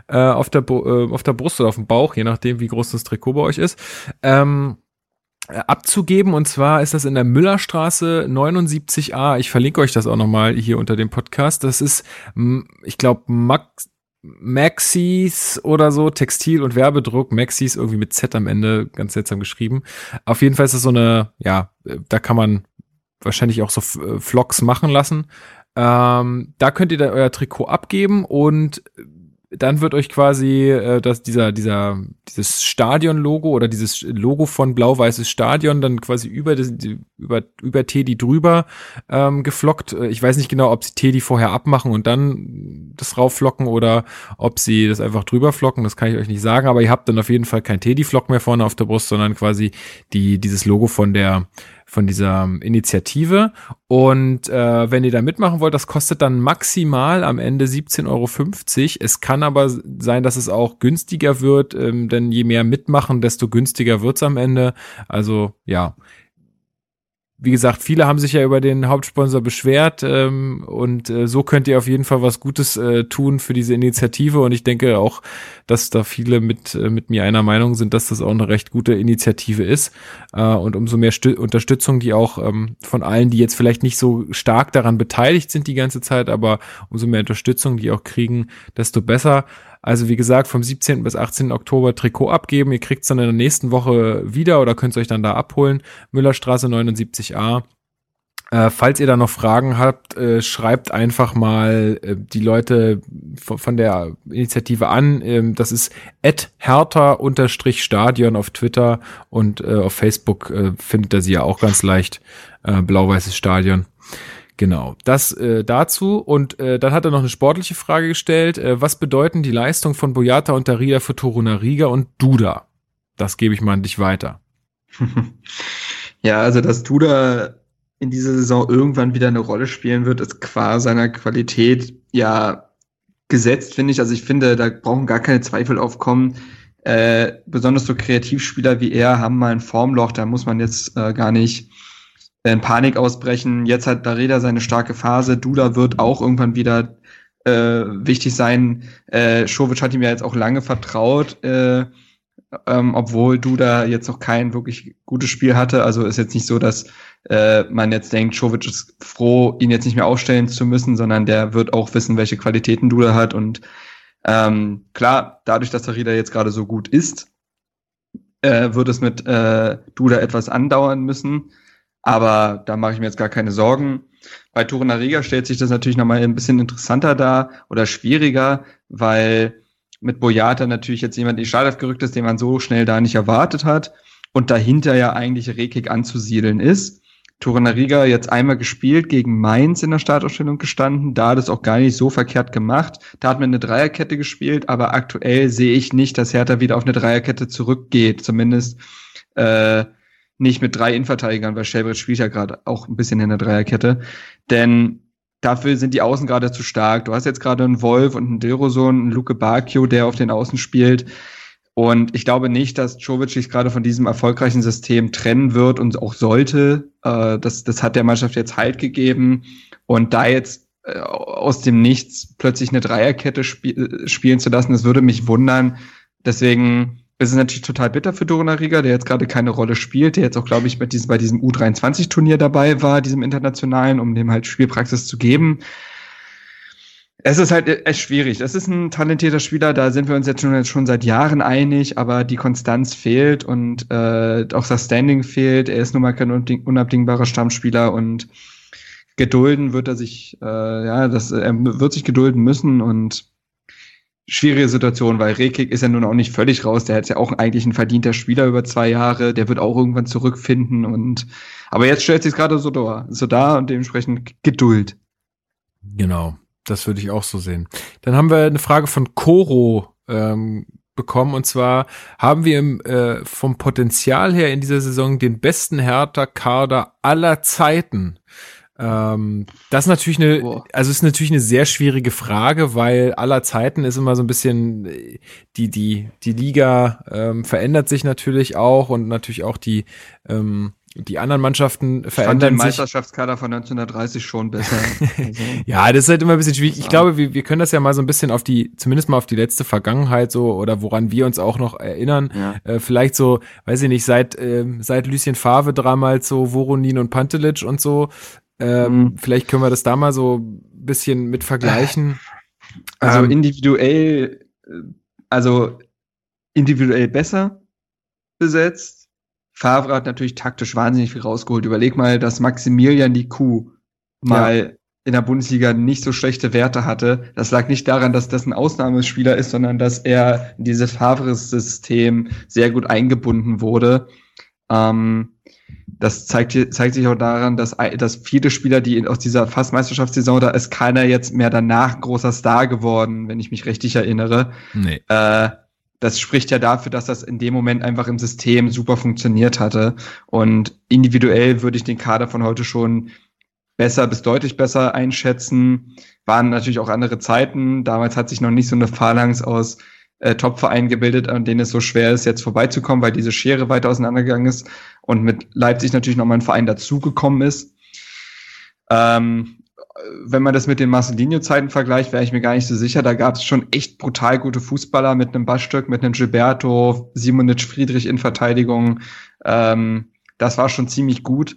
äh, auf, der, äh, auf der Brust oder auf dem Bauch, je nachdem, wie groß das Trikot bei euch ist, ähm, äh, abzugeben. Und zwar ist das in der Müllerstraße 79a. Ich verlinke euch das auch nochmal hier unter dem Podcast. Das ist, ich glaube, Max. Maxis oder so, Textil- und Werbedruck, Maxis irgendwie mit Z am Ende, ganz seltsam geschrieben. Auf jeden Fall ist das so eine, ja, da kann man wahrscheinlich auch so Vlogs machen lassen. Ähm, da könnt ihr da euer Trikot abgeben und dann wird euch quasi äh, das, dieser, dieser, dieses Stadion-Logo oder dieses Logo von blau-weißes Stadion dann quasi über, das, über, über Teddy drüber ähm, geflockt. Äh, ich weiß nicht genau, ob sie Teddy vorher abmachen und dann das raufflocken oder ob sie das einfach drüber flocken. Das kann ich euch nicht sagen, aber ihr habt dann auf jeden Fall kein Teddy-Flock mehr vorne auf der Brust, sondern quasi die, dieses Logo von der, von dieser Initiative. Und äh, wenn ihr da mitmachen wollt, das kostet dann maximal am Ende 17,50 Euro. Es kann aber sein, dass es auch günstiger wird, ähm, denn je mehr mitmachen, desto günstiger wird's am Ende. Also ja, wie gesagt, viele haben sich ja über den Hauptsponsor beschwert ähm, und äh, so könnt ihr auf jeden Fall was Gutes äh, tun für diese Initiative und ich denke auch, dass da viele mit, äh, mit mir einer Meinung sind, dass das auch eine recht gute Initiative ist äh, und umso mehr Stü Unterstützung, die auch ähm, von allen, die jetzt vielleicht nicht so stark daran beteiligt sind die ganze Zeit, aber umso mehr Unterstützung, die auch kriegen, desto besser. Also wie gesagt, vom 17. bis 18. Oktober Trikot abgeben. Ihr kriegt es dann in der nächsten Woche wieder oder könnt es euch dann da abholen. Müllerstraße 79a. Äh, falls ihr da noch Fragen habt, äh, schreibt einfach mal äh, die Leute von, von der Initiative an. Ähm, das ist hertha-stadion auf Twitter und äh, auf Facebook äh, findet ihr sie ja auch ganz leicht. Äh, Blau-weißes Stadion. Genau, das äh, dazu. Und äh, dann hat er noch eine sportliche Frage gestellt. Äh, was bedeuten die Leistungen von Boyata und Daria für Torunariga und Duda? Das gebe ich mal an dich weiter. (laughs) ja, also dass Duda in dieser Saison irgendwann wieder eine Rolle spielen wird, ist qua seiner Qualität ja gesetzt, finde ich. Also ich finde, da brauchen gar keine Zweifel aufkommen. Äh, besonders so Kreativspieler wie er haben mal ein Formloch, da muss man jetzt äh, gar nicht in Panik ausbrechen. Jetzt hat Dareda seine starke Phase. Duda wird auch irgendwann wieder äh, wichtig sein. Äh, Schovic hat ihm ja jetzt auch lange vertraut, äh, ähm, obwohl Duda jetzt noch kein wirklich gutes Spiel hatte. Also ist jetzt nicht so, dass äh, man jetzt denkt, Schovic ist froh, ihn jetzt nicht mehr aufstellen zu müssen, sondern der wird auch wissen, welche Qualitäten Duda hat. Und ähm, klar, dadurch, dass Darida jetzt gerade so gut ist, äh, wird es mit äh, Duda etwas andauern müssen. Aber da mache ich mir jetzt gar keine Sorgen. Bei Torunariga stellt sich das natürlich nochmal ein bisschen interessanter dar oder schwieriger, weil mit Boyata natürlich jetzt jemand in die Startelf gerückt ist, den man so schnell da nicht erwartet hat und dahinter ja eigentlich Rekik anzusiedeln ist. Torunariga jetzt einmal gespielt, gegen Mainz in der Startausstellung gestanden, da hat es auch gar nicht so verkehrt gemacht. Da hat man eine Dreierkette gespielt, aber aktuell sehe ich nicht, dass Hertha wieder auf eine Dreierkette zurückgeht, zumindest äh, nicht mit drei Innenverteidigern, weil Shelbridge spielt ja gerade auch ein bisschen in der Dreierkette. Denn dafür sind die Außen gerade zu stark. Du hast jetzt gerade einen Wolf und einen Dilroson, einen Luke Bacchio, der auf den Außen spielt. Und ich glaube nicht, dass Jovic sich gerade von diesem erfolgreichen System trennen wird und auch sollte. Äh, das, das hat der Mannschaft jetzt Halt gegeben. Und da jetzt äh, aus dem Nichts plötzlich eine Dreierkette spiel spielen zu lassen, das würde mich wundern. Deswegen es ist natürlich total bitter für Riga, der jetzt gerade keine Rolle spielt, der jetzt auch, glaube ich, bei diesem, bei diesem U23-Turnier dabei war, diesem internationalen, um dem halt Spielpraxis zu geben. Es ist halt echt schwierig. Es ist ein talentierter Spieler, da sind wir uns jetzt schon, schon seit Jahren einig, aber die Konstanz fehlt und äh, auch das Standing fehlt. Er ist nun mal kein unabdingbarer Stammspieler und gedulden wird er sich, äh, ja, das, er wird sich gedulden müssen und schwierige Situation, weil Rekik ist ja nun auch nicht völlig raus. Der ist ja auch eigentlich ein verdienter Spieler über zwei Jahre. Der wird auch irgendwann zurückfinden und, aber jetzt stellt sich gerade so da, so da und dementsprechend Geduld. Genau. Das würde ich auch so sehen. Dann haben wir eine Frage von Koro ähm, bekommen. Und zwar haben wir im, äh, vom Potenzial her in dieser Saison den besten Hertha-Kader aller Zeiten. Ähm, das ist natürlich eine, Boah. also ist natürlich eine sehr schwierige Frage, weil aller Zeiten ist immer so ein bisschen die die die Liga ähm, verändert sich natürlich auch und natürlich auch die ähm, die anderen Mannschaften verändern ich fand den Meisterschaftskader von 1930 schon besser. also. (laughs) ja, das ist halt immer ein bisschen schwierig. Ich glaube, wir, wir können das ja mal so ein bisschen auf die, zumindest mal auf die letzte Vergangenheit so oder woran wir uns auch noch erinnern. Ja. Äh, vielleicht so, weiß ich nicht, seit äh, seit Lucien Favre damals so Voronin und Pantelic und so. Ähm, mhm. Vielleicht können wir das da mal so ein bisschen mit vergleichen. Also ähm, individuell, äh, also individuell besser besetzt Favre hat natürlich taktisch wahnsinnig viel rausgeholt. Überleg mal, dass Maximilian die Kuh mal ja. in der Bundesliga nicht so schlechte Werte hatte. Das lag nicht daran, dass das ein Ausnahmespieler ist, sondern dass er in dieses Favre-System sehr gut eingebunden wurde. Ähm, das zeigt, zeigt sich auch daran, dass, dass viele Spieler, die aus dieser Fastmeisterschaftssaison, da ist keiner jetzt mehr danach großer Star geworden, wenn ich mich richtig erinnere. Nee. Äh, das spricht ja dafür, dass das in dem Moment einfach im System super funktioniert hatte. Und individuell würde ich den Kader von heute schon besser bis deutlich besser einschätzen. Waren natürlich auch andere Zeiten. Damals hat sich noch nicht so eine Phalanx aus äh, Top-Vereinen gebildet, an denen es so schwer ist, jetzt vorbeizukommen, weil diese Schere weiter auseinandergegangen ist und mit Leipzig natürlich nochmal ein Verein dazugekommen ist. Ähm, wenn man das mit den Marcelinho-Zeiten vergleicht, wäre ich mir gar nicht so sicher. Da gab es schon echt brutal gute Fußballer mit einem Baststück, mit einem Gilberto, Simonic, Friedrich in Verteidigung. Ähm, das war schon ziemlich gut.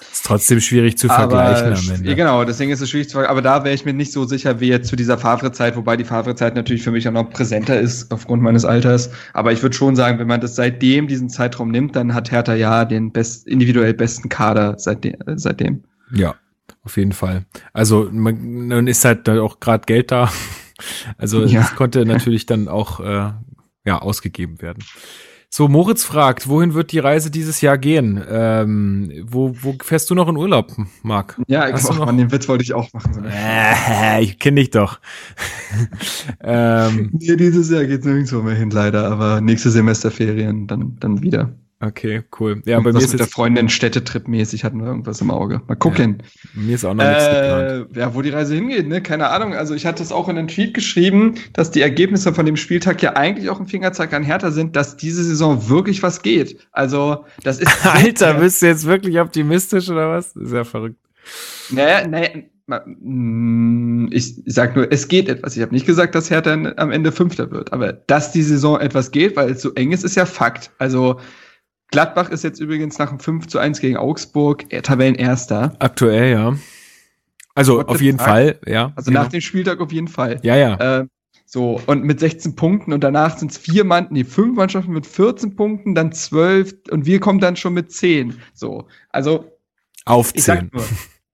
Ist trotzdem schwierig zu vergleichen aber, am Ende. Genau, deswegen ist es schwierig zu vergleichen. Aber da wäre ich mir nicht so sicher wie jetzt zu dieser Favre-Zeit, wobei die Favre-Zeit natürlich für mich auch noch präsenter ist aufgrund meines Alters. Aber ich würde schon sagen, wenn man das seitdem diesen Zeitraum nimmt, dann hat Hertha ja den best, individuell besten Kader seitdem. seitdem. Ja, auf jeden Fall. Also man, man ist halt da auch gerade Geld da. (laughs) Also ja. es konnte natürlich dann auch äh, ja ausgegeben werden. So, Moritz fragt, wohin wird die Reise dieses Jahr gehen? Ähm, wo, wo fährst du noch in Urlaub, Marc? Ja, Hast genau, noch? den Witz wollte ich auch machen. Äh, ich kenne dich doch. (laughs) ähm, nee, dieses Jahr geht nirgendwo mehr hin, leider, aber nächste Semesterferien dann, dann wieder. Okay, cool. Ja, bei mir ist mit der Freundin Städtetrip-mäßig hatten wir irgendwas im Auge. Mal gucken. Ja, mir ist auch noch nichts äh, geplant. Ja, wo die Reise hingeht, ne? Keine Ahnung. Also ich hatte es auch in einem Tweet geschrieben, dass die Ergebnisse von dem Spieltag ja eigentlich auch ein Fingerzeig an Härter sind, dass diese Saison wirklich was geht. Also das ist. (laughs) Alter, bist du jetzt wirklich optimistisch oder was? Das ist ja verrückt. Naja, naja, mm, ich sag nur, es geht etwas. Ich habe nicht gesagt, dass Hertha am Ende Fünfter wird, aber dass die Saison etwas geht, weil es so eng ist, ist ja Fakt. Also Gladbach ist jetzt übrigens nach einem 5 zu 1 gegen Augsburg Tabellenerster. Aktuell, ja. Also auf jeden. Fall, ja. Also genau. nach dem Spieltag auf jeden Fall. Ja, ja. Äh, so, und mit 16 Punkten und danach sind es vier Mann, nee, fünf Mannschaften mit 14 Punkten, dann 12 und wir kommen dann schon mit 10. So, also. Auf 10. Nur,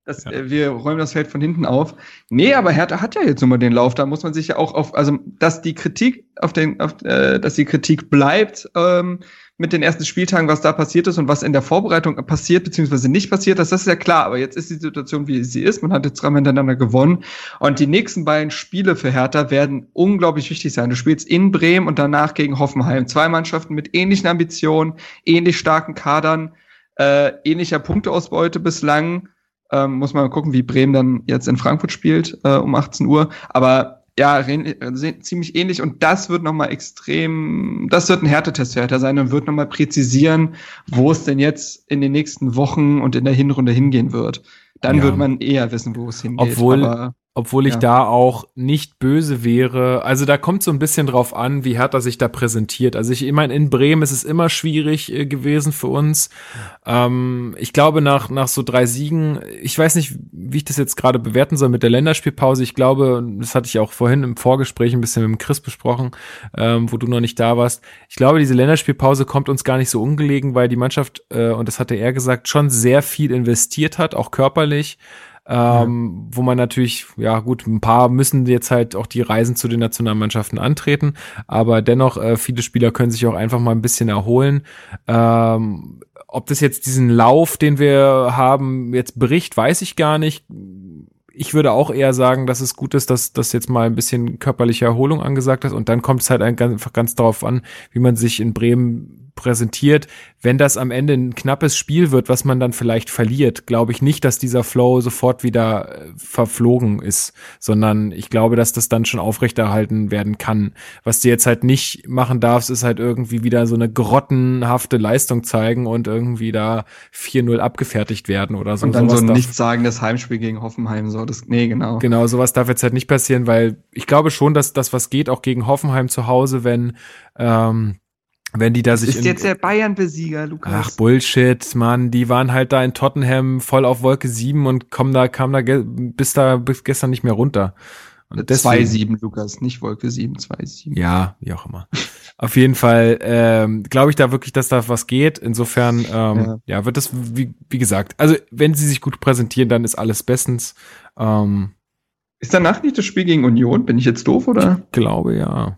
das, (laughs) ja. äh, wir räumen das Feld von hinten auf. Nee, aber Hertha hat ja jetzt nun mal den Lauf, da muss man sich ja auch auf, also, dass die Kritik auf den, auf, äh, dass die Kritik bleibt, ähm, mit den ersten Spieltagen, was da passiert ist und was in der Vorbereitung passiert beziehungsweise nicht passiert ist, das ist ja klar. Aber jetzt ist die Situation, wie sie ist. Man hat jetzt dreimal hintereinander gewonnen. Und die nächsten beiden Spiele für Hertha werden unglaublich wichtig sein. Du spielst in Bremen und danach gegen Hoffenheim. Zwei Mannschaften mit ähnlichen Ambitionen, ähnlich starken Kadern, äh, ähnlicher Punkteausbeute bislang. Ähm, muss man gucken, wie Bremen dann jetzt in Frankfurt spielt äh, um 18 Uhr. Aber ja, ziemlich ähnlich und das wird nochmal extrem, das wird ein Härtetest für Hertha sein und wird nochmal präzisieren, wo es denn jetzt in den nächsten Wochen und in der Hinrunde hingehen wird. Dann ja. wird man eher wissen, wo es hingeht. Obwohl, Aber obwohl ich ja. da auch nicht böse wäre. Also da kommt so ein bisschen drauf an, wie Hertha sich da präsentiert. Also ich, ich meine, in Bremen ist es immer schwierig äh, gewesen für uns. Ähm, ich glaube, nach, nach so drei Siegen, ich weiß nicht, wie ich das jetzt gerade bewerten soll mit der Länderspielpause. Ich glaube, das hatte ich auch vorhin im Vorgespräch ein bisschen mit dem Chris besprochen, ähm, wo du noch nicht da warst. Ich glaube, diese Länderspielpause kommt uns gar nicht so ungelegen, weil die Mannschaft, äh, und das hatte er gesagt, schon sehr viel investiert hat, auch körperlich ähm, ja. wo man natürlich, ja gut, ein paar müssen jetzt halt auch die Reisen zu den Nationalmannschaften antreten, aber dennoch, äh, viele Spieler können sich auch einfach mal ein bisschen erholen. Ähm, ob das jetzt diesen Lauf, den wir haben, jetzt bricht, weiß ich gar nicht ich würde auch eher sagen, dass es gut ist, dass das jetzt mal ein bisschen körperliche Erholung angesagt ist und dann kommt es halt einfach ganz darauf an, wie man sich in Bremen präsentiert. Wenn das am Ende ein knappes Spiel wird, was man dann vielleicht verliert, glaube ich nicht, dass dieser Flow sofort wieder äh, verflogen ist, sondern ich glaube, dass das dann schon aufrechterhalten werden kann. Was du jetzt halt nicht machen darfst, ist halt irgendwie wieder so eine grottenhafte Leistung zeigen und irgendwie da 4-0 abgefertigt werden oder so. Und dann sowas so ein nichtssagendes Heimspiel gegen Hoffenheim, so das, nee, genau. Genau, sowas darf jetzt halt nicht passieren, weil ich glaube schon, dass das was geht, auch gegen Hoffenheim zu Hause, wenn, ähm, wenn die da sich. Ist jetzt der Bayern-Besieger, Lukas. Ach, Bullshit, Mann. Die waren halt da in Tottenham voll auf Wolke 7 und kommen da, kamen da bis da bis gestern nicht mehr runter. 2-7, Lukas, nicht Wolke 7, 2-7. Ja, wie auch immer. auf jeden Fall ähm, glaube ich da wirklich, dass da was geht. Insofern, ähm, ja. ja, wird das, wie, wie gesagt, also wenn sie sich gut präsentieren, dann ist alles bestens. Ähm, ist danach nicht das Spiel gegen Union? Bin ich jetzt doof, oder? Ich glaube, ja.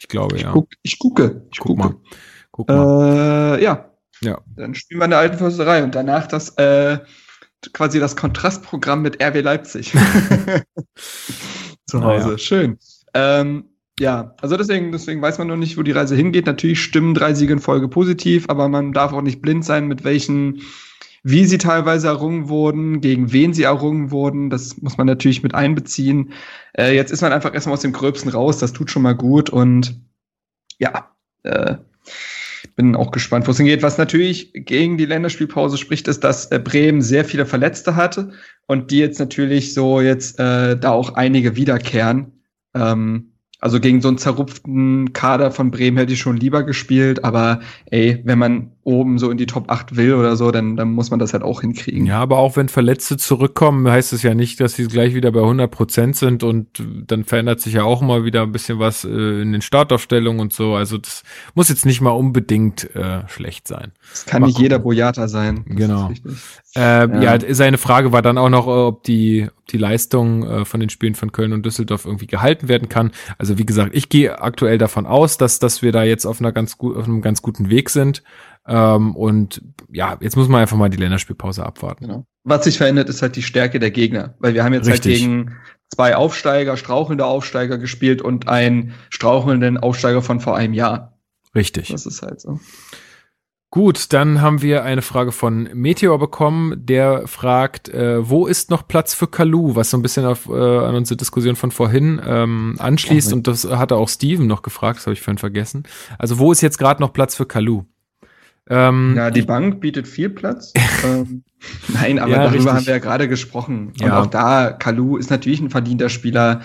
Ich glaube, ich ja. Guck, ich gucke. Ich guck gucke. Mal. Guck mal. Äh, ja. Ja. Dann spielen wir in der alten Försterei und danach das äh, quasi das Kontrastprogramm mit RW Leipzig. (laughs) Zu Hause. Naja. Schön. Ähm, ja, also deswegen, deswegen weiß man noch nicht, wo die Reise hingeht. Natürlich stimmen drei Siege in Folge positiv, aber man darf auch nicht blind sein, mit welchen, wie sie teilweise errungen wurden, gegen wen sie errungen wurden. Das muss man natürlich mit einbeziehen. Äh, jetzt ist man einfach erstmal aus dem Gröbsten raus. Das tut schon mal gut und ja, äh, bin auch gespannt, wo es hingeht. Was natürlich gegen die Länderspielpause spricht, ist, dass äh, Bremen sehr viele Verletzte hatte und die jetzt natürlich so jetzt äh, da auch einige wiederkehren. Ähm, also gegen so einen zerrupften Kader von Bremen hätte ich schon lieber gespielt, aber ey, wenn man oben so in die Top 8 will oder so, dann, dann muss man das halt auch hinkriegen. Ja, aber auch wenn Verletzte zurückkommen, heißt es ja nicht, dass sie gleich wieder bei 100 Prozent sind und dann verändert sich ja auch mal wieder ein bisschen was äh, in den Startaufstellungen und so. Also das muss jetzt nicht mal unbedingt äh, schlecht sein. Es kann mal nicht gucken. jeder Boyata sein. Das genau. Äh, ja. ja, seine Frage war dann auch noch, ob die, ob die Leistung äh, von den Spielen von Köln und Düsseldorf irgendwie gehalten werden kann. Also wie gesagt, ich gehe aktuell davon aus, dass, dass wir da jetzt auf einer ganz gut, auf einem ganz guten Weg sind. Ähm, und ja, jetzt muss man einfach mal die Länderspielpause abwarten. Genau. Was sich verändert, ist halt die Stärke der Gegner. Weil wir haben jetzt halt Richtig. halt gegen zwei Aufsteiger, strauchelnde Aufsteiger gespielt und einen strauchelnden Aufsteiger von vor einem Jahr. Richtig. Das ist halt so. Gut, dann haben wir eine Frage von Meteor bekommen, der fragt, äh, wo ist noch Platz für Kalu, was so ein bisschen auf, äh, an unsere Diskussion von vorhin ähm, anschließt und das hatte auch Steven noch gefragt, das habe ich vorhin vergessen. Also wo ist jetzt gerade noch Platz für Kalu? Ähm, ja, die Bank bietet viel Platz. (laughs) ähm, nein, aber ja, darüber richtig. haben wir ja gerade gesprochen. Und ja. auch da, Kalu ist natürlich ein verdienter Spieler.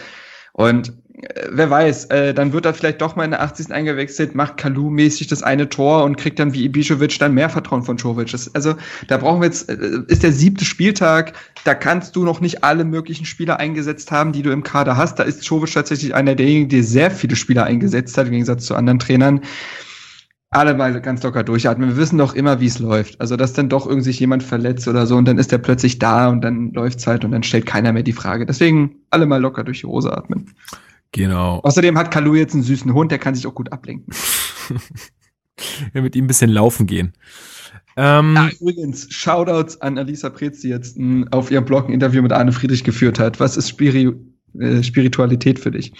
Und äh, wer weiß, äh, dann wird er vielleicht doch mal in der 80. eingewechselt, macht Kalu mäßig das eine Tor und kriegt dann wie Ibišević dann mehr Vertrauen von Jovic. Das, also da brauchen wir jetzt, äh, ist der siebte Spieltag, da kannst du noch nicht alle möglichen Spieler eingesetzt haben, die du im Kader hast. Da ist Jovic tatsächlich einer derjenigen, der sehr viele Spieler eingesetzt hat, im Gegensatz zu anderen Trainern alle mal ganz locker durchatmen. Wir wissen doch immer, wie es läuft. Also, dass dann doch irgendwie sich jemand verletzt oder so und dann ist der plötzlich da und dann läuft's halt und dann stellt keiner mehr die Frage. Deswegen alle mal locker durch die Hose atmen. Genau. Außerdem hat Kalu jetzt einen süßen Hund, der kann sich auch gut ablenken. (laughs) ja, mit ihm ein bisschen laufen gehen. Ähm, ja, übrigens, Shoutouts an Alisa Pretz, die jetzt ein, auf ihrem Blog ein Interview mit Arne Friedrich geführt hat. Was ist Spiri äh, Spiritualität für dich?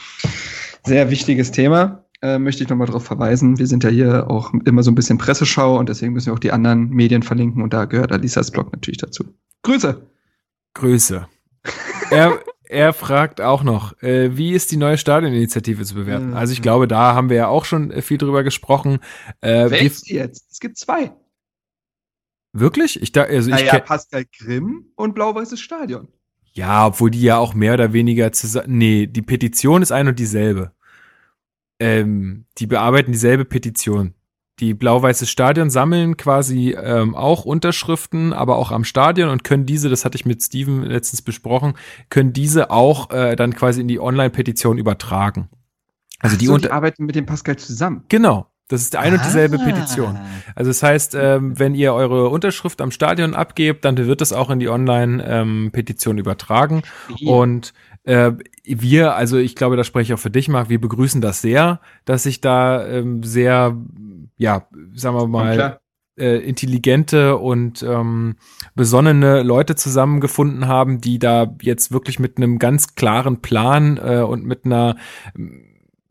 Sehr wichtiges Thema äh, möchte ich nochmal darauf verweisen. Wir sind ja hier auch immer so ein bisschen Presseschau und deswegen müssen wir auch die anderen Medien verlinken und da gehört Alisas Blog natürlich dazu. Grüße! Grüße. (laughs) er, er fragt auch noch, äh, wie ist die neue Stadioninitiative zu bewerten? Also ich glaube, da haben wir ja auch schon äh, viel drüber gesprochen. Äh, Wer ist jetzt? Es gibt zwei. Wirklich? Ich da, also ich naja, Pascal Grimm und Blau-Weißes Stadion. Ja, obwohl die ja auch mehr oder weniger zusammen. Nee, die Petition ist ein und dieselbe ähm, die bearbeiten dieselbe Petition. Die blau-weiße Stadion sammeln quasi ähm, auch Unterschriften, aber auch am Stadion und können diese, das hatte ich mit Steven letztens besprochen, können diese auch äh, dann quasi in die Online-Petition übertragen. Also die, so, die arbeiten mit dem Pascal zusammen. Genau. Das ist eine ah. und dieselbe Petition. Also das heißt, ähm, wenn ihr eure Unterschrift am Stadion abgebt, dann wird das auch in die Online-Petition ähm, übertragen. Ja. Und äh, wir, also ich glaube, da spreche ich auch für dich, Marc, wir begrüßen das sehr, dass sich da ähm, sehr, ja, sagen wir mal, äh, intelligente und ähm, besonnene Leute zusammengefunden haben, die da jetzt wirklich mit einem ganz klaren Plan äh, und mit einer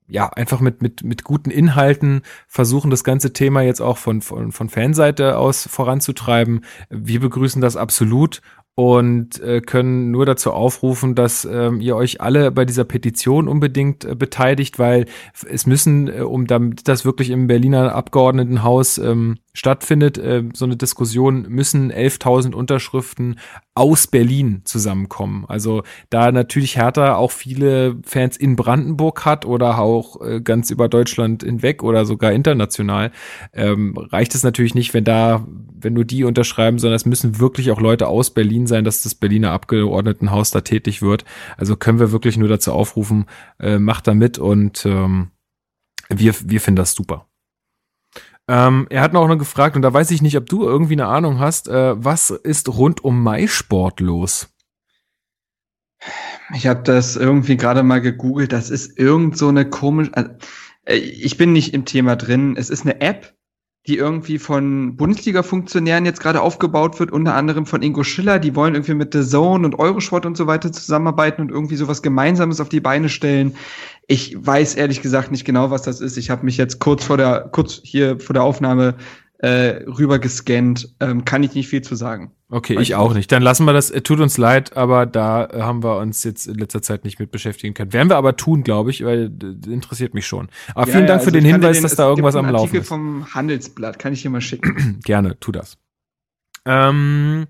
ja, einfach mit, mit, mit guten Inhalten versuchen, das ganze Thema jetzt auch von, von, von Fanseite aus voranzutreiben. Wir begrüßen das absolut und äh, können nur dazu aufrufen, dass ähm, ihr euch alle bei dieser Petition unbedingt äh, beteiligt, weil es müssen, äh, um damit das wirklich im Berliner Abgeordnetenhaus ähm, stattfindet, äh, so eine Diskussion, müssen 11.000 Unterschriften aus Berlin zusammenkommen. Also da natürlich Hertha auch viele Fans in Brandenburg hat oder auch äh, ganz über Deutschland hinweg oder sogar international, ähm, reicht es natürlich nicht, wenn da, wenn nur die unterschreiben, sondern es müssen wirklich auch Leute aus Berlin sein, dass das Berliner Abgeordnetenhaus da tätig wird. Also können wir wirklich nur dazu aufrufen, äh, macht da mit und ähm, wir, wir finden das super. Ähm, er hat noch gefragt, und da weiß ich nicht, ob du irgendwie eine Ahnung hast, äh, was ist rund um Maisport los? Ich habe das irgendwie gerade mal gegoogelt. Das ist irgend so eine komische. Also, äh, ich bin nicht im Thema drin. Es ist eine App, die irgendwie von Bundesliga-Funktionären jetzt gerade aufgebaut wird, unter anderem von Ingo Schiller. Die wollen irgendwie mit The Zone und Eurosport und so weiter zusammenarbeiten und irgendwie sowas Gemeinsames auf die Beine stellen. Ich weiß ehrlich gesagt nicht genau, was das ist. Ich habe mich jetzt kurz vor der, kurz hier vor der Aufnahme äh, rüber gescannt. Ähm, kann ich nicht viel zu sagen. Okay, ich auch nicht. Dann lassen wir das. Tut uns leid, aber da äh, haben wir uns jetzt in letzter Zeit nicht mit beschäftigen können. Werden wir aber tun, glaube ich, weil das interessiert mich schon. Aber ja, vielen Dank ja, also für den Hinweis, den, dass da irgendwas am Laufen ist. vom Handelsblatt kann ich hier mal schicken. (clears throat) Gerne, tu das. Ähm,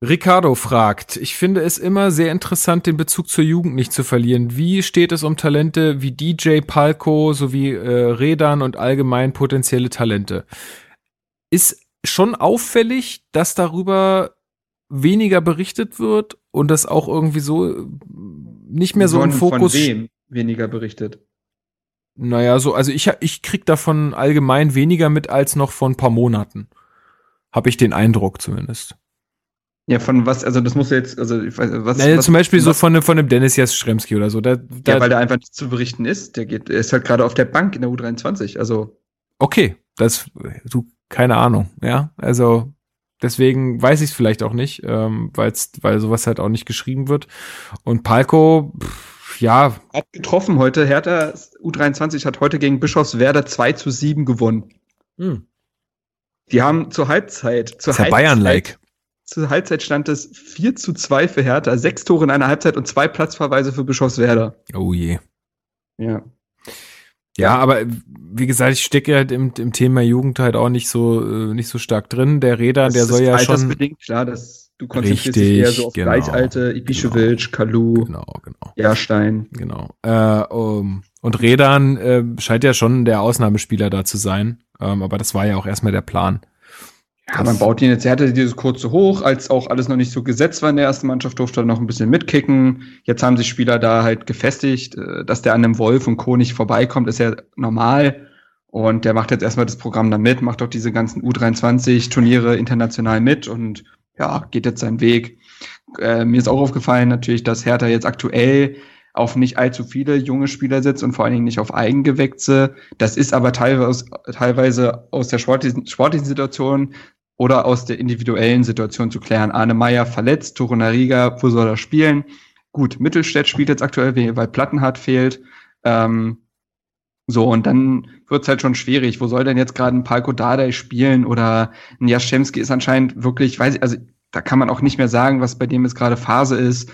Ricardo fragt, ich finde es immer sehr interessant, den Bezug zur Jugend nicht zu verlieren. Wie steht es um Talente wie DJ Palco sowie äh, Redan und allgemein potenzielle Talente? Ist schon auffällig, dass darüber weniger berichtet wird und das auch irgendwie so nicht mehr so im Fokus. Von wem weniger berichtet? Naja, so, also ich, ich krieg davon allgemein weniger mit als noch vor ein paar Monaten. Habe ich den Eindruck zumindest. Ja, von was, also das muss jetzt, also was. Naja, was, zum Beispiel was, so von, von dem Dennis Jastremski oder so. Da, da, ja, weil der einfach nicht zu berichten ist. Der geht, er ist halt gerade auf der Bank in der U23, also. Okay, das, du, keine Ahnung, ja. Also deswegen weiß ich es vielleicht auch nicht, ähm, weil's, weil sowas halt auch nicht geschrieben wird. Und Palko, pff, ja. Hat getroffen heute. Hertha U23 hat heute gegen Bischofswerder 2 zu 7 gewonnen. Hm. Die haben zur Halbzeit, zur Halbzeit, Bayern-like. Zur Halbzeit stand es 4 zu 2 für Hertha, sechs Tore in einer Halbzeit und zwei Platzverweise für Bischofswerder. Oh je. Ja. Ja, aber wie gesagt, ich stecke halt im, im Thema Jugend halt auch nicht so äh, nicht so stark drin. Der Räder, das der soll ja schon bedingt klar, dass du konzentrierst dich eher so auf genau, Gleichalte, Ibišević, genau, Kalu, genau, genau. Jahrstein. Genau. Äh, um, und Rädern äh, scheint ja schon der Ausnahmespieler da zu sein. Ähm, aber das war ja auch erstmal der Plan. Ja, man baut ihn jetzt, er hatte dieses kurze hoch, als auch alles noch nicht so gesetzt war in der ersten Mannschaft, durfte er noch ein bisschen mitkicken. Jetzt haben sich Spieler da halt gefestigt, äh, dass der an einem Wolf und Co. nicht vorbeikommt, ist ja normal. Und der macht jetzt erstmal das Programm da mit, macht auch diese ganzen U23-Turniere international mit und ja, geht jetzt seinen Weg. Äh, mir ist auch aufgefallen natürlich, dass Hertha jetzt aktuell auf nicht allzu viele junge Spieler setzt und vor allen Dingen nicht auf Eigengewächse. Das ist aber teilweise, teilweise aus der sportlichen, sportlichen Situation oder aus der individuellen Situation zu klären. Arne Meyer verletzt, Torunariga, wo soll er spielen? Gut, Mittelstädt spielt jetzt aktuell, weil Plattenhardt fehlt. Ähm, so, und dann wird's halt schon schwierig. Wo soll denn jetzt gerade ein Palko Dardai spielen oder ein Jaschemski ist anscheinend wirklich, weiß ich, also da kann man auch nicht mehr sagen, was bei dem jetzt gerade Phase ist.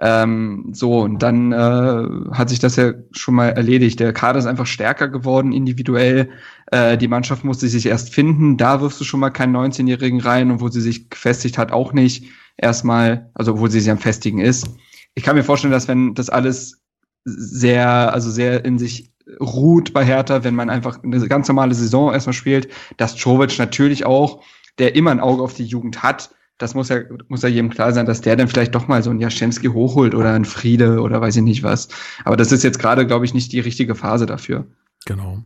Ähm, so, und dann äh, hat sich das ja schon mal erledigt. Der Kader ist einfach stärker geworden, individuell. Äh, die Mannschaft musste sich erst finden. Da wirfst du schon mal keinen 19-Jährigen rein und wo sie sich gefestigt hat, auch nicht. Erstmal, also wo sie sich am Festigen ist. Ich kann mir vorstellen, dass wenn das alles sehr, also sehr in sich ruht bei Hertha, wenn man einfach eine ganz normale Saison erstmal spielt, dass Jovic natürlich auch, der immer ein Auge auf die Jugend hat, das muss ja, muss ja jedem klar sein, dass der dann vielleicht doch mal so ein Jaschemski hochholt oder ein Friede oder weiß ich nicht was. Aber das ist jetzt gerade, glaube ich, nicht die richtige Phase dafür. Genau.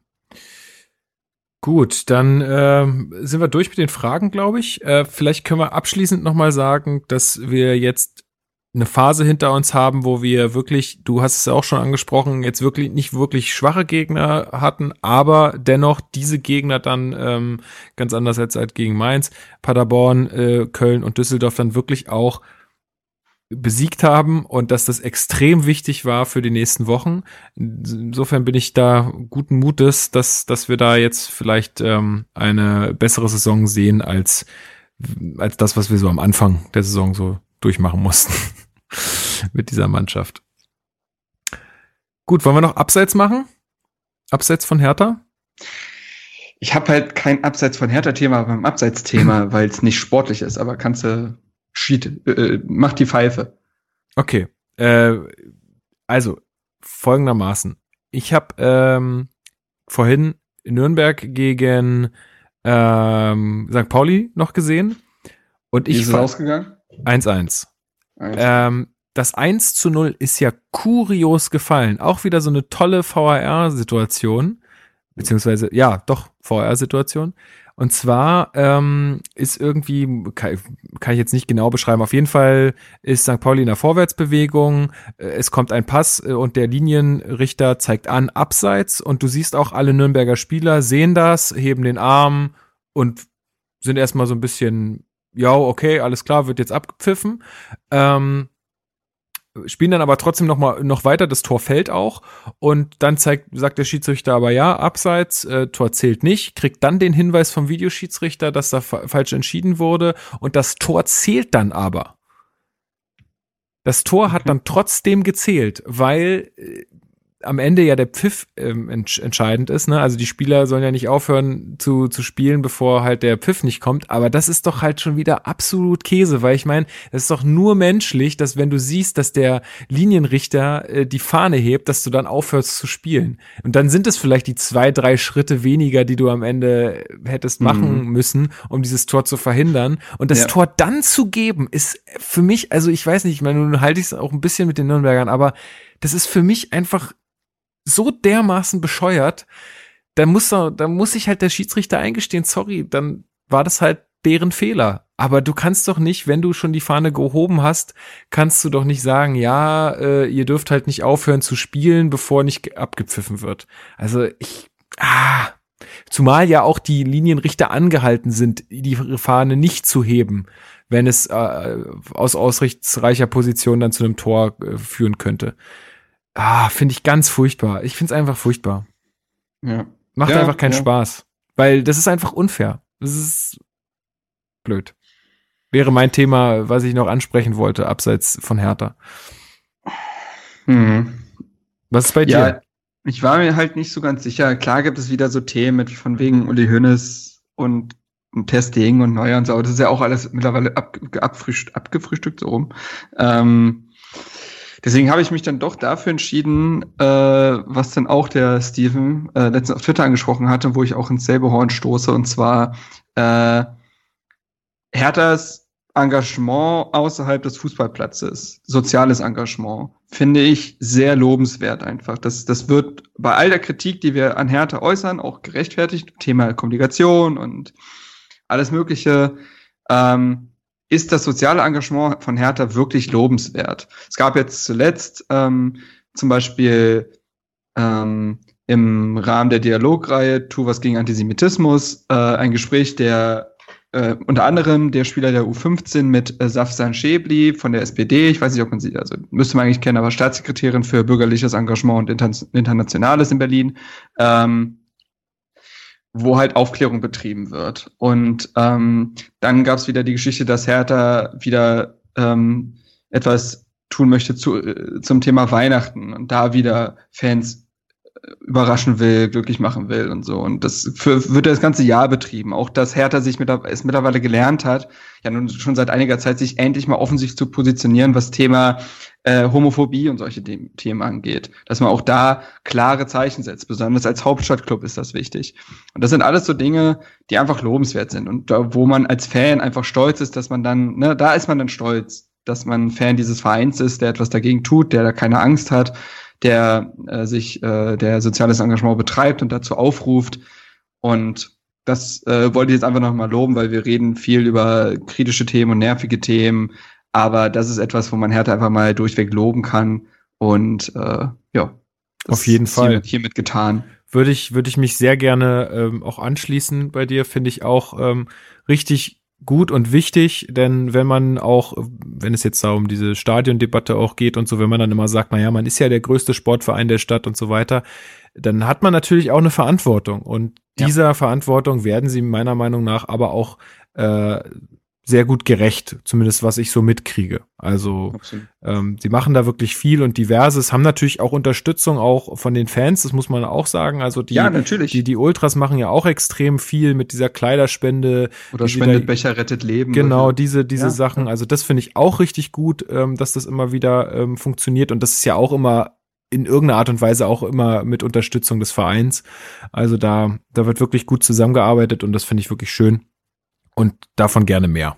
Gut, dann äh, sind wir durch mit den Fragen, glaube ich. Äh, vielleicht können wir abschließend nochmal sagen, dass wir jetzt eine Phase hinter uns haben, wo wir wirklich, du hast es ja auch schon angesprochen, jetzt wirklich nicht wirklich schwache Gegner hatten, aber dennoch diese Gegner dann ähm, ganz anders als, als gegen Mainz, Paderborn, äh, Köln und Düsseldorf dann wirklich auch besiegt haben und dass das extrem wichtig war für die nächsten Wochen. Insofern bin ich da guten Mutes, dass, dass wir da jetzt vielleicht ähm, eine bessere Saison sehen als, als das, was wir so am Anfang der Saison so durchmachen mussten (laughs) mit dieser Mannschaft. Gut, wollen wir noch Abseits machen? Abseits von Hertha? Ich habe halt kein Abseits von Hertha-Thema beim Abseits-Thema, (laughs) weil es nicht sportlich ist, aber kannst du Schied, äh, mach die Pfeife. Okay. Äh, also, folgendermaßen. Ich habe ähm, vorhin Nürnberg gegen ähm, St. Pauli noch gesehen. Und ich Wie ist es ausgegangen? 1-1. Ähm, das 1 zu 0 ist ja kurios gefallen. Auch wieder so eine tolle VAR-Situation. Beziehungsweise, ja, doch, VAR-Situation. Und zwar ähm, ist irgendwie, kann, kann, ich jetzt nicht genau beschreiben, auf jeden Fall ist St. Pauli in der Vorwärtsbewegung, äh, es kommt ein Pass äh, und der Linienrichter zeigt an, abseits und du siehst auch alle Nürnberger Spieler sehen das, heben den Arm und sind erstmal so ein bisschen ja, okay, alles klar, wird jetzt abgepfiffen. Ähm, spielen dann aber trotzdem noch mal noch weiter, das Tor fällt auch und dann zeigt sagt der Schiedsrichter aber ja, abseits, äh, Tor zählt nicht, kriegt dann den Hinweis vom Videoschiedsrichter, dass da fa falsch entschieden wurde und das Tor zählt dann aber. Das Tor hat dann trotzdem gezählt, weil äh, am Ende ja der Pfiff ähm, entsch entscheidend ist. Ne? Also die Spieler sollen ja nicht aufhören zu, zu spielen, bevor halt der Pfiff nicht kommt. Aber das ist doch halt schon wieder absolut Käse, weil ich meine, es ist doch nur menschlich, dass wenn du siehst, dass der Linienrichter äh, die Fahne hebt, dass du dann aufhörst zu spielen. Und dann sind es vielleicht die zwei, drei Schritte weniger, die du am Ende hättest machen mhm. müssen, um dieses Tor zu verhindern. Und das ja. Tor dann zu geben, ist für mich, also ich weiß nicht, ich meine, nun halte ich es auch ein bisschen mit den Nürnbergern, aber das ist für mich einfach so dermaßen bescheuert, da muss, da muss sich halt der Schiedsrichter eingestehen, sorry, dann war das halt deren Fehler. Aber du kannst doch nicht, wenn du schon die Fahne gehoben hast, kannst du doch nicht sagen, ja, äh, ihr dürft halt nicht aufhören zu spielen, bevor nicht abgepfiffen wird. Also ich, ah, zumal ja auch die Linienrichter angehalten sind, die Fahne nicht zu heben, wenn es äh, aus ausrichtsreicher Position dann zu einem Tor äh, führen könnte. Ah, finde ich ganz furchtbar. Ich finde es einfach furchtbar. Ja. Macht ja, einfach keinen ja. Spaß. Weil das ist einfach unfair. Das ist blöd. Wäre mein Thema, was ich noch ansprechen wollte, abseits von Hertha. Mhm. Was ist bei dir? Ja, ich war mir halt nicht so ganz sicher. Klar gibt es wieder so Themen mit von wegen Uli Hönes und Testing und Neuer und so, das ist ja auch alles mittlerweile ab, abfrühstückt, abgefrühstückt so rum. Ähm, Deswegen habe ich mich dann doch dafür entschieden, äh, was dann auch der Steven äh, letztens auf Twitter angesprochen hatte, wo ich auch ins selbe Horn stoße, und zwar äh, Herthas Engagement außerhalb des Fußballplatzes, soziales Engagement, finde ich sehr lobenswert einfach. Das, das wird bei all der Kritik, die wir an Hertha äußern, auch gerechtfertigt. Thema Kommunikation und alles Mögliche. Ähm, ist das soziale Engagement von Hertha wirklich lobenswert. Es gab jetzt zuletzt ähm, zum Beispiel ähm, im Rahmen der Dialogreihe Tu was gegen Antisemitismus äh, ein Gespräch der äh, unter anderem der Spieler der U15 mit äh, Safsan Schäbli von der SPD, ich weiß nicht, ob man sie, also müsste man eigentlich kennen, aber Staatssekretärin für bürgerliches Engagement und Inter Internationales in Berlin, ähm, wo halt Aufklärung betrieben wird. Und ähm, dann gab es wieder die Geschichte, dass Hertha wieder ähm, etwas tun möchte zu, äh, zum Thema Weihnachten und da wieder Fans überraschen will, glücklich machen will und so. Und das für, wird das ganze Jahr betrieben. Auch dass Hertha sich mit, es mittlerweile gelernt hat, ja nun schon seit einiger Zeit, sich endlich mal offensichtlich zu positionieren, was Thema äh, Homophobie und solche The Themen angeht. Dass man auch da klare Zeichen setzt. Besonders als Hauptstadtclub ist das wichtig. Und das sind alles so Dinge, die einfach lobenswert sind und da, wo man als Fan einfach stolz ist, dass man dann, ne, da ist man dann stolz, dass man Fan dieses Vereins ist, der etwas dagegen tut, der da keine Angst hat der äh, sich, äh, der soziales Engagement betreibt und dazu aufruft. Und das äh, wollte ich jetzt einfach nochmal loben, weil wir reden viel über kritische Themen und nervige Themen. Aber das ist etwas, wo man Hertha einfach mal durchweg loben kann. Und äh, ja, auf jeden Fall hiermit, hiermit getan. Würde ich, würde ich mich sehr gerne ähm, auch anschließen bei dir, finde ich auch ähm, richtig gut und wichtig, denn wenn man auch, wenn es jetzt da um diese Stadiondebatte auch geht und so, wenn man dann immer sagt, naja, man ist ja der größte Sportverein der Stadt und so weiter, dann hat man natürlich auch eine Verantwortung und dieser ja. Verantwortung werden sie meiner Meinung nach aber auch äh, sehr gut gerecht, zumindest was ich so mitkriege. Also ähm, sie machen da wirklich viel und diverses, haben natürlich auch Unterstützung auch von den Fans, das muss man auch sagen. Also die, ja, die, die Ultras machen ja auch extrem viel mit dieser Kleiderspende. Oder spendet Becher rettet Leben. Genau, oder? diese, diese ja. Sachen. Also das finde ich auch richtig gut, ähm, dass das immer wieder ähm, funktioniert und das ist ja auch immer in irgendeiner Art und Weise auch immer mit Unterstützung des Vereins. Also da, da wird wirklich gut zusammengearbeitet und das finde ich wirklich schön und davon gerne mehr.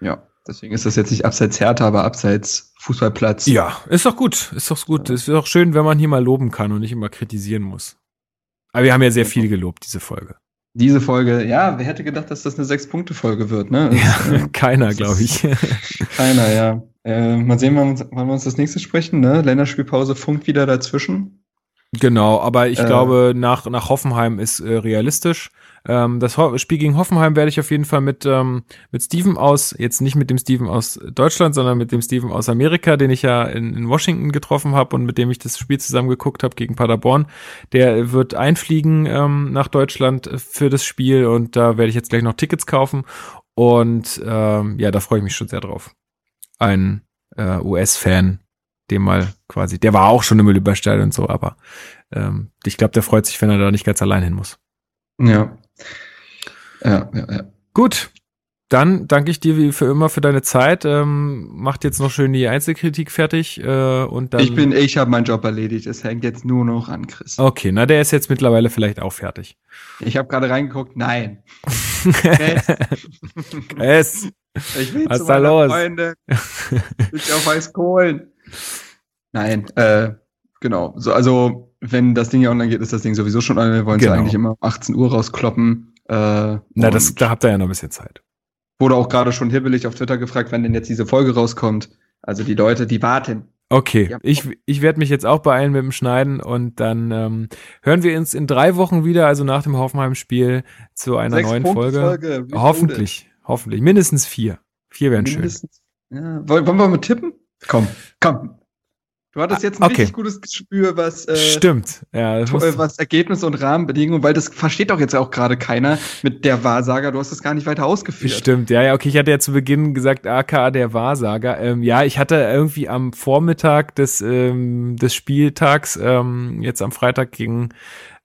Ja, deswegen ist das jetzt nicht abseits Hertha, aber abseits Fußballplatz. Ja, ist doch gut, ist doch gut. Ja. Ist doch schön, wenn man hier mal loben kann und nicht immer kritisieren muss. Aber wir haben ja sehr viel gelobt, diese Folge. Diese Folge, ja, wer hätte gedacht, dass das eine Sechs-Punkte-Folge wird, ne? Ja, äh, keiner, glaube ich. (laughs) keiner, ja. Äh, mal sehen, wann, wann wir uns das nächste sprechen, ne? Länderspielpause funkt wieder dazwischen. Genau, aber ich äh, glaube, nach, nach Hoffenheim ist äh, realistisch. Ähm, das Spiel gegen Hoffenheim werde ich auf jeden Fall mit, ähm, mit Steven aus, jetzt nicht mit dem Steven aus Deutschland, sondern mit dem Steven aus Amerika, den ich ja in, in Washington getroffen habe und mit dem ich das Spiel zusammen geguckt habe gegen Paderborn. Der wird einfliegen ähm, nach Deutschland für das Spiel und da werde ich jetzt gleich noch Tickets kaufen. Und ähm, ja, da freue ich mich schon sehr drauf. Ein äh, US-Fan, dem mal quasi, der war auch schon im Olympiastadion und so, aber ähm, ich glaube, der freut sich, wenn er da nicht ganz allein hin muss. Ja, ja, ja, ja. Gut. Dann danke ich dir wie für immer für deine Zeit. Ähm, macht jetzt noch schön die Einzelkritik fertig äh, und dann. Ich bin, ich habe meinen Job erledigt. Es hängt jetzt nur noch an Chris. Okay, na der ist jetzt mittlerweile vielleicht auch fertig. Ich habe gerade reingeguckt. Nein. (laughs) es. Ich will Was zu da los? Freunde. Ich auf Weißkohlen. Nein, äh, genau. So, also wenn das Ding ja online geht, ist das Ding sowieso schon online. Wir wollen es genau. eigentlich immer 18 Uhr rauskloppen. Äh, Na, das, da habt ihr ja noch ein bisschen Zeit. Wurde auch gerade schon hibbelig auf Twitter gefragt, wann denn jetzt diese Folge rauskommt. Also die Leute, die warten. Okay, ja. ich, ich werde mich jetzt auch beeilen mit dem Schneiden und dann ähm, hören wir uns in drei Wochen wieder, also nach dem Hoffenheim-Spiel, zu einer Sechs neuen Folge. Folge. Hoffentlich, hoffentlich. Mindestens vier. Vier wären schön. Ja. Wollen wir mal tippen? Komm, komm. Du hattest jetzt ein okay. richtig gutes Gespür, was äh, stimmt, ja, was Ergebnis und Rahmenbedingungen, weil das versteht doch jetzt auch gerade keiner mit der Wahrsager. Du hast das gar nicht weiter ausgeführt. Stimmt, ja, ja, okay. Ich hatte ja zu Beginn gesagt, aka der Wahrsager. Ähm, ja, ich hatte irgendwie am Vormittag des ähm, des Spieltags ähm, jetzt am Freitag gegen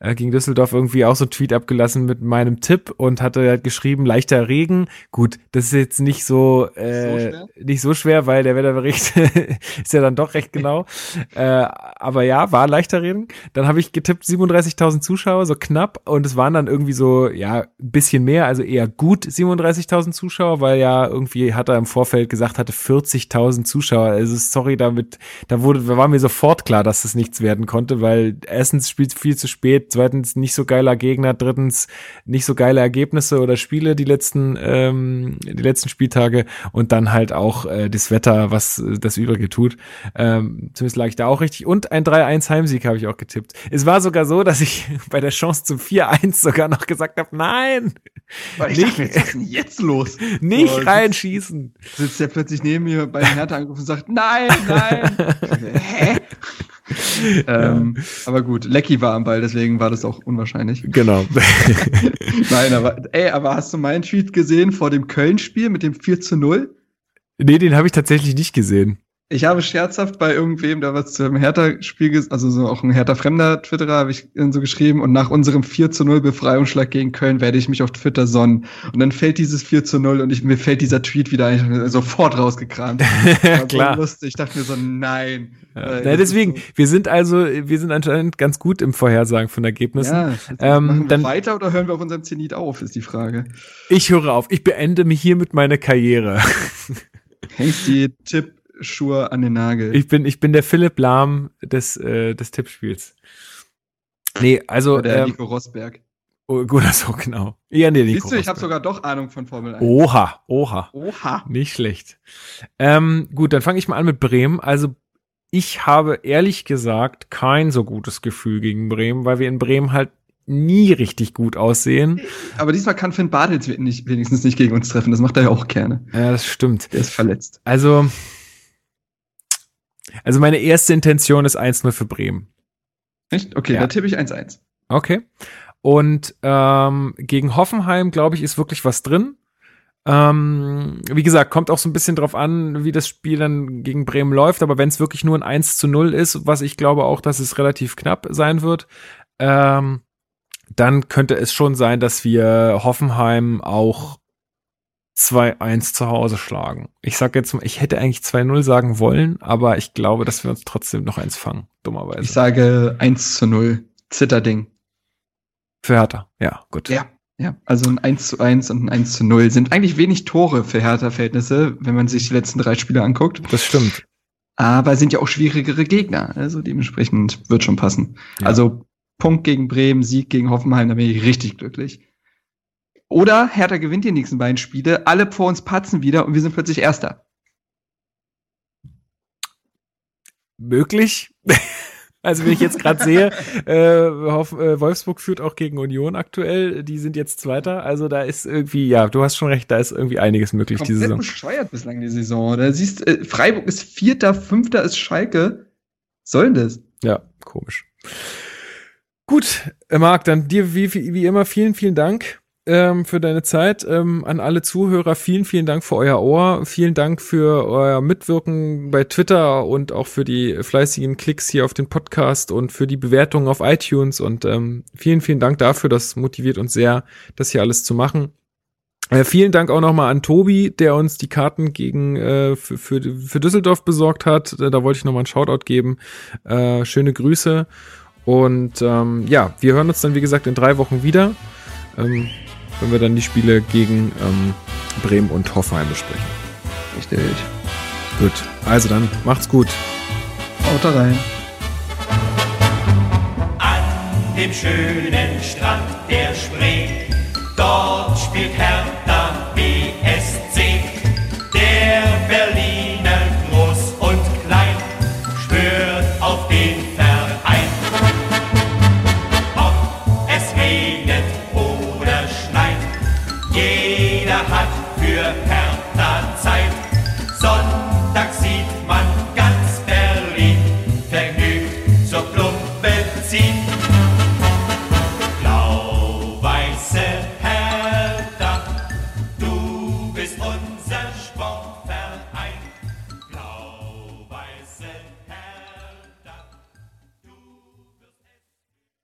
äh, gegen Düsseldorf irgendwie auch so ein Tweet abgelassen mit meinem Tipp und hatte halt geschrieben, leichter Regen. Gut, das ist jetzt nicht so, äh, so nicht so schwer, weil der Wetterbericht (laughs) ist ja dann doch recht genau. (laughs) äh, aber ja, war leichter Regen. Dann habe ich getippt 37.000 Zuschauer, so knapp. Und es waren dann irgendwie so, ja, ein bisschen mehr, also eher gut 37.000 Zuschauer, weil ja irgendwie hat er im Vorfeld gesagt, hatte 40.000 Zuschauer. Also sorry, damit, da wurde, war mir sofort klar, dass das nichts werden konnte, weil erstens spielt viel zu spät, zweitens nicht so geiler Gegner, drittens nicht so geile Ergebnisse oder Spiele die letzten, ähm, die letzten Spieltage und dann halt auch äh, das Wetter, was äh, das Übrige tut. Ähm, zumindest lag ich da auch richtig. Und ein 3-1 Heimsieg habe ich auch getippt. Es war sogar so, dass ich (laughs) bei der Chance zum 4-1 sogar noch gesagt habe, nein! Weil ich nicht, dachte, was ist denn jetzt los? (laughs) Nicht oh, reinschießen. Sitzt der plötzlich neben mir bei den Hertha angerufen und sagt, nein, nein. (laughs) Hä? (laughs) ähm, aber gut, Lecky war am Ball, deswegen war das auch unwahrscheinlich. Genau. (laughs) Nein, aber ey, aber hast du meinen Tweet gesehen vor dem Köln-Spiel mit dem 4 zu 0? Nee, den habe ich tatsächlich nicht gesehen. Ich habe scherzhaft bei irgendwem, da was zum Hertha-Spiel, also so auch ein Hertha-Fremder Twitterer, habe ich so geschrieben, und nach unserem 4 zu 0 Befreiungsschlag gegen Köln werde ich mich auf Twitter sonnen. Und dann fällt dieses 4 zu 0 und ich, mir fällt dieser Tweet wieder sofort rausgekramt. (laughs) Klar. So lustig. Ich dachte mir so, nein. Ja. Äh, deswegen, so. wir sind also, wir sind anscheinend ganz gut im Vorhersagen von Ergebnissen. Ja, ähm, machen wir dann, weiter oder hören wir auf unserem Zenit auf, ist die Frage. Ich höre auf. Ich beende mich hiermit meine Karriere. Die Tipp Schuhe an den Nagel. Ich bin, ich bin der Philipp Lahm des, äh, des Tippspiels. Nee, also. Oder der ähm, Nico Rosberg. Oh, gut, (laughs) so genau. Ja, nee, Siehst du, ich habe sogar doch Ahnung von Formel 1. Oha, oha. Oha. Nicht schlecht. Ähm, gut, dann fange ich mal an mit Bremen. Also ich habe ehrlich gesagt kein so gutes Gefühl gegen Bremen, weil wir in Bremen halt nie richtig gut aussehen. Aber diesmal kann Finn Bartels nicht, wenigstens nicht gegen uns treffen. Das macht er ja auch gerne. Ja, das stimmt. Der ist verletzt. Also, also meine erste Intention ist 1-0 für Bremen. Echt? Okay, ja. da tippe ich 1-1. Okay. Und ähm, gegen Hoffenheim, glaube ich, ist wirklich was drin. Ähm, wie gesagt, kommt auch so ein bisschen drauf an, wie das Spiel dann gegen Bremen läuft. Aber wenn es wirklich nur ein 1 zu 0 ist, was ich glaube auch, dass es relativ knapp sein wird, ähm, dann könnte es schon sein, dass wir Hoffenheim auch 2-1 zu Hause schlagen. Ich sag jetzt mal, ich hätte eigentlich 2-0 sagen wollen, aber ich glaube, dass wir uns trotzdem noch eins fangen, dummerweise. Ich sage 1 zu 0. Zitterding. Für Hertha, ja, gut. Ja, ja. Also ein 1 zu 1 und ein 1 zu 0 sind eigentlich wenig Tore für Hertha-Verhältnisse, wenn man sich die letzten drei Spiele anguckt. Das stimmt. Aber sind ja auch schwierigere Gegner. Also dementsprechend wird schon passen. Ja. Also Punkt gegen Bremen, Sieg gegen Hoffenheim, da bin ich richtig glücklich. Oder Hertha gewinnt die nächsten beiden Spiele, alle vor uns patzen wieder und wir sind plötzlich Erster. Möglich. (laughs) Also wenn ich jetzt gerade sehe, äh, äh, Wolfsburg führt auch gegen Union aktuell, die sind jetzt Zweiter, also da ist irgendwie, ja, du hast schon recht, da ist irgendwie einiges möglich Komplett diese Saison. bescheuert bislang die Saison. Da siehst äh, Freiburg ist Vierter, Fünfter ist Schalke. soll denn das? Ja, komisch. Gut, Marc, dann dir wie, wie immer vielen, vielen Dank ähm, für deine Zeit. Ähm, an alle Zuhörer, vielen, vielen Dank für euer Ohr. Vielen Dank für euer Mitwirken bei Twitter und auch für die fleißigen Klicks hier auf den Podcast und für die Bewertungen auf iTunes. Und ähm, vielen, vielen Dank dafür. Das motiviert uns sehr, das hier alles zu machen. Äh, vielen Dank auch nochmal an Tobi, der uns die Karten gegen äh, für, für, für Düsseldorf besorgt hat. Äh, da wollte ich nochmal einen Shoutout geben. Äh, schöne Grüße. Und ähm, ja, wir hören uns dann, wie gesagt, in drei Wochen wieder. Ähm, wenn wir dann die Spiele gegen ähm, Bremen und Hoffenheim besprechen. Richtig. Gut, also dann macht's gut. Haut rein. An dem schönen Strand der Spree, dort spielt Hertha